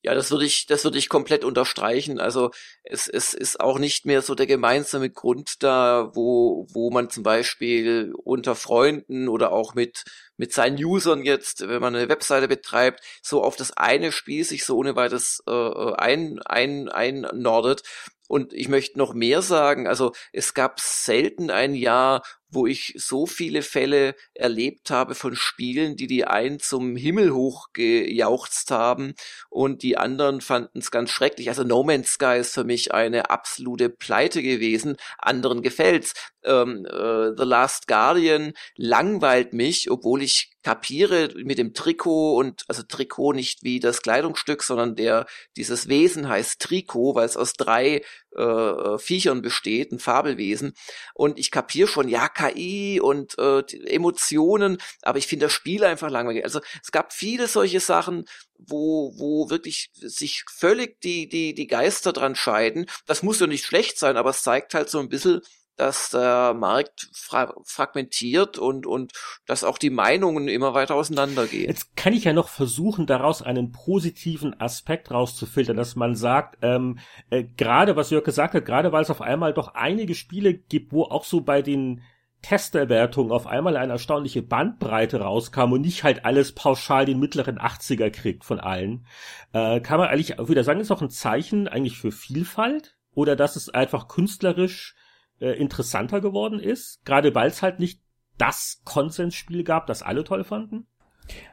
Ja, das würde ich, das würde ich komplett unterstreichen. Also es, es ist auch nicht mehr so der gemeinsame Grund da, wo, wo man zum Beispiel unter Freunden oder auch mit, mit seinen Usern jetzt, wenn man eine Webseite betreibt, so auf das eine Spiel sich so ohne weiteres äh, ein, ein, einnordet. Und ich möchte noch mehr sagen, also es gab selten ein Jahr, wo ich so viele Fälle erlebt habe von Spielen, die die einen zum Himmel hoch gejauchzt haben und die anderen fanden es ganz schrecklich. Also No Man's Sky ist für mich eine absolute Pleite gewesen. Anderen gefällt's. Ähm, äh, The Last Guardian langweilt mich, obwohl ich kapiere mit dem Trikot und also Trikot nicht wie das Kleidungsstück, sondern der dieses Wesen heißt Trikot, weil es aus drei äh, äh Viechern besteht, ein Fabelwesen. Und ich kapiere schon, ja, KI und äh, Emotionen, aber ich finde das Spiel einfach langweilig. Also es gab viele solche Sachen, wo, wo wirklich sich völlig die, die, die Geister dran scheiden. Das muss ja nicht schlecht sein, aber es zeigt halt so ein bisschen, dass der Markt fra fragmentiert und, und dass auch die Meinungen immer weiter auseinandergehen.
Jetzt kann ich ja noch versuchen, daraus einen positiven Aspekt rauszufiltern, dass man sagt, ähm, äh, gerade was Jörg gesagt hat, gerade weil es auf einmal doch einige Spiele gibt, wo auch so bei den Testerwertungen auf einmal eine erstaunliche Bandbreite rauskam und nicht halt alles pauschal den mittleren 80er kriegt von allen, äh, kann man eigentlich wieder sagen, ist auch ein Zeichen eigentlich für Vielfalt? Oder dass es einfach künstlerisch äh, interessanter geworden ist, gerade weil es halt nicht das Konsensspiel gab, das alle toll fanden?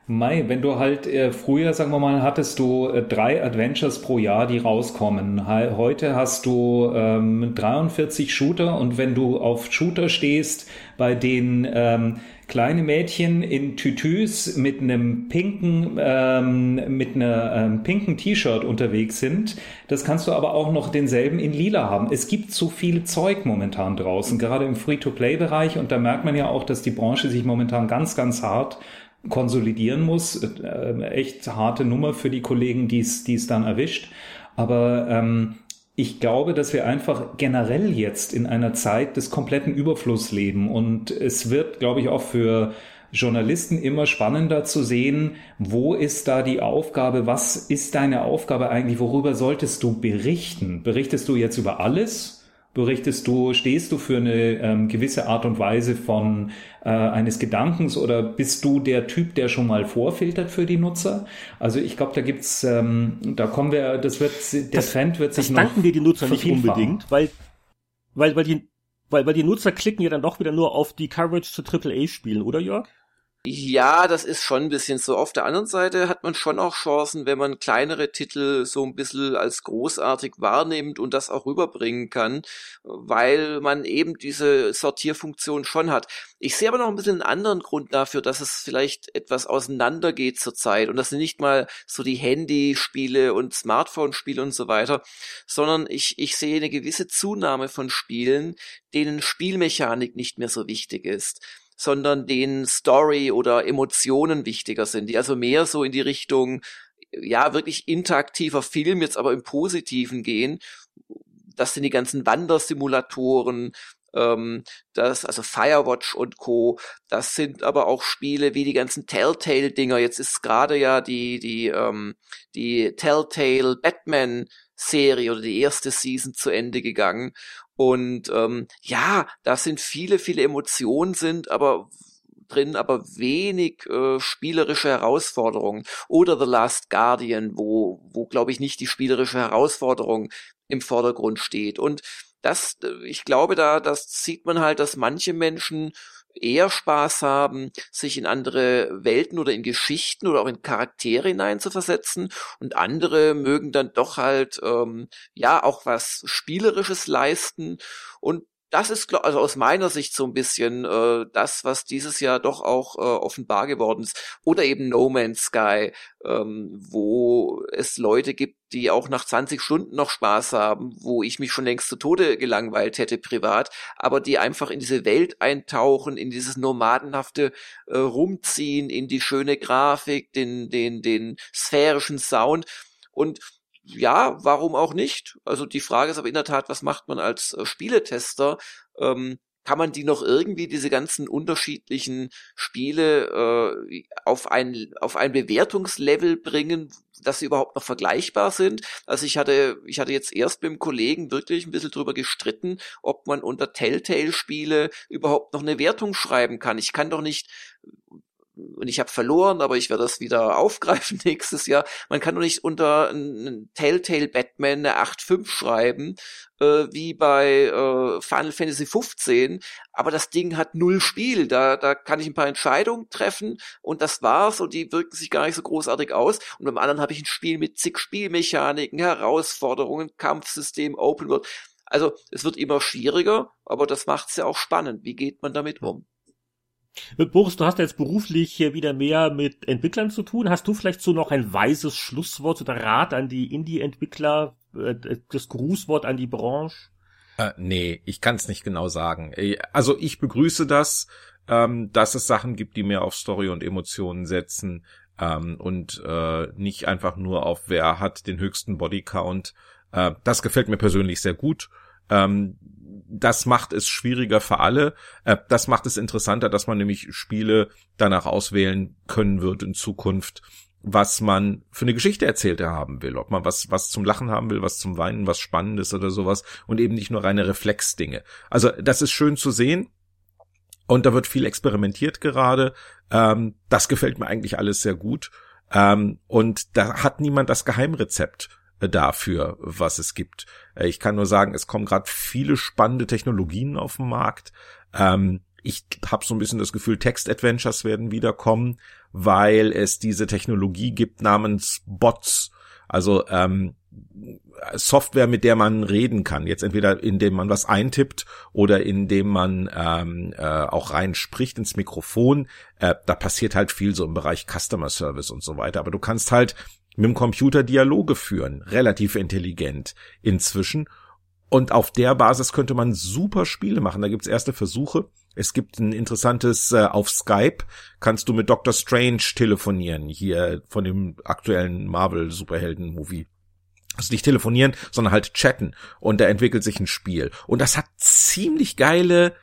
Mai, wenn du halt äh, früher, sagen wir mal, hattest du äh, drei Adventures pro Jahr, die rauskommen. He heute hast du ähm, 43 Shooter und wenn du auf Shooter stehst, bei denen ähm, kleine Mädchen in Tütüs mit einem pinken, ähm, mit einer ähm, pinken T-Shirt unterwegs sind, das kannst du aber auch noch denselben in lila haben. Es gibt zu viel Zeug momentan draußen, gerade im Free-to-Play-Bereich und da merkt man ja auch, dass die Branche sich momentan ganz, ganz hart konsolidieren muss. Äh, echt harte Nummer für die Kollegen, die es dann erwischt. Aber ähm, ich glaube, dass wir einfach generell jetzt in einer Zeit des kompletten Überflusses leben und es wird, glaube ich, auch für Journalisten immer spannender zu sehen, wo ist da die Aufgabe, was ist deine Aufgabe eigentlich, worüber solltest du berichten? Berichtest du jetzt über alles? Berichtest du, stehst du für eine ähm, gewisse Art und Weise von äh, eines Gedankens oder bist du der Typ, der schon mal vorfiltert für die Nutzer? Also ich glaube, da gibt's, ähm, da kommen wir, das wird, der das, Trend wird sich das noch.
danken dir die Nutzer nicht unbedingt, weil, weil, weil die, weil, weil die Nutzer klicken ja dann doch wieder nur auf die Coverage zu AAA-Spielen, oder Jörg?
Ja, das ist schon ein bisschen so. Auf der anderen Seite hat man schon auch Chancen, wenn man kleinere Titel so ein bisschen als großartig wahrnimmt und das auch rüberbringen kann, weil man eben diese Sortierfunktion schon hat. Ich sehe aber noch ein bisschen einen anderen Grund dafür, dass es vielleicht etwas auseinandergeht zurzeit und das sind nicht mal so die Handyspiele und Smartphone-Spiele und so weiter, sondern ich, ich sehe eine gewisse Zunahme von Spielen, denen Spielmechanik nicht mehr so wichtig ist sondern denen Story oder Emotionen wichtiger sind, die also mehr so in die Richtung, ja, wirklich interaktiver Film, jetzt aber im Positiven gehen. Das sind die ganzen Wandersimulatoren, ähm, das, also Firewatch und Co. Das sind aber auch Spiele wie die ganzen Telltale-Dinger. Jetzt ist gerade ja die, die, ähm, die Telltale Batman Serie oder die erste Season zu Ende gegangen. Und ähm, ja, da sind viele, viele Emotionen sind, aber drin, aber wenig äh, spielerische Herausforderungen. Oder The Last Guardian, wo, wo glaube ich nicht die spielerische Herausforderung im Vordergrund steht. Und das, äh, ich glaube, da, das sieht man halt, dass manche Menschen eher Spaß haben, sich in andere Welten oder in Geschichten oder auch in Charaktere hineinzuversetzen. Und andere mögen dann doch halt ähm, ja auch was Spielerisches leisten. Und das ist also aus meiner Sicht so ein bisschen äh, das, was dieses Jahr doch auch äh, offenbar geworden ist. Oder eben No Man's Sky, ähm, wo es Leute gibt, die auch nach 20 Stunden noch Spaß haben, wo ich mich schon längst zu Tode gelangweilt hätte privat, aber die einfach in diese Welt eintauchen, in dieses nomadenhafte äh, Rumziehen, in die schöne Grafik, den, den, den sphärischen Sound und ja, warum auch nicht? Also die Frage ist aber in der Tat, was macht man als äh, Spieletester? Ähm, kann man die noch irgendwie, diese ganzen unterschiedlichen Spiele, äh, auf ein, auf ein Bewertungslevel bringen, dass sie überhaupt noch vergleichbar sind? Also ich hatte, ich hatte jetzt erst mit dem Kollegen wirklich ein bisschen drüber gestritten, ob man unter Telltale-Spiele überhaupt noch eine Wertung schreiben kann. Ich kann doch nicht und ich habe verloren, aber ich werde das wieder (laughs) aufgreifen nächstes Jahr. Man kann doch nicht unter einen Telltale Batman eine 8.5 schreiben, äh, wie bei äh, Final Fantasy 15, aber das Ding hat null Spiel. Da, da kann ich ein paar Entscheidungen treffen und das war's und die wirken sich gar nicht so großartig aus. Und beim anderen habe ich ein Spiel mit zig Spielmechaniken, Herausforderungen, Kampfsystem, Open World. Also es wird immer schwieriger, aber das macht's ja auch spannend. Wie geht man damit um?
Boris, du hast jetzt beruflich hier wieder mehr mit Entwicklern zu tun. Hast du vielleicht so noch ein weises Schlusswort oder Rat an die Indie-Entwickler, äh, das Grußwort an die Branche?
Äh, nee, ich kann es nicht genau sagen. Äh, also ich begrüße das, ähm, dass es Sachen gibt, die mehr auf Story und Emotionen setzen ähm, und äh, nicht einfach nur auf wer hat den höchsten Bodycount. Äh, das gefällt mir persönlich sehr gut. Ähm, das macht es schwieriger für alle. Äh, das macht es interessanter, dass man nämlich Spiele danach auswählen können wird in Zukunft, was man für eine Geschichte erzählt haben will. Ob man was, was zum Lachen haben will, was zum Weinen, was Spannendes oder sowas und eben nicht nur reine Reflexdinge. Also das ist schön zu sehen. Und da wird viel experimentiert gerade. Ähm, das gefällt mir eigentlich alles sehr gut. Ähm, und da hat niemand das Geheimrezept dafür, was es gibt. Äh, ich kann nur sagen, es kommen gerade viele spannende Technologien auf den Markt. Ähm, ich habe so ein bisschen das Gefühl, Text-Adventures werden wiederkommen, weil es diese Technologie gibt namens Bots. Also ähm, Software, mit der man reden kann. Jetzt entweder indem man was eintippt oder indem man ähm, äh, auch rein spricht ins Mikrofon. Äh, da passiert halt viel so im Bereich Customer Service und so weiter. Aber du kannst halt mit dem Computer Dialoge führen, relativ intelligent inzwischen. Und auf der Basis könnte man super Spiele machen. Da gibt's erste Versuche. Es gibt ein interessantes äh, auf Skype kannst du mit Doctor Strange telefonieren, hier von dem aktuellen Marvel Superhelden Movie. Also nicht telefonieren, sondern halt chatten und da entwickelt sich ein Spiel und das hat ziemlich geile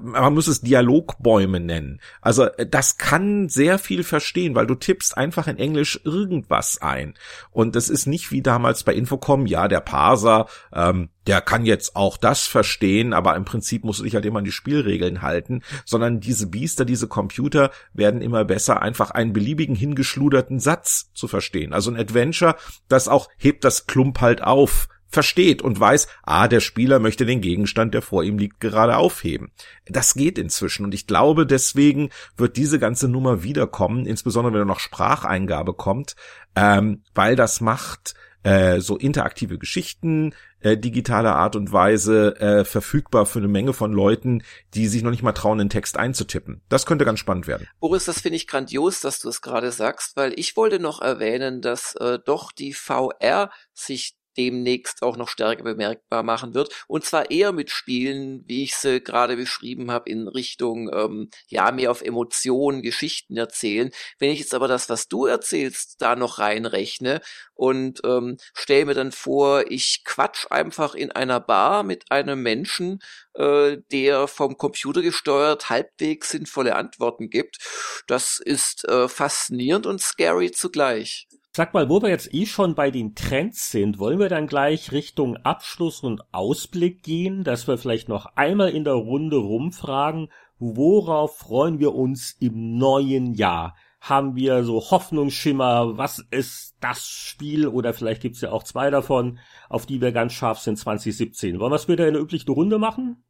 man muss es Dialogbäume nennen. Also äh, das kann sehr viel verstehen, weil du tippst einfach in Englisch irgendwas ein. Und das ist nicht wie damals bei Infocom, ja, der Parser, ähm, der kann jetzt auch das verstehen, aber im Prinzip musst du dich halt immer an die Spielregeln halten, sondern diese Biester, diese Computer werden immer besser, einfach einen beliebigen hingeschluderten Satz zu verstehen. Also ein Adventure, das auch hebt das Klump halt auf versteht und weiß, ah, der Spieler möchte den Gegenstand, der vor ihm liegt, gerade aufheben. Das geht inzwischen und ich glaube, deswegen wird diese ganze Nummer wiederkommen, insbesondere wenn noch Spracheingabe kommt, ähm, weil das macht äh, so interaktive Geschichten äh, digitaler Art und Weise äh, verfügbar für eine Menge von Leuten, die sich noch nicht mal trauen, den Text einzutippen. Das könnte ganz spannend werden.
Boris, das finde ich grandios, dass du es gerade sagst, weil ich wollte noch erwähnen, dass äh, doch die VR sich demnächst auch noch stärker bemerkbar machen wird. Und zwar eher mit Spielen, wie ich sie gerade beschrieben habe, in Richtung, ähm, ja, mehr auf Emotionen, Geschichten erzählen. Wenn ich jetzt aber das, was du erzählst, da noch reinrechne und ähm, stelle mir dann vor, ich quatsch einfach in einer Bar mit einem Menschen, äh, der vom Computer gesteuert halbwegs sinnvolle Antworten gibt. Das ist äh, faszinierend und scary zugleich.
Sag mal, wo wir jetzt eh schon bei den Trends sind, wollen wir dann gleich Richtung Abschluss und Ausblick gehen, dass wir vielleicht noch einmal in der Runde rumfragen, worauf freuen wir uns im neuen Jahr? Haben wir so Hoffnungsschimmer, was ist das Spiel oder vielleicht gibt's ja auch zwei davon, auf die wir ganz scharf sind 2017. Wollen wir es wieder in der üblichen Runde machen?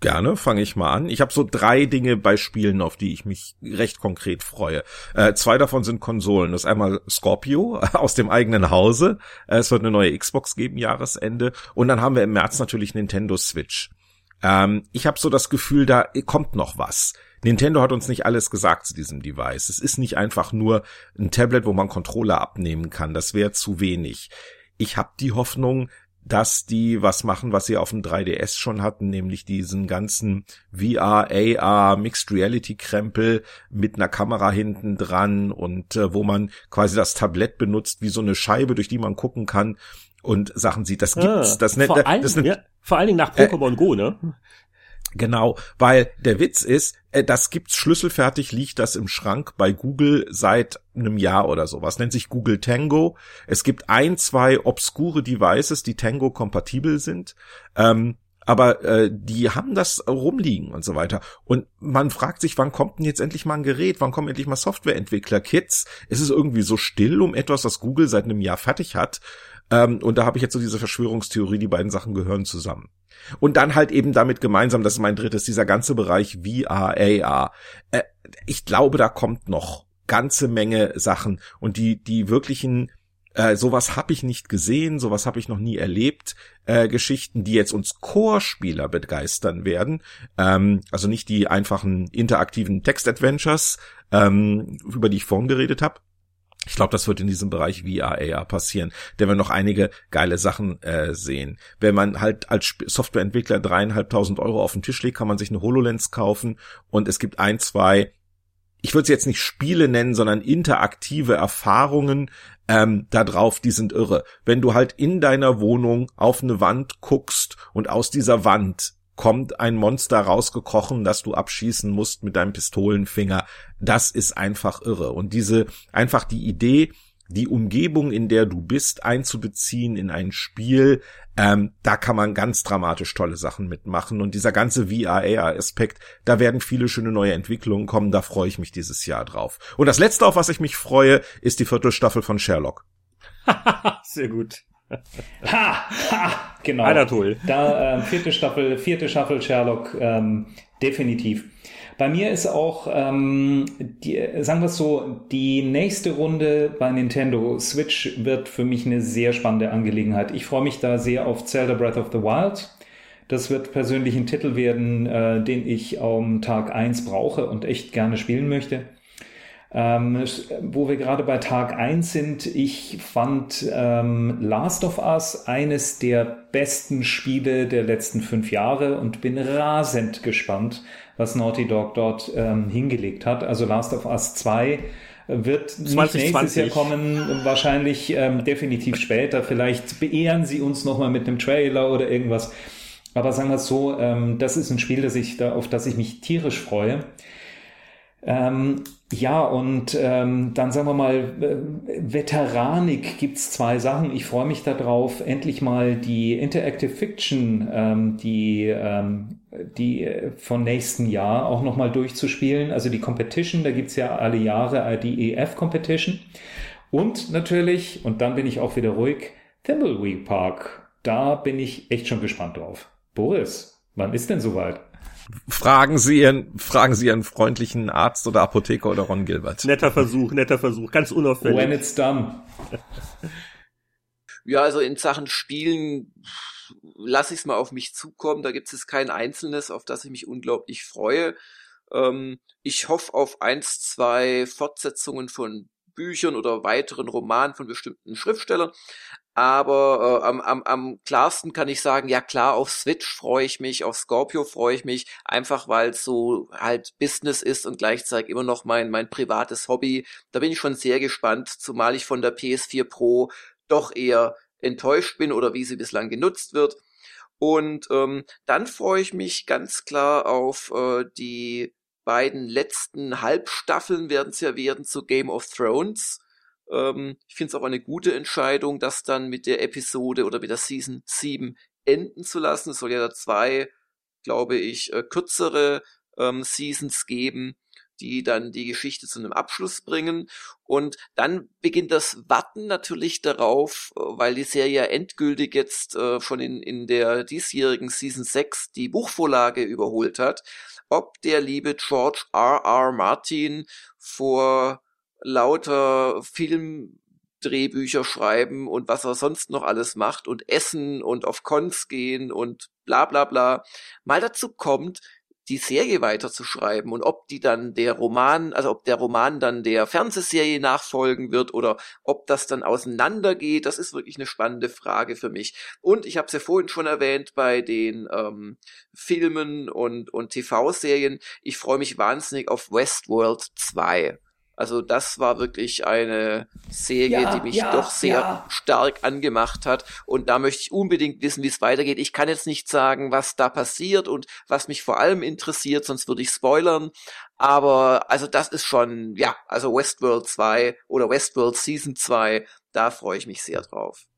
Gerne, fange ich mal an. Ich habe so drei Dinge bei Spielen, auf die ich mich recht konkret freue. Äh, zwei davon sind Konsolen. Das ist einmal Scorpio (laughs) aus dem eigenen Hause. Äh, es wird eine neue Xbox geben, Jahresende. Und dann haben wir im März natürlich Nintendo Switch. Ähm, ich habe so das Gefühl, da kommt noch was. Nintendo hat uns nicht alles gesagt zu diesem Device. Es ist nicht einfach nur ein Tablet, wo man Controller abnehmen kann. Das wäre zu wenig. Ich habe die Hoffnung, dass die was machen, was sie auf dem 3DS schon hatten, nämlich diesen ganzen VR, AR, Mixed Reality Krempel mit einer Kamera hinten dran und äh, wo man quasi das Tablett benutzt wie so eine Scheibe, durch die man gucken kann und Sachen sieht. Das gibt's. Ah, das,
vor,
das,
allen, das, ja, vor allen Dingen nach Pokémon äh, Go, ne?
Genau, weil der Witz ist, äh, das gibt's schlüsselfertig, liegt das im Schrank bei Google seit einem Jahr oder so. Was nennt sich Google Tango? Es gibt ein, zwei obskure Devices, die Tango kompatibel sind. Ähm, aber äh, die haben das rumliegen und so weiter. Und man fragt sich, wann kommt denn jetzt endlich mal ein Gerät? Wann kommen endlich mal Softwareentwickler-Kits? Es ist irgendwie so still um etwas, was Google seit einem Jahr fertig hat. Ähm, und da habe ich jetzt so diese Verschwörungstheorie, die beiden Sachen gehören zusammen. Und dann halt eben damit gemeinsam, das ist mein drittes, dieser ganze Bereich VR, AR. Äh, ich glaube, da kommt noch ganze Menge Sachen und die, die wirklichen äh, sowas habe ich nicht gesehen, sowas habe ich noch nie erlebt. Äh, Geschichten, die jetzt uns Core-Spieler begeistern werden. Ähm, also nicht die einfachen interaktiven Text-Adventures, ähm, über die ich vorhin geredet habe, ich glaube, das wird in diesem Bereich VR, AR passieren, der wir noch einige geile Sachen äh, sehen. Wenn man halt als Softwareentwickler dreieinhalbtausend Euro auf den Tisch legt, kann man sich eine HoloLens kaufen und es gibt ein, zwei, ich würde es jetzt nicht Spiele nennen, sondern interaktive Erfahrungen ähm, da drauf, die sind irre. Wenn du halt in deiner Wohnung auf eine Wand guckst und aus dieser Wand kommt ein Monster rausgekrochen, das du abschießen musst mit deinem Pistolenfinger. Das ist einfach irre. Und diese, einfach die Idee, die Umgebung, in der du bist, einzubeziehen in ein Spiel, ähm, da kann man ganz dramatisch tolle Sachen mitmachen. Und dieser ganze VR-Aspekt, da werden viele schöne neue Entwicklungen kommen, da freue ich mich dieses Jahr drauf. Und das letzte, auf was ich mich freue, ist die vierte Staffel von Sherlock. (laughs)
Sehr gut
ha, ha, genau.
Einer toll.
Da äh, vierte Staffel, vierte Staffel Sherlock, ähm, definitiv. Bei mir ist auch, ähm, die, sagen wir es so, die nächste Runde bei Nintendo Switch wird für mich eine sehr spannende Angelegenheit. Ich freue mich da sehr auf Zelda Breath of the Wild. Das wird persönlich ein Titel werden, äh, den ich am Tag eins brauche und echt gerne spielen möchte. Ähm, wo wir gerade bei Tag eins sind, ich fand ähm, Last of Us eines der besten Spiele der letzten fünf Jahre und bin rasend gespannt, was Naughty Dog dort ähm, hingelegt hat. Also Last of Us 2 wird 2020. nicht nächstes Jahr kommen, wahrscheinlich ähm, definitiv später. Vielleicht beehren sie uns nochmal mit einem Trailer oder irgendwas. Aber sagen wir es so, ähm, das ist ein Spiel, das ich da, auf das ich mich tierisch freue. Ähm, ja, und ähm, dann sagen wir mal, äh, Veteranik gibt's zwei Sachen. Ich freue mich darauf, endlich mal die Interactive Fiction, ähm, die, ähm, die äh, von nächsten Jahr auch nochmal durchzuspielen. Also die Competition, da gibt's ja alle Jahre die EF Competition. Und natürlich, und dann bin ich auch wieder ruhig, Thimbleweed Park. Da bin ich echt schon gespannt drauf. Boris, wann ist denn soweit?
Fragen Sie Ihren, fragen Sie Ihren freundlichen Arzt oder Apotheker oder Ron Gilbert.
Netter Versuch, netter Versuch, ganz unauffällig.
When it's done.
Ja, also in Sachen Spielen lasse ich es mal auf mich zukommen. Da gibt es kein Einzelnes, auf das ich mich unglaublich freue. Ähm, ich hoffe auf eins, zwei Fortsetzungen von Büchern oder weiteren Romanen von bestimmten Schriftstellern. Aber äh, am, am, am klarsten kann ich sagen, ja klar, auf Switch freue ich mich, auf Scorpio freue ich mich, einfach weil es so halt Business ist und gleichzeitig immer noch mein, mein privates Hobby. Da bin ich schon sehr gespannt, zumal ich von der PS4 Pro doch eher enttäuscht bin oder wie sie bislang genutzt wird. Und ähm, dann freue ich mich ganz klar auf äh, die beiden letzten Halbstaffeln werden es ja werden zu Game of Thrones. Ähm, ich finde es auch eine gute Entscheidung, das dann mit der Episode oder mit der Season 7 enden zu lassen. Es soll ja da zwei, glaube ich, äh, kürzere ähm, Seasons geben, die dann die Geschichte zu einem Abschluss bringen. Und dann beginnt das Warten natürlich darauf, äh, weil die Serie endgültig jetzt äh, schon in, in der diesjährigen Season 6 die Buchvorlage überholt hat, ob der liebe George R. R. Martin vor lauter Filmdrehbücher schreiben und was er sonst noch alles macht und essen und auf Cons gehen und bla bla bla, mal dazu kommt, die Serie weiterzuschreiben und ob die dann der Roman, also ob der Roman dann der Fernsehserie nachfolgen wird oder ob das dann auseinandergeht, das ist wirklich eine spannende Frage für mich. Und ich habe es ja vorhin schon erwähnt bei den ähm, Filmen und, und TV-Serien, ich freue mich wahnsinnig auf Westworld 2. Also das war wirklich eine Serie, ja, die mich ja, doch sehr ja. stark angemacht hat. Und da möchte ich unbedingt wissen, wie es weitergeht. Ich kann jetzt nicht sagen, was da passiert und was mich vor allem interessiert, sonst würde ich spoilern. Aber also das ist schon, ja, also Westworld 2 oder Westworld Season 2, da freue ich mich sehr drauf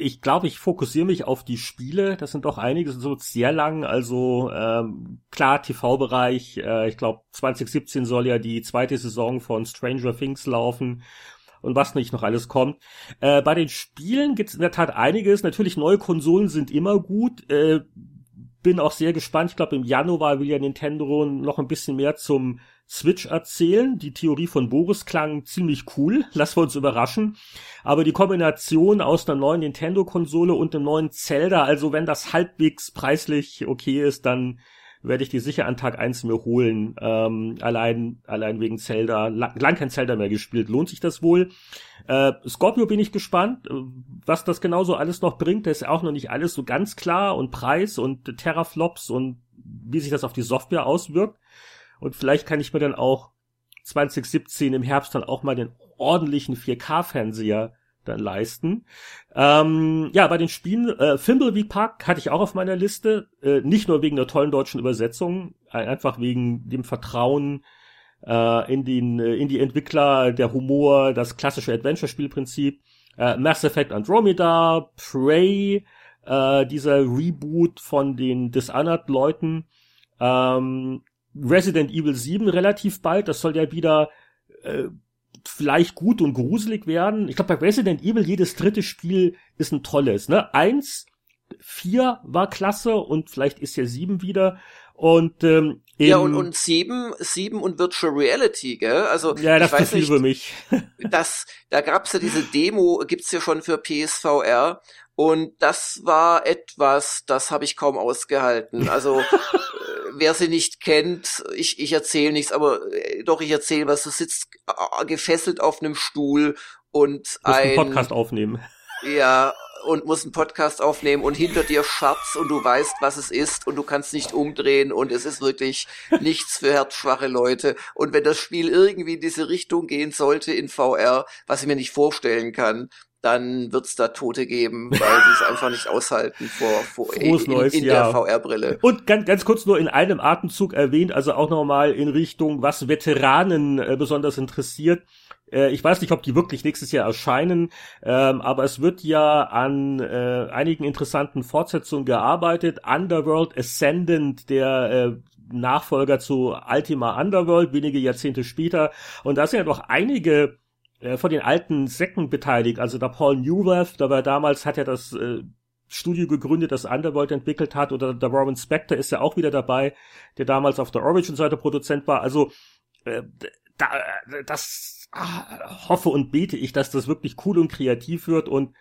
ich glaube, ich fokussiere mich auf die Spiele. Das sind doch einige, so sehr lang. Also ähm, klar, TV-Bereich. Äh, ich glaube, 2017 soll ja die zweite Saison von Stranger Things laufen und was nicht noch alles kommt. Äh, bei den Spielen gibt es in der Tat einiges. Natürlich, neue Konsolen sind immer gut. Äh, bin auch sehr gespannt. Ich glaube, im Januar will ja Nintendo noch ein bisschen mehr zum Switch erzählen. Die Theorie von Boris klang ziemlich cool. Lassen wir uns überraschen. Aber die Kombination aus einer neuen Nintendo-Konsole und einem neuen Zelda, also wenn das halbwegs preislich okay ist, dann werde ich die sicher an Tag eins mir holen. Ähm, allein, allein wegen Zelda. Lang, kein Zelda mehr gespielt. Lohnt sich das wohl? Äh, Scorpio bin ich gespannt, äh, was das genauso alles noch bringt. Da ist auch noch nicht alles so ganz klar und Preis und Terraflops und wie sich das auf die Software auswirkt. Und vielleicht kann ich mir dann auch 2017 im Herbst dann auch mal den ordentlichen 4K-Fernseher dann leisten. Ähm, ja, bei den Spielen, äh, Fimbleweed Park hatte ich auch auf meiner Liste, äh, nicht nur wegen der tollen deutschen Übersetzung, einfach wegen dem Vertrauen äh, in, den, äh, in die Entwickler, der Humor, das klassische Adventure-Spielprinzip. Äh, Mass Effect Andromeda, Prey, äh, dieser Reboot von den Dishonored-Leuten, ähm, Resident Evil 7 relativ bald, das soll ja wieder äh, vielleicht gut und gruselig werden. Ich glaube, bei Resident Evil jedes dritte Spiel ist ein tolles. Ne? Eins, vier war klasse und vielleicht ist ja sieben wieder. Und ähm,
ja, und, und sieben, sieben und Virtual Reality, gell? Also
ja, das ist viel für mich. (laughs)
das, da gab's ja diese Demo, gibt's ja schon für PSVR und das war etwas, das habe ich kaum ausgehalten. Also (laughs) wer sie nicht kennt, ich, ich erzähle nichts, aber äh, doch, ich erzähle was. Du sitzt äh, gefesselt auf einem Stuhl und
ein, einen Podcast aufnehmen.
Ja, und musst einen Podcast aufnehmen und hinter dir Schatz und du weißt, was es ist und du kannst nicht umdrehen und es ist wirklich nichts für herzschwache Leute. Und wenn das Spiel irgendwie in diese Richtung gehen sollte in VR, was ich mir nicht vorstellen kann, dann wird's da Tote geben, weil sie es einfach nicht aushalten vor, vor (laughs) in, in, in der VR-Brille.
Und ganz, ganz kurz nur in einem Atemzug erwähnt, also auch nochmal in Richtung, was Veteranen äh, besonders interessiert. Äh, ich weiß nicht, ob die wirklich nächstes Jahr erscheinen, ähm, aber es wird ja an äh, einigen interessanten Fortsetzungen gearbeitet. Underworld Ascendant, der äh, Nachfolger zu Ultima Underworld, wenige Jahrzehnte später. Und da sind ja noch einige äh, von den alten Säcken beteiligt. Also der Paul Newworth, da war damals, hat er das äh, Studio gegründet, das Underworld entwickelt hat, oder der Warren Spector ist ja auch wieder dabei, der damals auf der Origin-Seite Produzent war. Also äh, da, das ah, hoffe und bete ich, dass das wirklich cool und kreativ wird und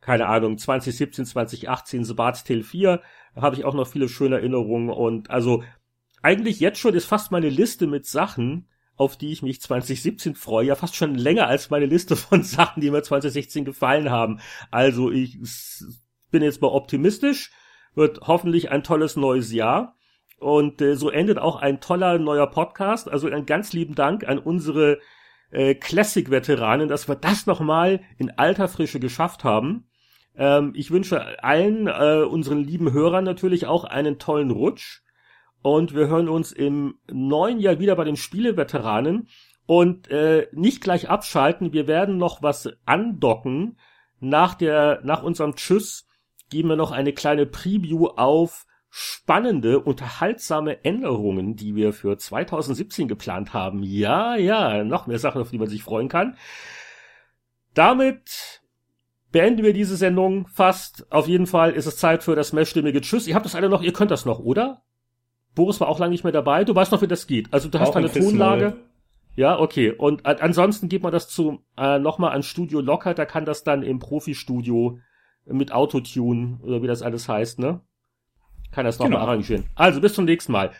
keine Ahnung, 2017, 2018, The Bard's Tale 4, habe ich auch noch viele schöne Erinnerungen und also eigentlich jetzt schon ist fast meine Liste mit Sachen, auf die ich mich 2017 freue, ja fast schon länger als meine Liste von (laughs) Sachen, die mir 2016 gefallen haben. Also ich bin jetzt mal optimistisch, wird hoffentlich ein tolles neues Jahr. Und äh, so endet auch ein toller neuer Podcast. Also einen ganz lieben Dank an unsere äh, Classic-Veteranen, dass wir das nochmal in alter Frische geschafft haben. Ähm, ich wünsche allen äh, unseren lieben Hörern natürlich auch einen tollen Rutsch. Und wir hören uns im neuen Jahr wieder bei den Spieleveteranen. Und äh, nicht gleich abschalten, wir werden noch was andocken. Nach der, nach unserem Tschüss geben wir noch eine kleine Preview auf spannende, unterhaltsame Änderungen, die wir für 2017 geplant haben. Ja, ja, noch mehr Sachen, auf die man sich freuen kann. Damit beenden wir diese Sendung fast. Auf jeden Fall ist es Zeit für das mehrstimmige Tschüss. Ihr habt das alle noch, ihr könnt das noch, oder? Boris war auch lange nicht mehr dabei. Du weißt noch, wie das geht. Also du hast eine Tonlage. Ja, okay. Und ansonsten geht man das zu äh, nochmal an Studio Locker. Da kann das dann im Profi-Studio mit Autotune oder wie das alles heißt, ne? Kann das nochmal genau. arrangieren. Also bis zum nächsten Mal.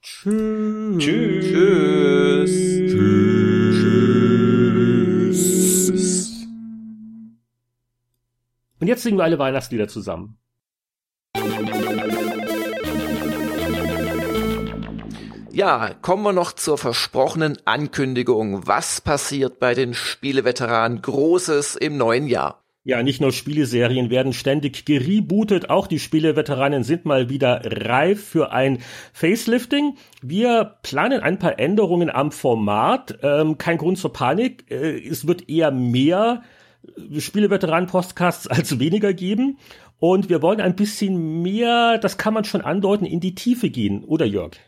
Tschüss. Tschüss.
Tschüss. Und jetzt singen wir alle Weihnachtslieder zusammen.
Ja, kommen wir noch zur versprochenen Ankündigung. Was passiert bei den Spieleveteranen Großes im neuen Jahr?
Ja, nicht nur Spieleserien werden ständig gerebootet, auch die Spieleveteranen sind mal wieder reif für ein Facelifting. Wir planen ein paar Änderungen am Format. Ähm, kein Grund zur Panik. Äh, es wird eher mehr Spieleveteranen-Podcasts als weniger geben. Und wir wollen ein bisschen mehr, das kann man schon andeuten, in die Tiefe gehen, oder Jörg?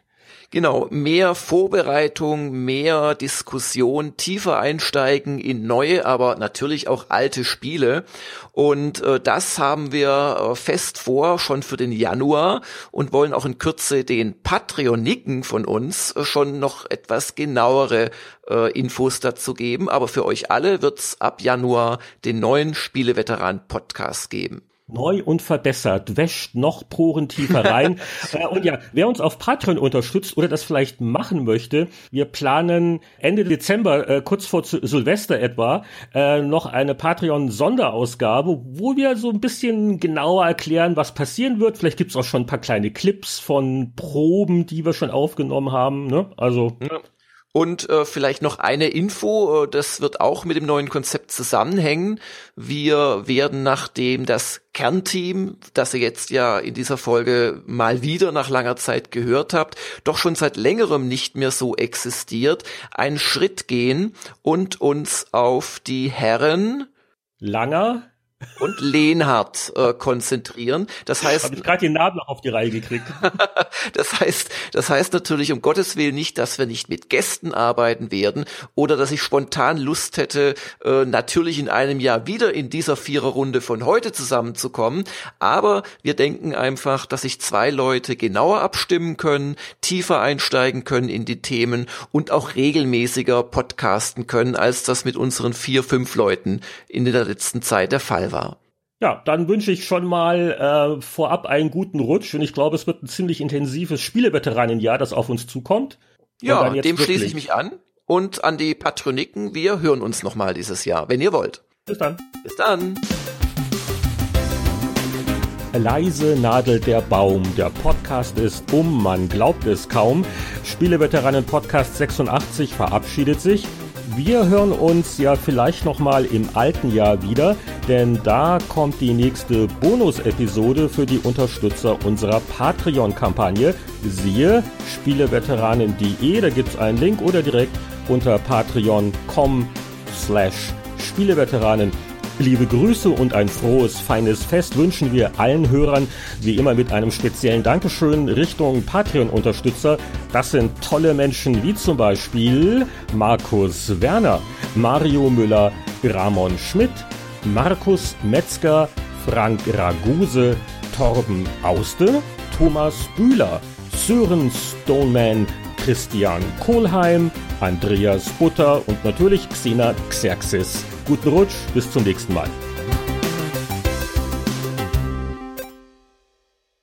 Genau, mehr Vorbereitung, mehr Diskussion, tiefer einsteigen in neue, aber natürlich auch alte Spiele. Und äh, das haben wir äh, fest vor, schon für den Januar und wollen auch in Kürze den Patreoniken von uns äh, schon noch etwas genauere äh, Infos dazu geben. Aber für euch alle wird's ab Januar den neuen Spieleveteran-Podcast geben
neu und verbessert, wäscht noch porentiefer rein. (laughs) äh, und ja, wer uns auf Patreon unterstützt oder das vielleicht machen möchte, wir planen Ende Dezember, äh, kurz vor Silvester etwa, äh, noch eine Patreon-Sonderausgabe, wo wir so ein bisschen genauer erklären, was passieren wird. Vielleicht gibt's auch schon ein paar kleine Clips von Proben, die wir schon aufgenommen haben. Ne? Also. Ja.
Und äh, vielleicht noch eine Info, äh, das wird auch mit dem neuen Konzept zusammenhängen. Wir werden, nachdem das Kernteam, das ihr jetzt ja in dieser Folge mal wieder nach langer Zeit gehört habt, doch schon seit längerem nicht mehr so existiert, einen Schritt gehen und uns auf die Herren
Langer,
und Lehnhardt äh, konzentrieren. Das heißt,
habe ich gerade den Namen noch auf die Reihe gekriegt. (laughs)
das heißt, das heißt natürlich um Gottes willen nicht, dass wir nicht mit Gästen arbeiten werden oder dass ich spontan Lust hätte, äh, natürlich in einem Jahr wieder in dieser Viererrunde von heute zusammenzukommen. Aber wir denken einfach, dass sich zwei Leute genauer abstimmen können, tiefer einsteigen können in die Themen und auch regelmäßiger podcasten können, als das mit unseren vier, fünf Leuten in der letzten Zeit der Fall war.
Ja, dann wünsche ich schon mal äh, vorab einen guten Rutsch und ich glaube, es wird ein ziemlich intensives Spieleveteranenjahr, das auf uns zukommt.
Ja, dem schließe ich mich an und an die Patroniken. Wir hören uns nochmal dieses Jahr, wenn ihr wollt.
Bis dann.
Bis dann.
Leise nadelt der Baum. Der Podcast ist um, man glaubt es kaum. Spieleveteranen Podcast 86 verabschiedet sich. Wir hören uns ja vielleicht noch mal im alten Jahr wieder. denn da kommt die nächste Bonus-Episode für die Unterstützer unserer Patreon-Kampagne. Siehe spieleveteranen.de, da gibt's einen Link oder direkt unter patreon.com slash Spieleveteranen. Liebe Grüße und ein frohes, feines Fest wünschen wir allen Hörern, wie immer mit einem speziellen Dankeschön Richtung Patreon-Unterstützer. Das sind tolle Menschen wie zum Beispiel Markus Werner, Mario Müller, Ramon Schmidt, Markus Metzger, Frank Raguse, Torben Auste, Thomas Bühler, Sören Stoneman, Christian Kohlheim, Andreas Butter und natürlich Xena Xerxes. Guten Rutsch, bis zum nächsten Mal.